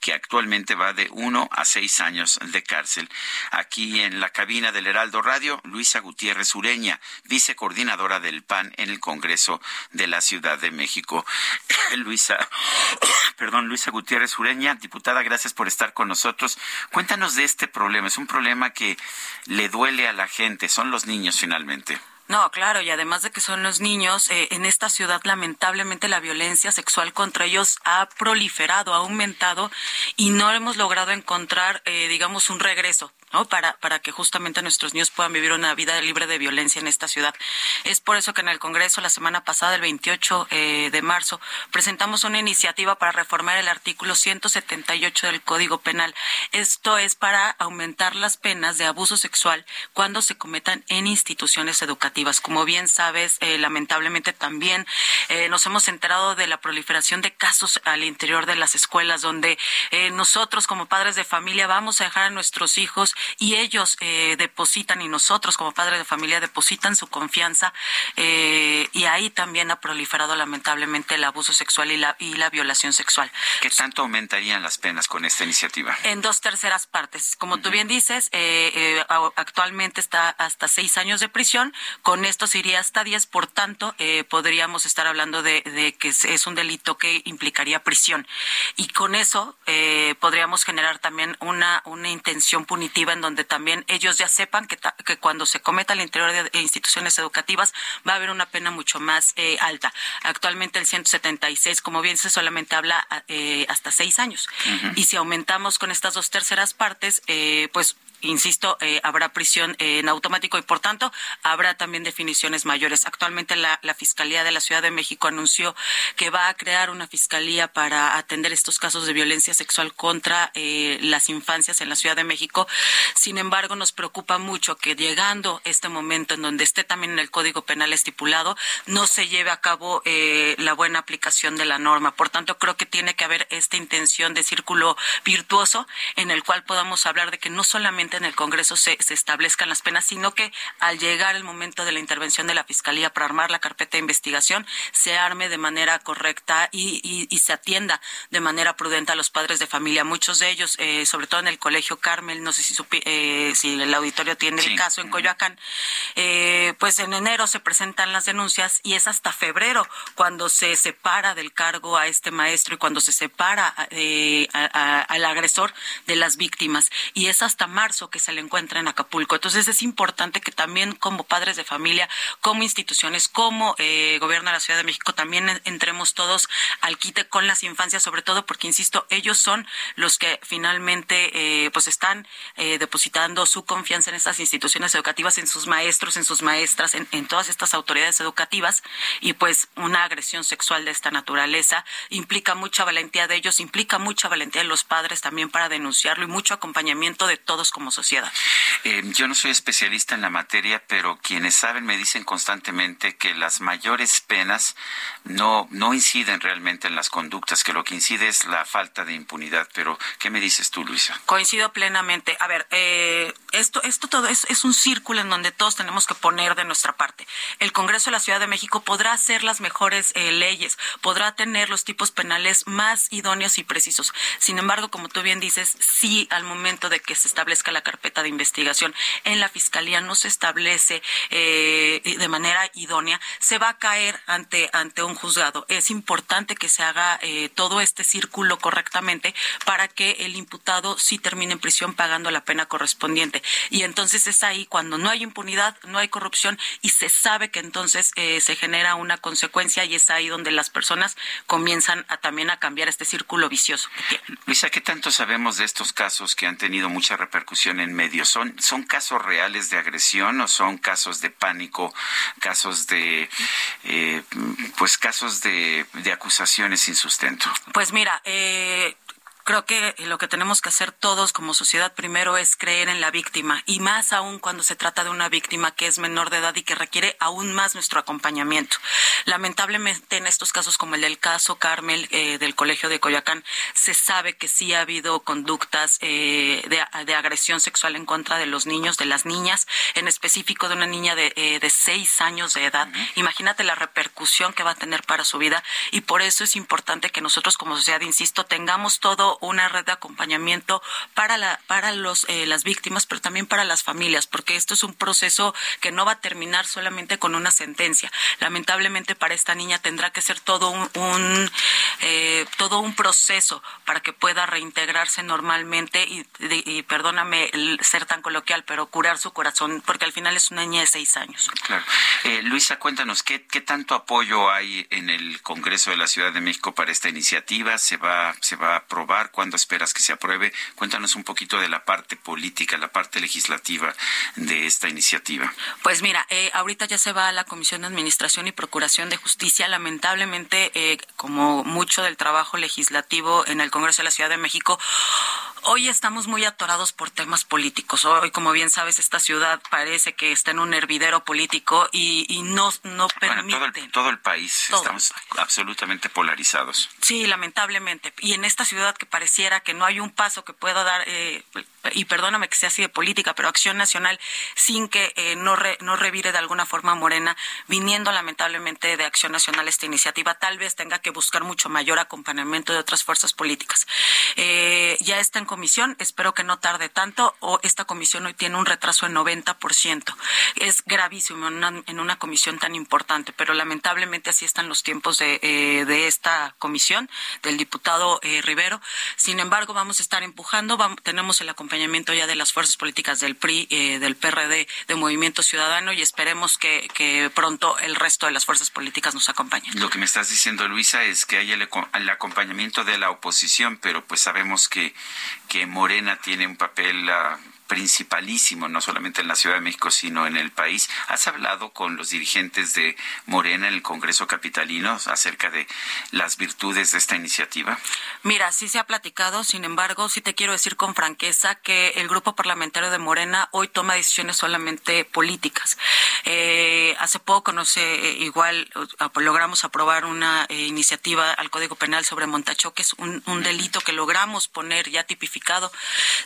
que actualmente va de uno a seis años de cárcel. Aquí en la cabina del Heraldo Radio, Luisa Gutiérrez Ureña vicecoordinadora del PAN en el Congreso de la Ciudad de México. Luisa, perdón, Luisa Gutiérrez Ureña, diputada, gracias por estar con nosotros. Cuéntanos de este problema. Es un problema que le duele a la gente, son los niños finalmente. No, claro, y además de que son los niños, eh, en esta ciudad lamentablemente la violencia sexual contra ellos ha proliferado, ha aumentado y no hemos logrado encontrar, eh, digamos, un regreso Para, para que justamente nuestros niños puedan vivir una vida libre de violencia en esta ciudad. Es por eso que en el Congreso la semana pasada, el 28 eh, de marzo, presentamos una iniciativa para reformar el artículo 178 del Código Penal. Esto es para aumentar las penas de abuso sexual cuando se cometan en instituciones educativas. Como bien sabes, eh, lamentablemente también eh, nos hemos enterado de la proliferación de casos al interior de las escuelas donde nosotros como padres de familia vamos a dejar a nuestros hijos y ellos eh, depositan y nosotros como padres de familia depositan su confianza eh, y ahí también ha proliferado lamentablemente el abuso sexual y la, y la violación sexual. ¿Qué tanto aumentarían las penas con esta iniciativa? En dos terceras partes. Como tú bien dices, eh, actualmente está hasta seis años de prisión, con esto se iría hasta diez, por tanto, podríamos estar hablando de, de, que es un delito que implicaría prisión. Y con eso podríamos generar también una, una intención punitiva en donde también ellos ya sepan que, que cuando se cometa al interior de instituciones educativas va a haber una pena mucho más eh, alta. Actualmente el 176, como bien se solamente habla eh, hasta seis años. Y si aumentamos con estas dos terceras partes, eh, pues insisto, eh, habrá prisión eh, en automático y por tanto habrá también definiciones mayores. Actualmente la, Fiscalía de la Ciudad de México anunció que va a crear una fiscalía para atender estos casos de violencia sexual contra eh, las infancias en la Ciudad de México. Sin embargo, nos preocupa mucho que llegando este momento en donde esté también en el Código Penal estipulado, no se lleve a cabo la buena aplicación de la norma. Por tanto, creo que tiene que haber esta intención de círculo virtuoso en el cual podamos hablar de que no solamente en el Congreso se, establezcan las penas, sino que al llegar el momento de la intervención de la Fiscalía para armar la carpeta de investigación, se arme de manera correcta y, se atienda de manera prudente a los padres de familia. Muchos de ellos, eh, sobre todo en el Colegio Carmel, no sé si, eh, si el auditorio tiene el caso en Coyoacán, eh, pues en enero se presentan las denuncias y es hasta febrero cuando se separa del cargo a este maestro y cuando se separa al agresor de las víctimas. Y es hasta marzo que se le encuentra en Acapulco. Entonces es importante que también como padres de familia, como instituciones, como eh, gobierno de la Ciudad de México, también entremos todos al quite con las infancias, sobre todo porque, insisto, ellos son los que finalmente eh, pues están eh, depositando su confianza en estas instituciones educativas, en sus maestros, en sus maestras, en, en todas estas autoridades educativas y pues una agresión sexual de esta naturaleza implica mucha valentía de ellos, implica mucha valentía de los padres también para denunciarlo y mucho acompañamiento de todos como sociedad. Eh, yo no soy especialista en la materia, pero quienes saben me dicen constantemente que las mayores penas no, no inciden realmente en las conductas, que lo que incide es la falta de impunidad. Pero, ¿qué me dices tú, Luisa? Coincido plenamente. A ver, eh, esto, esto todo es, es un círculo en donde todos tenemos que poner de nuestra parte. El Congreso de la Ciudad de México podrá hacer las mejores eh, leyes, podrá tener los tipos penales más idóneos y precisos. Sin embargo, como tú bien dices, sí al momento de que se establezca la carpeta de investigación en la Fiscalía no se establece eh, de manera idónea, se va a caer ante, ante un juzgado. Es importante que se haga eh, todo este círculo correctamente para que el imputado sí termine en prisión pagando la pena correspondiente. Y entonces es ahí cuando no hay impunidad, no hay corrupción y se sabe que entonces eh, se genera una consecuencia y es ahí donde las personas comienzan a, también a cambiar este círculo vicioso Luisa, ¿qué tanto sabemos de estos casos que han tenido mucha repercusión en medios? ¿Son, son casos reales de agresión o son casos de pánico, casos de, eh, pues casos de, de acusaciones sin sustento? Pues mira, eh, creo que lo que tenemos que hacer todos como sociedad primero es creer en la víctima y más aún cuando se trata de una víctima que es menor de edad y que requiere aún más nuestro acompañamiento. Lamentablemente en estos casos como el del caso Carmel eh, del Colegio de Coyoacán se sabe que sí ha habido conductas eh, de, agresión sexual en contra de los niños, de las niñas, en específico de una niña de, eh, de seis años de edad. Imagínate la repercusión que va a tener para su vida y por eso es importante que nosotros como sociedad, insisto, tengamos todo una red de acompañamiento para la, para los eh, las víctimas, pero también para las familias, porque esto es un proceso que no va a terminar solamente con una sentencia. Lamentablemente para esta niña tendrá que ser todo un, eh, todo un proceso para que pueda reintegrarse normalmente y, y, perdóname ser tan coloquial, pero curar su corazón, porque al final es una niña de seis años. Claro. Eh, Luisa, cuéntanos, ¿qué, ¿qué tanto apoyo hay en el Congreso de la Ciudad de México para esta iniciativa? ¿Se va, se va a aprobar? ¿Cuándo esperas que se apruebe? Cuéntanos un poquito de la parte política, la parte legislativa de esta iniciativa. Pues mira, eh, ahorita ya se va a la Comisión de Administración y Procuración de Justicia. Lamentablemente, eh, como mucho del trabajo legislativo en el Congreso de la Ciudad de México, Hoy estamos muy atorados por temas políticos. Hoy, como bien sabes, esta ciudad parece que está en un hervidero político y, no, no permite. todo, el, país estamos absolutamente polarizados. Sí, lamentablemente. Y en esta ciudad que pareciera que no hay un paso que pueda dar eh, y perdóname que sea así de política, pero acción nacional sin que eh, no, no revire de alguna forma Morena, viniendo lamentablemente de acción nacional esta iniciativa, tal vez tenga que buscar mucho mayor acompañamiento de otras fuerzas políticas. Eh, ya está en comisión, espero que no tarde tanto, o esta comisión hoy tiene un retraso del 90%. Es gravísimo en una, comisión tan importante, pero lamentablemente así están los tiempos de, eh, de esta comisión, del diputado Rivero. Sin embargo, vamos a estar empujando, vamos, tenemos el acompañamiento acompañamiento ya de las fuerzas políticas del PRI, eh, del PRD, de Movimiento Ciudadano y esperemos que, pronto el resto de las fuerzas políticas nos acompañen. Lo que me estás diciendo, Luisa, es que hay el, el acompañamiento de la oposición, pero pues sabemos que, que Morena tiene un papel uh, principalísimo, no solamente en la Ciudad de México, sino en el país. ¿Has hablado con los dirigentes de Morena en el Congreso Capitalino acerca de las virtudes de esta iniciativa? Mira, sí se ha platicado, sin embargo, sí te quiero decir con franqueza que el grupo parlamentario de Morena hoy toma decisiones solamente políticas. Eh, hace poco, no sé, igual logramos aprobar una eh, iniciativa al Código Penal sobre montachoques, un, un delito que logramos poner ya tipificado.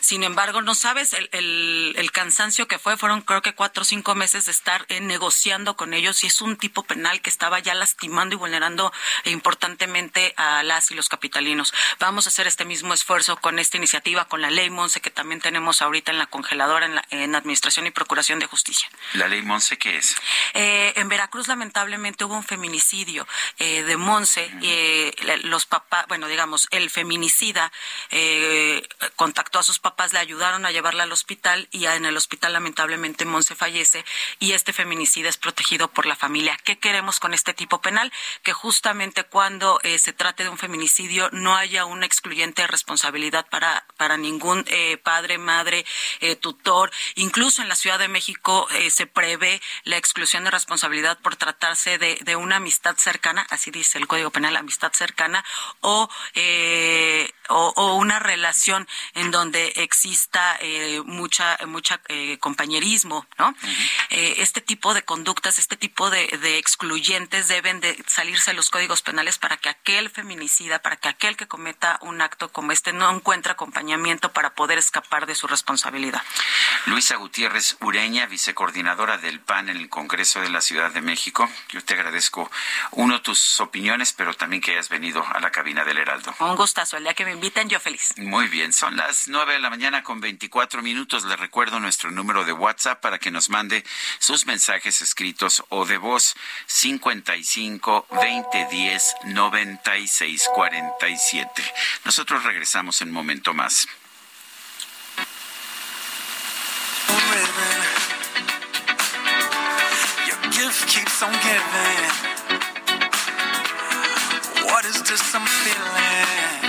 Sin embargo, no sabes el, el, cansancio que fue, fueron creo que cuatro o cinco meses de estar eh, negociando con ellos y es un tipo penal que estaba ya lastimando y vulnerando importantemente a las y los capitalinos. Vamos a hacer este mismo esfuerzo con esta iniciativa, con la ley Monse que también tenemos ahorita en la congeladora en, la, en Administración y Procuración de Justicia. ¿La ley Monse qué es? Eh, en Veracruz lamentablemente hubo un feminicidio eh, de Monse. los papás, bueno, digamos, el feminicida contactó a sus papás, le ayudaron a llevarla al hospital y en el hospital lamentablemente Monse fallece y este feminicida es protegido por la familia. ¿Qué queremos con este tipo penal? Que justamente cuando eh, se trate de un feminicidio no haya una excluyente responsabilidad para, para ningún eh, padre, madre, eh, tutor. Incluso en la Ciudad de México se prevé la exclusión de responsabilidad por tratarse de, de, una amistad cercana, así dice el Código Penal, amistad cercana, o, o, o, una relación en donde exista mucha, mucha eh, compañerismo, ¿no? Eh, este tipo de conductas, este tipo de, excluyentes deben de salirse los códigos penales para que aquel feminicida, para que aquel que cometa un acto como este no encuentre acompañamiento para poder escapar de su responsabilidad. Luisa Gutiérrez Ureña, vicecoordinadora del PAN en el Congreso de la Ciudad de México. Yo te agradezco, uno, tus opiniones, pero también que hayas venido a la cabina del Heraldo. Un gustazo, el día que me invitan, yo feliz. Muy bien, son las 9 de la mañana con 24 minutos. Le recuerdo nuestro número de WhatsApp para que nos mande sus mensajes escritos o de voz 55 20 10 96 47. Nosotros regresamos en un momento más. keeps on giving. What is this I'm feeling?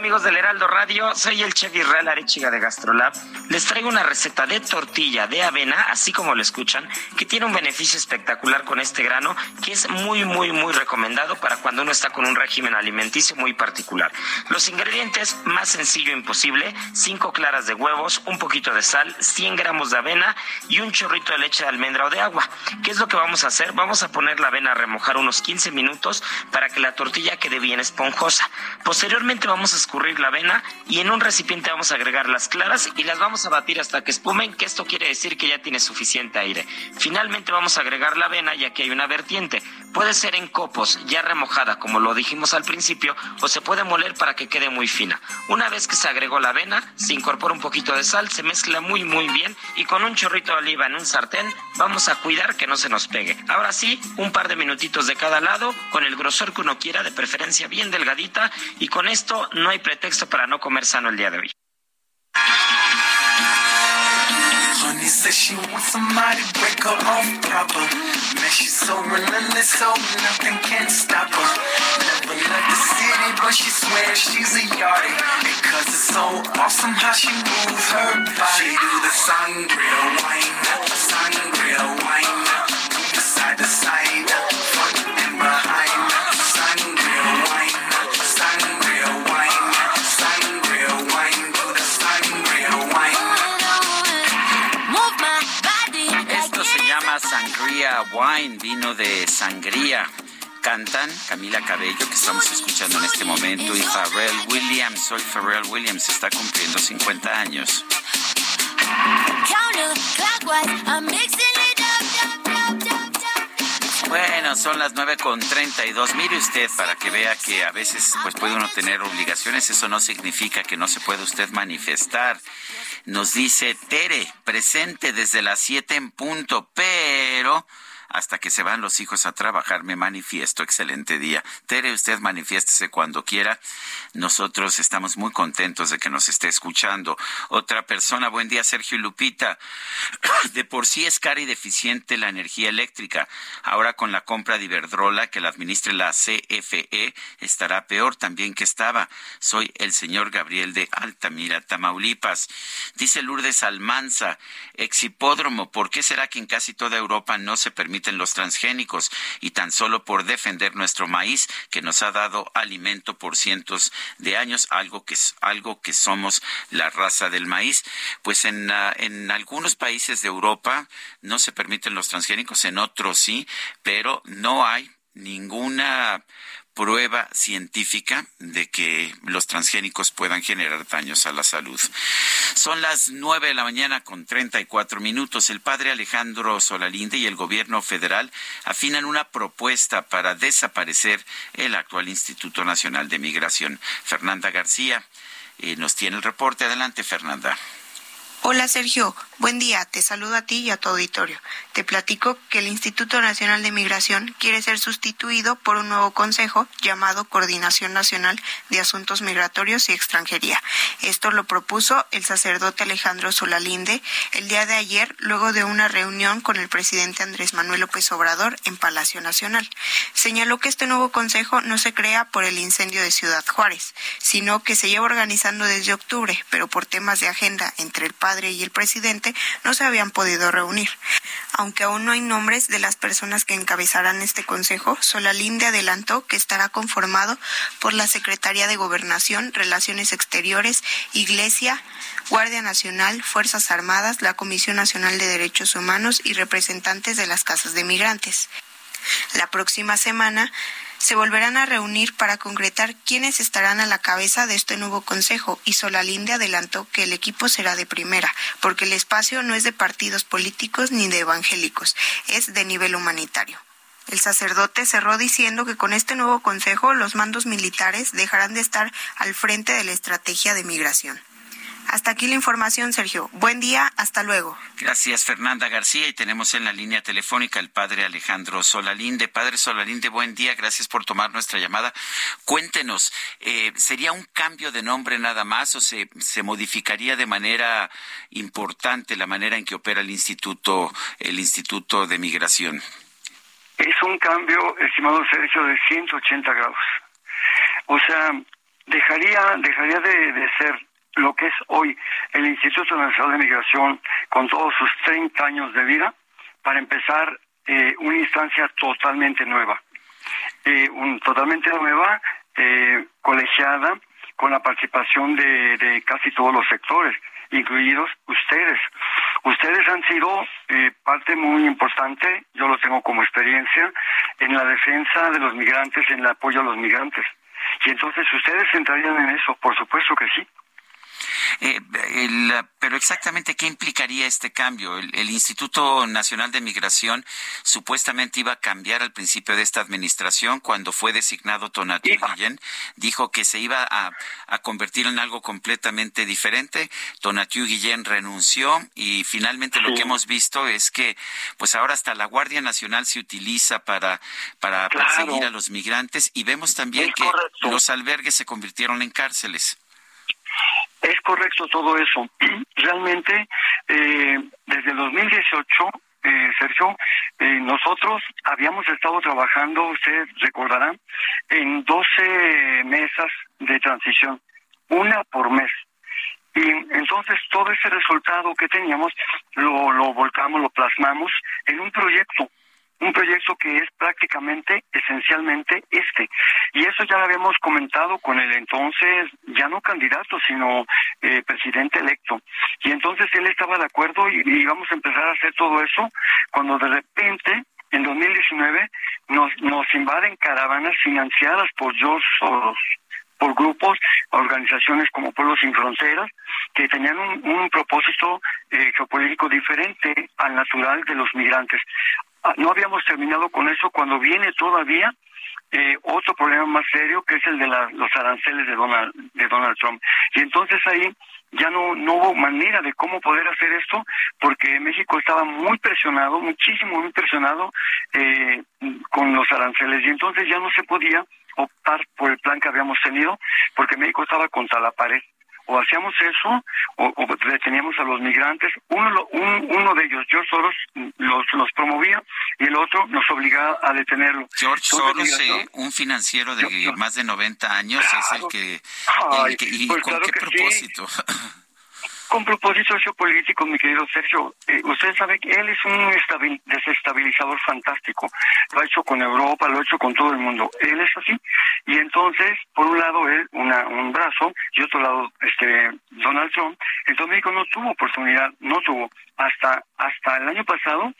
Amigos del Heraldo Radio, soy el chef Israel Arechiga de Gastrolab. Les traigo una receta de tortilla de avena, así como lo escuchan, que tiene un beneficio espectacular con este grano, que es muy, muy, muy recomendado para cuando uno está con un régimen alimenticio muy particular. Los ingredientes, más sencillo imposible, 5 claras de huevos, un poquito de sal, 100 gramos de avena y un chorrito de leche de almendra o de agua. ¿Qué es lo que vamos a hacer? Vamos a poner la avena a remojar unos 15 minutos para que la tortilla quede bien esponjosa. Posteriormente vamos a escurrir la avena y en un recipiente vamos a agregar las claras y las vamos a batir hasta que espumen, que esto quiere decir que ya tiene suficiente aire. Finalmente vamos a agregar la avena ya que hay una vertiente. Puede ser en copos, ya remojada como lo dijimos al principio, o se puede moler para que quede muy fina. Una vez que se agregó la avena, se incorpora un poquito de sal, se mezcla muy muy bien y con un chorrito de oliva en un sartén vamos a cuidar que no se nos pegue. Ahora sí, un par de minutitos de cada lado, con el grosor que uno quiera, de preferencia bien delgadita, y con esto no hay pretexto para no comer sano el día de hoy. Camila Cabello, que estamos escuchando en este momento, y Pharrell Williams. Hoy Pharrell Williams está cumpliendo 50 años. Bueno, son las nueve con treinta y dos. Mire usted para que vea que a veces pues puede uno tener obligaciones. Eso no significa que no se puede usted manifestar. Nos dice Tere, presente desde las siete en punto, pero hasta que se van los hijos a trabajar me manifiesto. Excelente día. Tere, usted manifiéstese cuando quiera. Nosotros estamos muy contentos de que nos esté escuchando. Otra persona, buen día, Sergio Lupita. De por sí es cara y deficiente la energía eléctrica. Ahora con la compra de Iberdrola que la administre la CFE estará peor también que estaba. Soy el señor Gabriel de Altamira, Tamaulipas. Dice Lourdes Almanza, exhipódromo, ¿por qué será que en casi toda Europa no se permiten los transgénicos y tan solo por defender nuestro maíz que nos ha dado alimento por cientos de años, algo que algo que somos la raza del maíz? Pues en, ah, en algunos países de Europa no se permiten los transgénicos, en otros sí, pero no hay ninguna prueba científica de que los transgénicos puedan generar daños a la salud. Son las nueve de la mañana con treinta y cuatro minutos. El padre Alejandro Solalinde y el gobierno federal afinan una propuesta para desaparecer el actual Instituto Nacional de Migración. Fernanda García eh, nos tiene el reporte. Adelante, Fernanda. Hola Sergio, buen día, te saludo a ti y a tu auditorio. Te platico que el Instituto Nacional de Migración quiere ser sustituido por un nuevo consejo llamado Coordinación Nacional de Asuntos Migratorios y Extranjería. Esto lo propuso el sacerdote Alejandro Solalinde el día de ayer luego de una reunión con el presidente Andrés Manuel López Obrador en Palacio Nacional. Señaló que este nuevo consejo no se crea por el incendio de Ciudad Juárez, sino que se lleva organizando desde octubre, pero por temas de agenda entre el padre padre y el presidente no se habían podido reunir. Aunque aún no hay nombres de las personas que encabezarán este consejo, Solalinde adelantó que estará conformado por la Secretaría de Gobernación, Relaciones Exteriores, Iglesia, Guardia Nacional, Fuerzas Armadas, la Comisión Nacional de Derechos Humanos y representantes de las casas de migrantes. La próxima semana se volverán a reunir para concretar quiénes estarán a la cabeza de este nuevo consejo y Solalinde adelantó que el equipo será de primera, porque el espacio no es de partidos políticos ni de evangélicos, es de nivel humanitario. El sacerdote cerró diciendo que con este nuevo consejo los mandos militares dejarán de estar al frente de la estrategia de migración. Hasta aquí la información, Sergio. Buen día, hasta luego. Gracias, Fernanda García. Y tenemos en la línea telefónica el padre Alejandro Solalinde. Padre Solalinde, buen día. Gracias por tomar nuestra llamada. Cuéntenos, eh, ¿sería un cambio de nombre nada más o se, se modificaría de manera importante la manera en que opera el Instituto, el Instituto de Migración? Es un cambio, estimado Sergio, de 180 grados. O sea, dejaría, dejaría de, de ser lo que es hoy el Instituto Nacional de Migración con todos sus 30 años de vida para empezar eh, una instancia totalmente nueva. Eh, un, totalmente nueva, eh, colegiada, con la participación de, de, casi todos los sectores, incluidos ustedes. Ustedes han sido parte muy importante, yo lo tengo como experiencia, en la defensa de los migrantes, en el apoyo a los migrantes. Y entonces ustedes entrarían en eso, por supuesto que sí. Eh, el, pero exactamente qué implicaría este cambio. El, el, Instituto Nacional de Migración supuestamente iba a cambiar al principio de esta administración cuando fue designado Tonatiuh Guillén. Dijo que se iba a, a, convertir en algo completamente diferente. Tonatiuh Guillén renunció y finalmente lo que hemos visto es que pues ahora hasta la Guardia Nacional se utiliza para, para claro. perseguir a los migrantes y vemos también es que correcto. los albergues se convirtieron en cárceles. Es correcto todo eso. Realmente, eh, desde el 2018, eh, Sergio, eh, nosotros habíamos estado trabajando, usted recordará, en 12 mesas de transición, una por mes. Y entonces todo ese resultado que teníamos lo volcamos, lo plasmamos en un proyecto un proyecto que es prácticamente, esencialmente este. Y eso ya lo habíamos comentado con el entonces, ya no candidato, sino eh, presidente electo. Y entonces él estaba de acuerdo y, íbamos a empezar a hacer todo eso cuando de repente en 2019 nos, nos invaden caravanas financiadas por George Soros por grupos, organizaciones como Pueblos Sin Fronteras, que tenían un, un propósito eh, geopolítico diferente al natural de los migrantes. No habíamos terminado con eso cuando viene todavía eh, otro problema más serio que es el de los aranceles de Donald, de Donald Trump. Y entonces ahí ya no, no hubo manera de cómo poder hacer esto porque México estaba muy presionado, muchísimo muy presionado eh, con los aranceles y entonces ya no se podía optar por el plan que habíamos tenido porque México estaba contra la pared o hacíamos eso o, o, deteníamos a los migrantes. Uno, un, uno de ellos, George Soros, los, los promovía y el otro nos obligaba a detenerlo. George Soros, eh, un financiero de yo, yo, más de 90 años, claro. es el que... Ay, el que ¿Y pues con claro qué propósito? Sí. con propósito geopolítico, mi querido Sergio. Eh, usted sabe que él es un desestabilizador fantástico. Lo ha hecho con Europa, lo ha hecho con todo el mundo. Él es así. Y entonces, por un lado, él, una, un brazo, y otro lado, este, Donald Trump. Entonces México no tuvo oportunidad, no tuvo. Hasta, hasta el año pasado,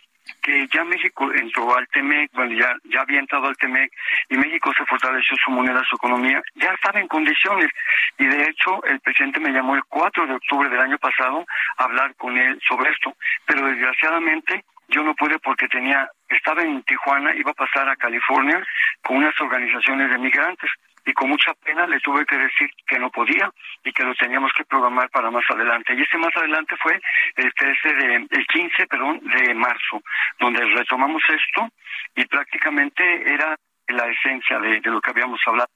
que ya México entró al TEMEC, bueno, ya, ya había entrado al TEMEC y México se fortaleció su moneda, su economía, ya estaba en condiciones. Y de hecho, el presidente me llamó el 4 de octubre del año pasado a hablar con él sobre esto, pero desgraciadamente yo no pude porque tenía, estaba en Tijuana, iba a pasar a California con unas organizaciones de migrantes y con mucha pena le tuve que decir que no podía y que lo teníamos que programar para más adelante. Y ese más adelante fue el 13 de, el 15, perdón, de marzo, donde retomamos esto y prácticamente era la esencia de, de lo que habíamos hablado.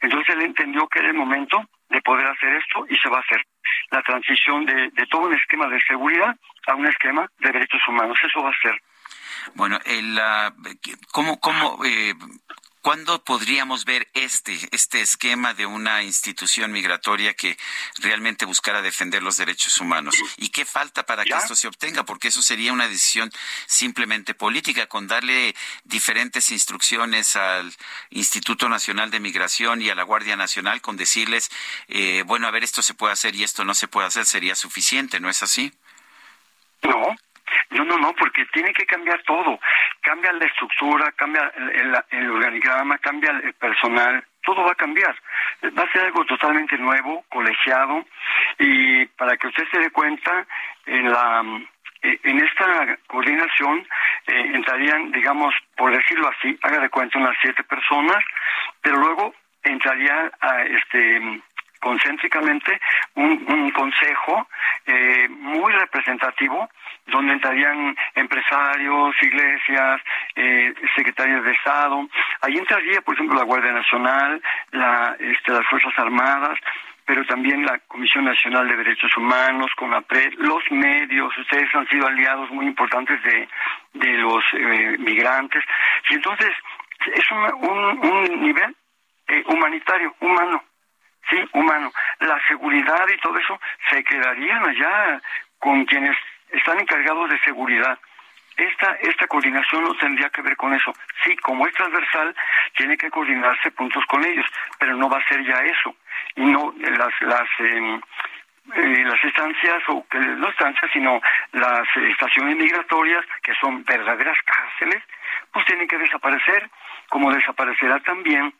Entonces él entendió que era el momento de poder hacer esto y se va a hacer la transición de, de todo un esquema de seguridad a un esquema de derechos humanos. Eso va a ser. Bueno, el, uh, ¿cómo, cómo eh, ¿Cuándo podríamos ver este, este esquema de una institución migratoria que realmente buscara defender los derechos humanos? ¿Y qué falta para que esto se obtenga? Porque eso sería una decisión simplemente política, con darle diferentes instrucciones al Instituto Nacional de Migración y a la Guardia Nacional, con decirles, eh, bueno, a ver, esto se puede hacer y esto no se puede hacer, sería suficiente, ¿no es así? No, no, no, no, porque tiene que cambiar todo. Cambia la estructura, cambia el, organigrama, cambia el personal, todo va a cambiar. Va a ser algo totalmente nuevo, colegiado, y para que usted se dé cuenta, en la eh, en esta coordinación eh, entrarían, digamos, por decirlo así, haga de cuenta unas siete personas, pero luego entraría a este concéntricamente un, consejo eh, muy representativo donde entrarían empresarios, iglesias, eh, secretarios de Estado. Ahí entraría, por ejemplo, la Guardia Nacional, la, este, las Fuerzas Armadas, pero también la Comisión Nacional de Derechos Humanos, CONAPRED, los medios, ustedes han sido aliados muy importantes de, los eh, migrantes. Y entonces es un, un, nivel eh, humanitario, humano, sí, humano. La seguridad y todo eso se quedarían allá con quienes están encargados de seguridad. Esta, esta coordinación no tendría que ver con eso. Sí, como es transversal, tiene que coordinarse puntos con ellos, pero no va a ser ya eso. Y no las, las, em, eh, las estancias, o que no estancias, sino las estaciones migratorias, que son verdaderas cárceles, pues tienen que desaparecer, como desaparecerá también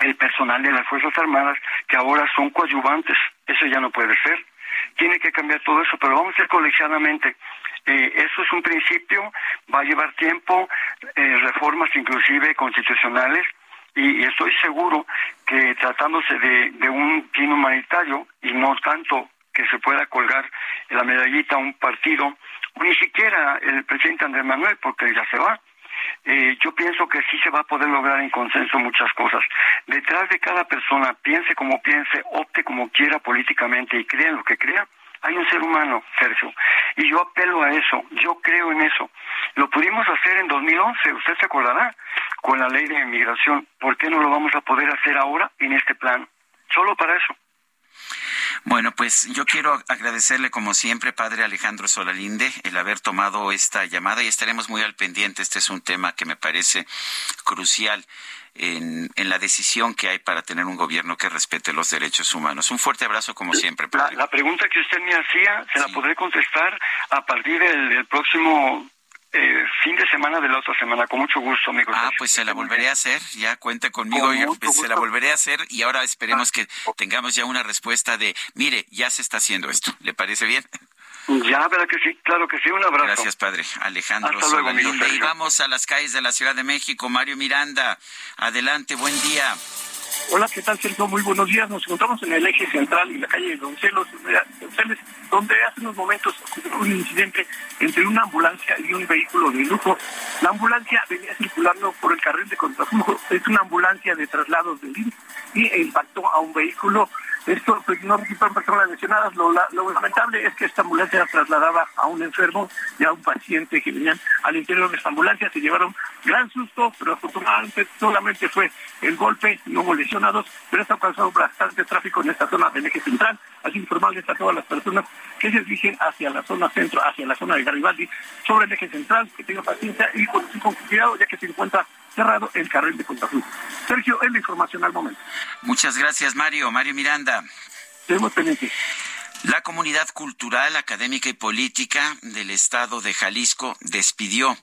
el personal de las Fuerzas Armadas, que ahora son coadyuvantes. Eso ya no puede ser. Tiene que cambiar todo eso, pero vamos a ir colegiadamente. Eh, eso es un principio, va a llevar tiempo, eh, reformas inclusive constitucionales, y, estoy seguro que tratándose de, un fin humanitario y no tanto que se pueda colgar la medallita a un partido, ni siquiera el presidente Andrés Manuel, porque ya se va, eh, yo pienso que sí se va a poder lograr en consenso muchas cosas. Detrás de cada persona, piense como piense, opte como quiera políticamente y crea lo que crea, hay un ser humano, Sergio. Y yo apelo a eso, yo creo en eso. Lo pudimos hacer en 2011, usted se acordará, con la ley de inmigración. ¿Por qué no lo vamos a poder hacer ahora en este plan? Solo para eso. Bueno, pues yo quiero agradecerle como siempre, padre Alejandro Solalinde, el haber tomado esta llamada y estaremos muy al pendiente. Este es un tema que me parece crucial. En, la decisión que hay para tener un gobierno que respete los derechos humanos. Un fuerte abrazo como siempre. Padre. La, pregunta que usted me hacía, se la podré contestar a partir del próximo eh, fin de semana de la otra semana, con mucho gusto, amigo. Ah, pues se la volveré a hacer, ya cuente conmigo, pues, se la volveré a hacer y ahora esperemos que tengamos ya una respuesta de, mire, ya se está haciendo esto, ¿le parece bien? Ya, verdad que sí, claro que sí, un abrazo. Gracias, padre. Alejandro Solalinde. Y vamos a las calles de la Ciudad de México. Mario Miranda, adelante, buen día. Hola, ¿qué tal, Sergio? Muy buenos días. Nos encontramos en el eje central y la calle de Doncelos, donde hace unos momentos ocurrió un incidente entre una ambulancia y un vehículo de lujo. La ambulancia venía circulando por el carril de contraflujo. Es una ambulancia de traslados del INS y impactó a un vehículo esto pues, no resultaron personas lesionadas. Lo, lamentable es que esta ambulancia trasladaba a un enfermo y a un paciente que venían al interior de esta ambulancia. Se llevaron gran susto, pero afortunadamente solamente fue el golpe, no hubo lesionados, pero esto ha causado bastante tráfico en esta zona del eje central. Así informarles a todas las personas que se dirigen hacia la zona centro, hacia la zona de Garibaldi, sobre el eje central, que tengan paciencia y con cuidado, ya que se encuentra cerrado el carril de contraflujo. Sergio, es la información al momento. Muchas gracias, Mario. Mario Miranda. Tenemos pendiente. La comunidad cultural, académica y política del estado de Jalisco despidió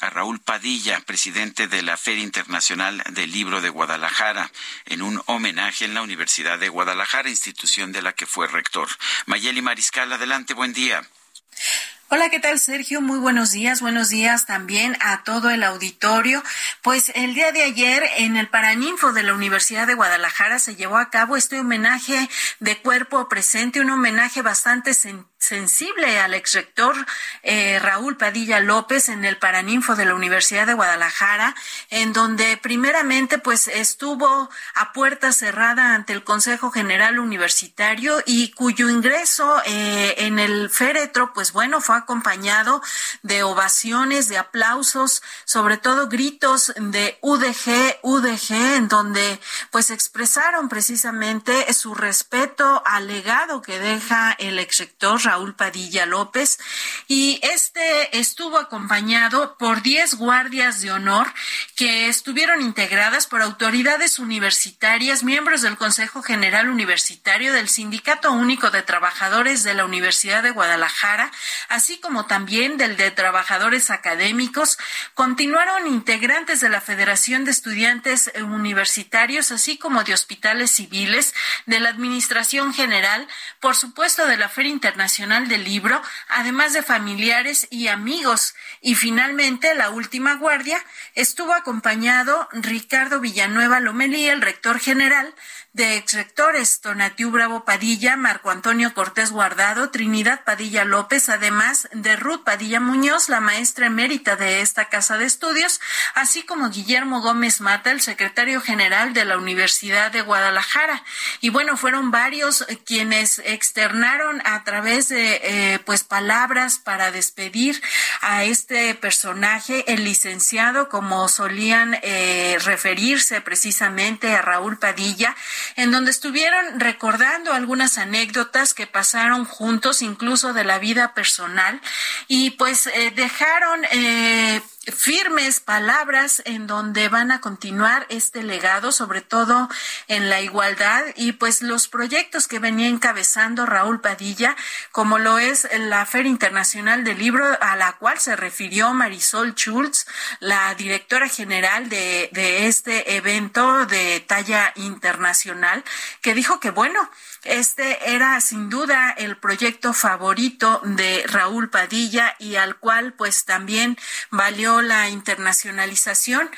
a Raúl Padilla, presidente de la Feria Internacional del Libro de Guadalajara, en un homenaje en la Universidad de Guadalajara, institución de la que fue rector. Mayeli Mariscal, adelante, buen día. Hola, ¿qué tal, Sergio? Muy buenos días. Buenos días también a todo el auditorio. Pues el día de ayer en el Paraninfo de la Universidad de Guadalajara se llevó a cabo este homenaje de cuerpo presente, un homenaje bastante sentido sensible al exrector eh, Raúl Padilla López en el Paraninfo de la Universidad de Guadalajara, en donde primeramente pues estuvo a puerta cerrada ante el Consejo General Universitario y cuyo ingreso eh, en el féretro pues bueno fue acompañado de ovaciones, de aplausos, sobre todo gritos de UDG, UDG, en donde pues expresaron precisamente su respeto al legado que deja el exrector Raúl Padilla López, y este estuvo acompañado por 10 guardias de honor que estuvieron integradas por autoridades universitarias, miembros del Consejo General Universitario, del Sindicato Único de Trabajadores de la Universidad de Guadalajara, así como también del de Trabajadores Académicos. Continuaron integrantes de la Federación de Estudiantes Universitarios, así como de hospitales civiles, de la Administración General, por supuesto de la Feria Internacional del libro, además de familiares y amigos. Y finalmente, la última guardia estuvo acompañado Ricardo Villanueva Lomelí, el rector general, de exrectores Tonatiu Bravo Padilla, Marco Antonio Cortés Guardado, Trinidad Padilla López, además de Ruth Padilla Muñoz, la maestra emérita de esta casa de estudios, así como Guillermo Gómez Mata, el secretario general de la Universidad de Guadalajara. Y bueno, fueron varios quienes externaron a través de eh, pues palabras para despedir a este personaje, el licenciado, como solían eh, referirse precisamente a Raúl Padilla, en donde estuvieron recordando algunas anécdotas que pasaron juntos, incluso de la vida personal, y pues eh, dejaron eh, firmes palabras en donde van a continuar este legado, sobre todo en la igualdad. Y pues los proyectos que venía encabezando Raúl Padilla, como lo es la Feria Internacional del Libro, a la cual se refirió Marisol Schultz, la directora general de, de este evento de talla internacional, que dijo que bueno, este era sin duda el proyecto favorito de Raúl Padilla y al cual pues también valió la internacionalización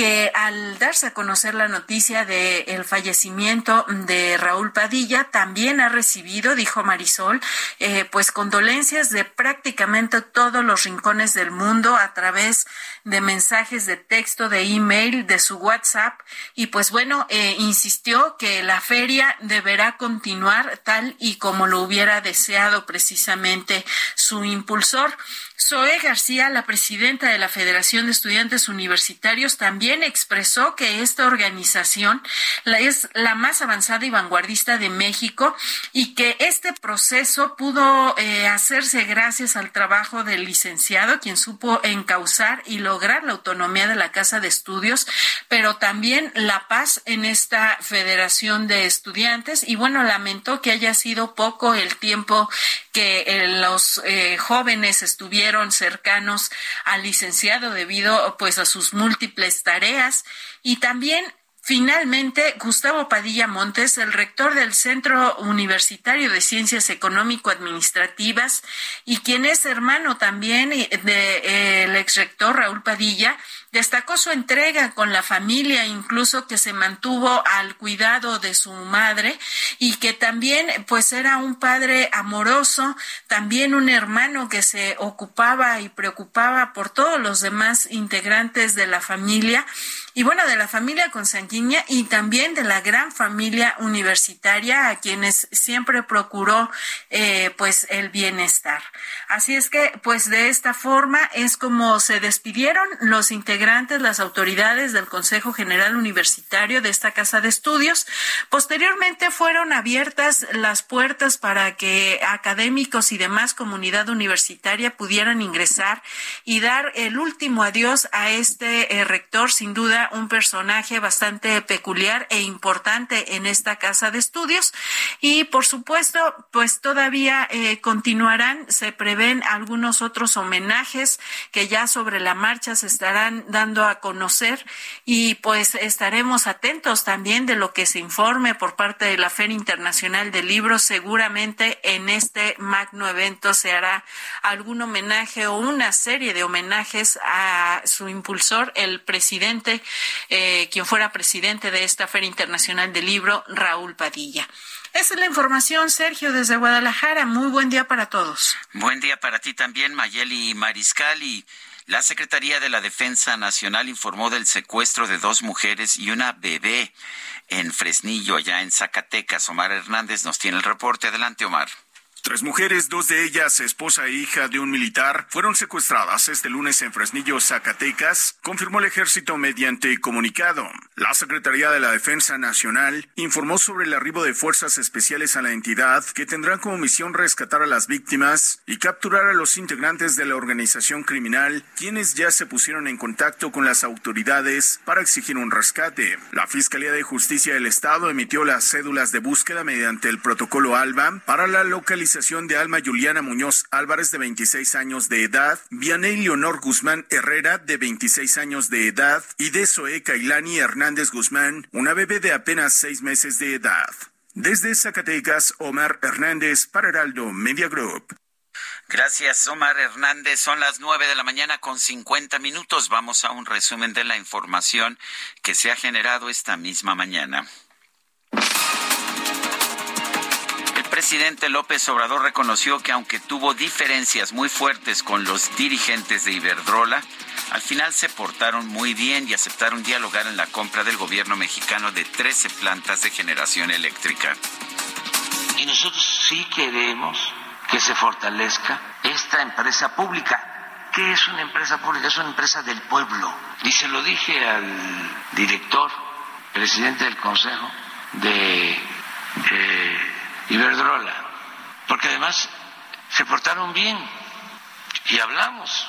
que al darse a conocer la noticia del el fallecimiento de Raúl Padilla, también ha recibido, dijo Marisol, eh, pues condolencias de prácticamente todos los rincones del mundo a través de mensajes de texto, de email, de su WhatsApp, y pues bueno, eh, insistió que la feria deberá continuar tal y como lo hubiera deseado precisamente su impulsor. Zoe García, la presidenta de la Federación de Estudiantes Universitarios, también expresó que esta organización es la más avanzada y vanguardista de México y que este proceso pudo eh, hacerse gracias al trabajo del licenciado, quien supo encauzar y lograr la autonomía de la Casa de Estudios, pero también la paz en esta Federación de Estudiantes. Y bueno, lamentó que haya sido poco el tiempo que eh, los eh, jóvenes estuvieron cercanos al licenciado debido pues a sus múltiples tareas. Y también Finalmente, Gustavo Padilla Montes, el rector del Centro Universitario de Ciencias Económico-Administrativas y quien es hermano también del de, el exrector Raúl Padilla, destacó su entrega con la familia, incluso que se mantuvo al cuidado de su madre y que también pues era un padre amoroso, también un hermano que se ocupaba y preocupaba por todos los demás integrantes de la familia y bueno, de la familia consanguínea y también de la gran familia universitaria a quienes siempre procuró eh, pues el bienestar. Así es que pues de esta forma es como se despidieron los integrantes, las autoridades del Consejo General Universitario de esta casa de estudios. Posteriormente fueron abiertas las puertas para que académicos y demás comunidad universitaria pudieran ingresar y dar el último adiós a este eh, rector sin duda un personaje bastante peculiar e importante en esta casa de estudios. Y por supuesto pues todavía eh, continuarán se prevén algunos otros homenajes que ya sobre la marcha se estarán dando a conocer. Y pues estaremos atentos también de lo que se informe por parte de la Feria Internacional del Libro. Seguramente en este magno evento se hará algún homenaje o una serie de homenajes a su impulsor el presidente eh, quien fuera presidente de esta Feria Internacional del Libro, Raúl Padilla. Esa es la información, Sergio, desde Guadalajara. Muy buen día para todos. Buen día para ti también, Mayeli Mariscal. Y la Secretaría de la Defensa Nacional informó del secuestro de dos mujeres y una bebé en Fresnillo, allá en Zacatecas. Omar Hernández nos tiene el reporte. Adelante, Omar. Tres mujeres, dos de ellas esposa e hija de un militar, fueron secuestradas este lunes en Fresnillo, Zacatecas, confirmó el ejército mediante comunicado. La Secretaría de la Defensa Nacional informó sobre el arribo de fuerzas especiales a la entidad que tendrán como misión rescatar a las víctimas y capturar a los integrantes de la organización criminal, quienes ya se pusieron en contacto con las autoridades para exigir un rescate. La Fiscalía de Justicia del Estado emitió las cédulas de búsqueda mediante el protocolo ALBA para la localización de Alma Juliana Muñoz Álvarez, de 26 años de edad, Vianey Leonor Guzmán Herrera, de 26 años de edad, y de Zoe Kailani Hernández Guzmán, una bebé de apenas seis meses de edad. Desde Zacatecas, Omar Hernández para Heraldo Media Group. Gracias, Omar Hernández. Son las nueve de la mañana con 50 minutos. Vamos a un resumen de la información que se ha generado esta misma mañana. Presidente López Obrador reconoció que aunque tuvo diferencias muy fuertes con los dirigentes de Iberdrola, al final se portaron muy bien y aceptaron dialogar en la compra del gobierno mexicano de 13 plantas de generación eléctrica. Y nosotros sí queremos que se fortalezca esta empresa pública. ¿Qué es una empresa pública? Es una empresa del pueblo. Y se lo dije al director, presidente del Consejo de... Eh, Iberdrola, porque además se portaron bien y hablamos,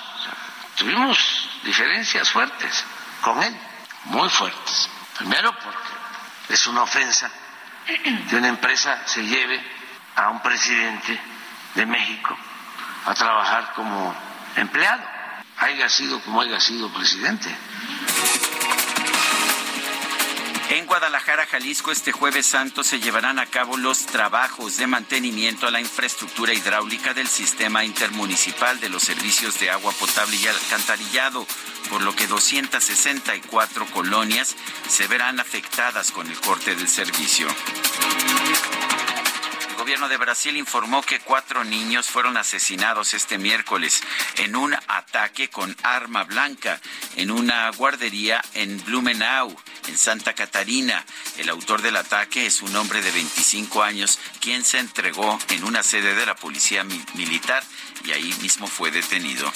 tuvimos diferencias fuertes con él, muy fuertes. Primero porque es una ofensa que una empresa se lleve a un presidente de México a trabajar como empleado, haya sido como haya sido presidente. En Guadalajara, Jalisco, este jueves santo se llevarán a cabo los trabajos de mantenimiento a la infraestructura hidráulica del sistema intermunicipal de los servicios de agua potable y alcantarillado, por lo que 264 colonias se verán afectadas con el corte del servicio. Gobierno de Brasil informó que cuatro niños fueron asesinados este miércoles en un ataque con arma blanca en una guardería en Blumenau en Santa Catarina. El autor del ataque es un hombre de 25 años quien se entregó en una sede de la policía militar y ahí mismo fue detenido.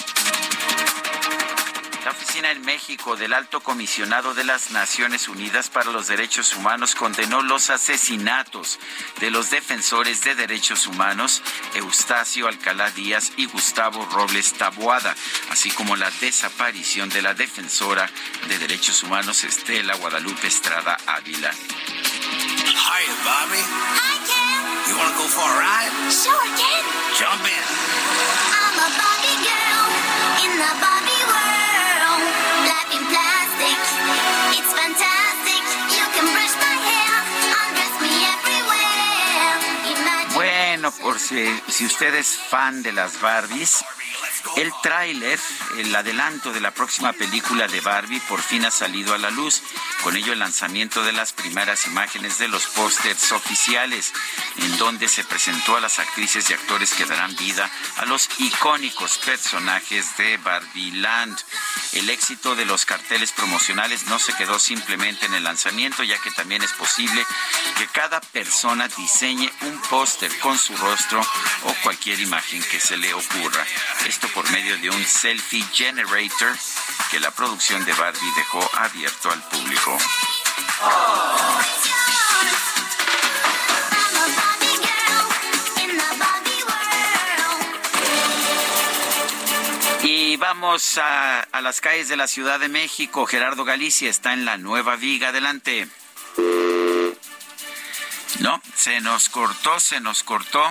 La oficina en México del Alto Comisionado de las Naciones Unidas para los Derechos Humanos condenó los asesinatos de los defensores de derechos humanos Eustacio Alcalá Díaz y Gustavo Robles Taboada, así como la desaparición de la defensora de derechos humanos Estela Guadalupe Estrada Ávila. Hi, Bobby. Hi, Ken. You want to go for a ride? Sure, Ken. Jump in. I'm a Bobby girl in the Bobby world. Bueno, por si, si usted es fan de las Barbies, el tráiler, el adelanto de la próxima película de Barbie por fin ha salido a la luz. Con ello el lanzamiento de las primeras imágenes de los pósters oficiales, en donde se presentó a las actrices y actores que darán vida a los icónicos personajes de Barbie Land. El éxito de los carteles promocionales no se quedó simplemente en el lanzamiento, ya que también es posible que cada persona diseñe un póster con su rostro o cualquier imagen que se le ocurra. Esto por medio de un selfie generator que la producción de Barbie dejó abierto al público. Y vamos a, las calles de la Ciudad de México. Gerardo Galicia está en la Nueva Viga. Adelante. No, se nos cortó, se nos cortó.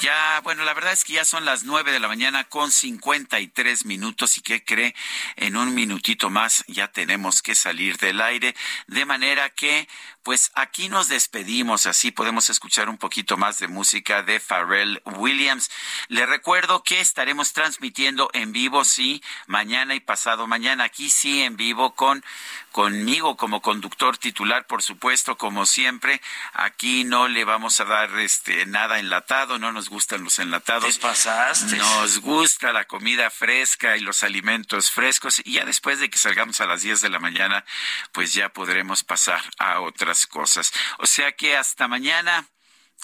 Ya, bueno, la verdad es que ya son las nueve de la mañana con cincuenta y tres minutos y qué cree, en un minutito más ya tenemos que salir del aire, de manera que Pues aquí nos despedimos, así podemos escuchar un poquito más de música de Pharrell Williams. Le recuerdo que estaremos transmitiendo en vivo, sí, mañana y pasado mañana, aquí sí en vivo con conmigo como conductor titular, por supuesto, como siempre. Aquí no le vamos a dar este nada enlatado, no nos gustan los enlatados. ¿Qué pasaste? Nos gusta la comida fresca y los alimentos frescos y ya después de que salgamos a las 10 de la mañana, pues ya podremos pasar a otras cosas. O sea que hasta mañana.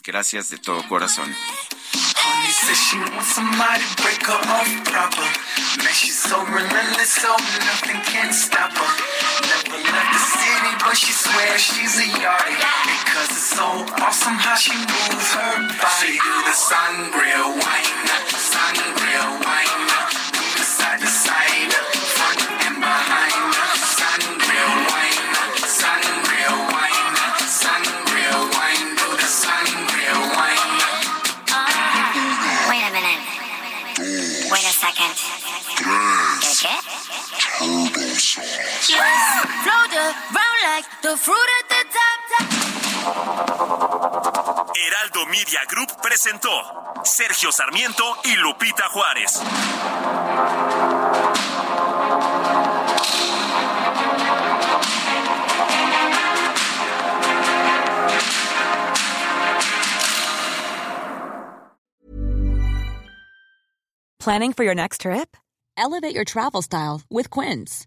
Gracias de todo corazón. Honey says she wants somebody to break her off proper. Man, she's so relentless, so nothing can stop her. Never left the city, but she swears she's a yardie. Because it's so awesome how she moves her body. She do the sangria wine, sangria wine. Float around like the fruit at the top. Heraldo Media Group presentó Sergio Sarmiento y Lupita Juárez. Planning for your next trip? Elevate your travel style with Quince.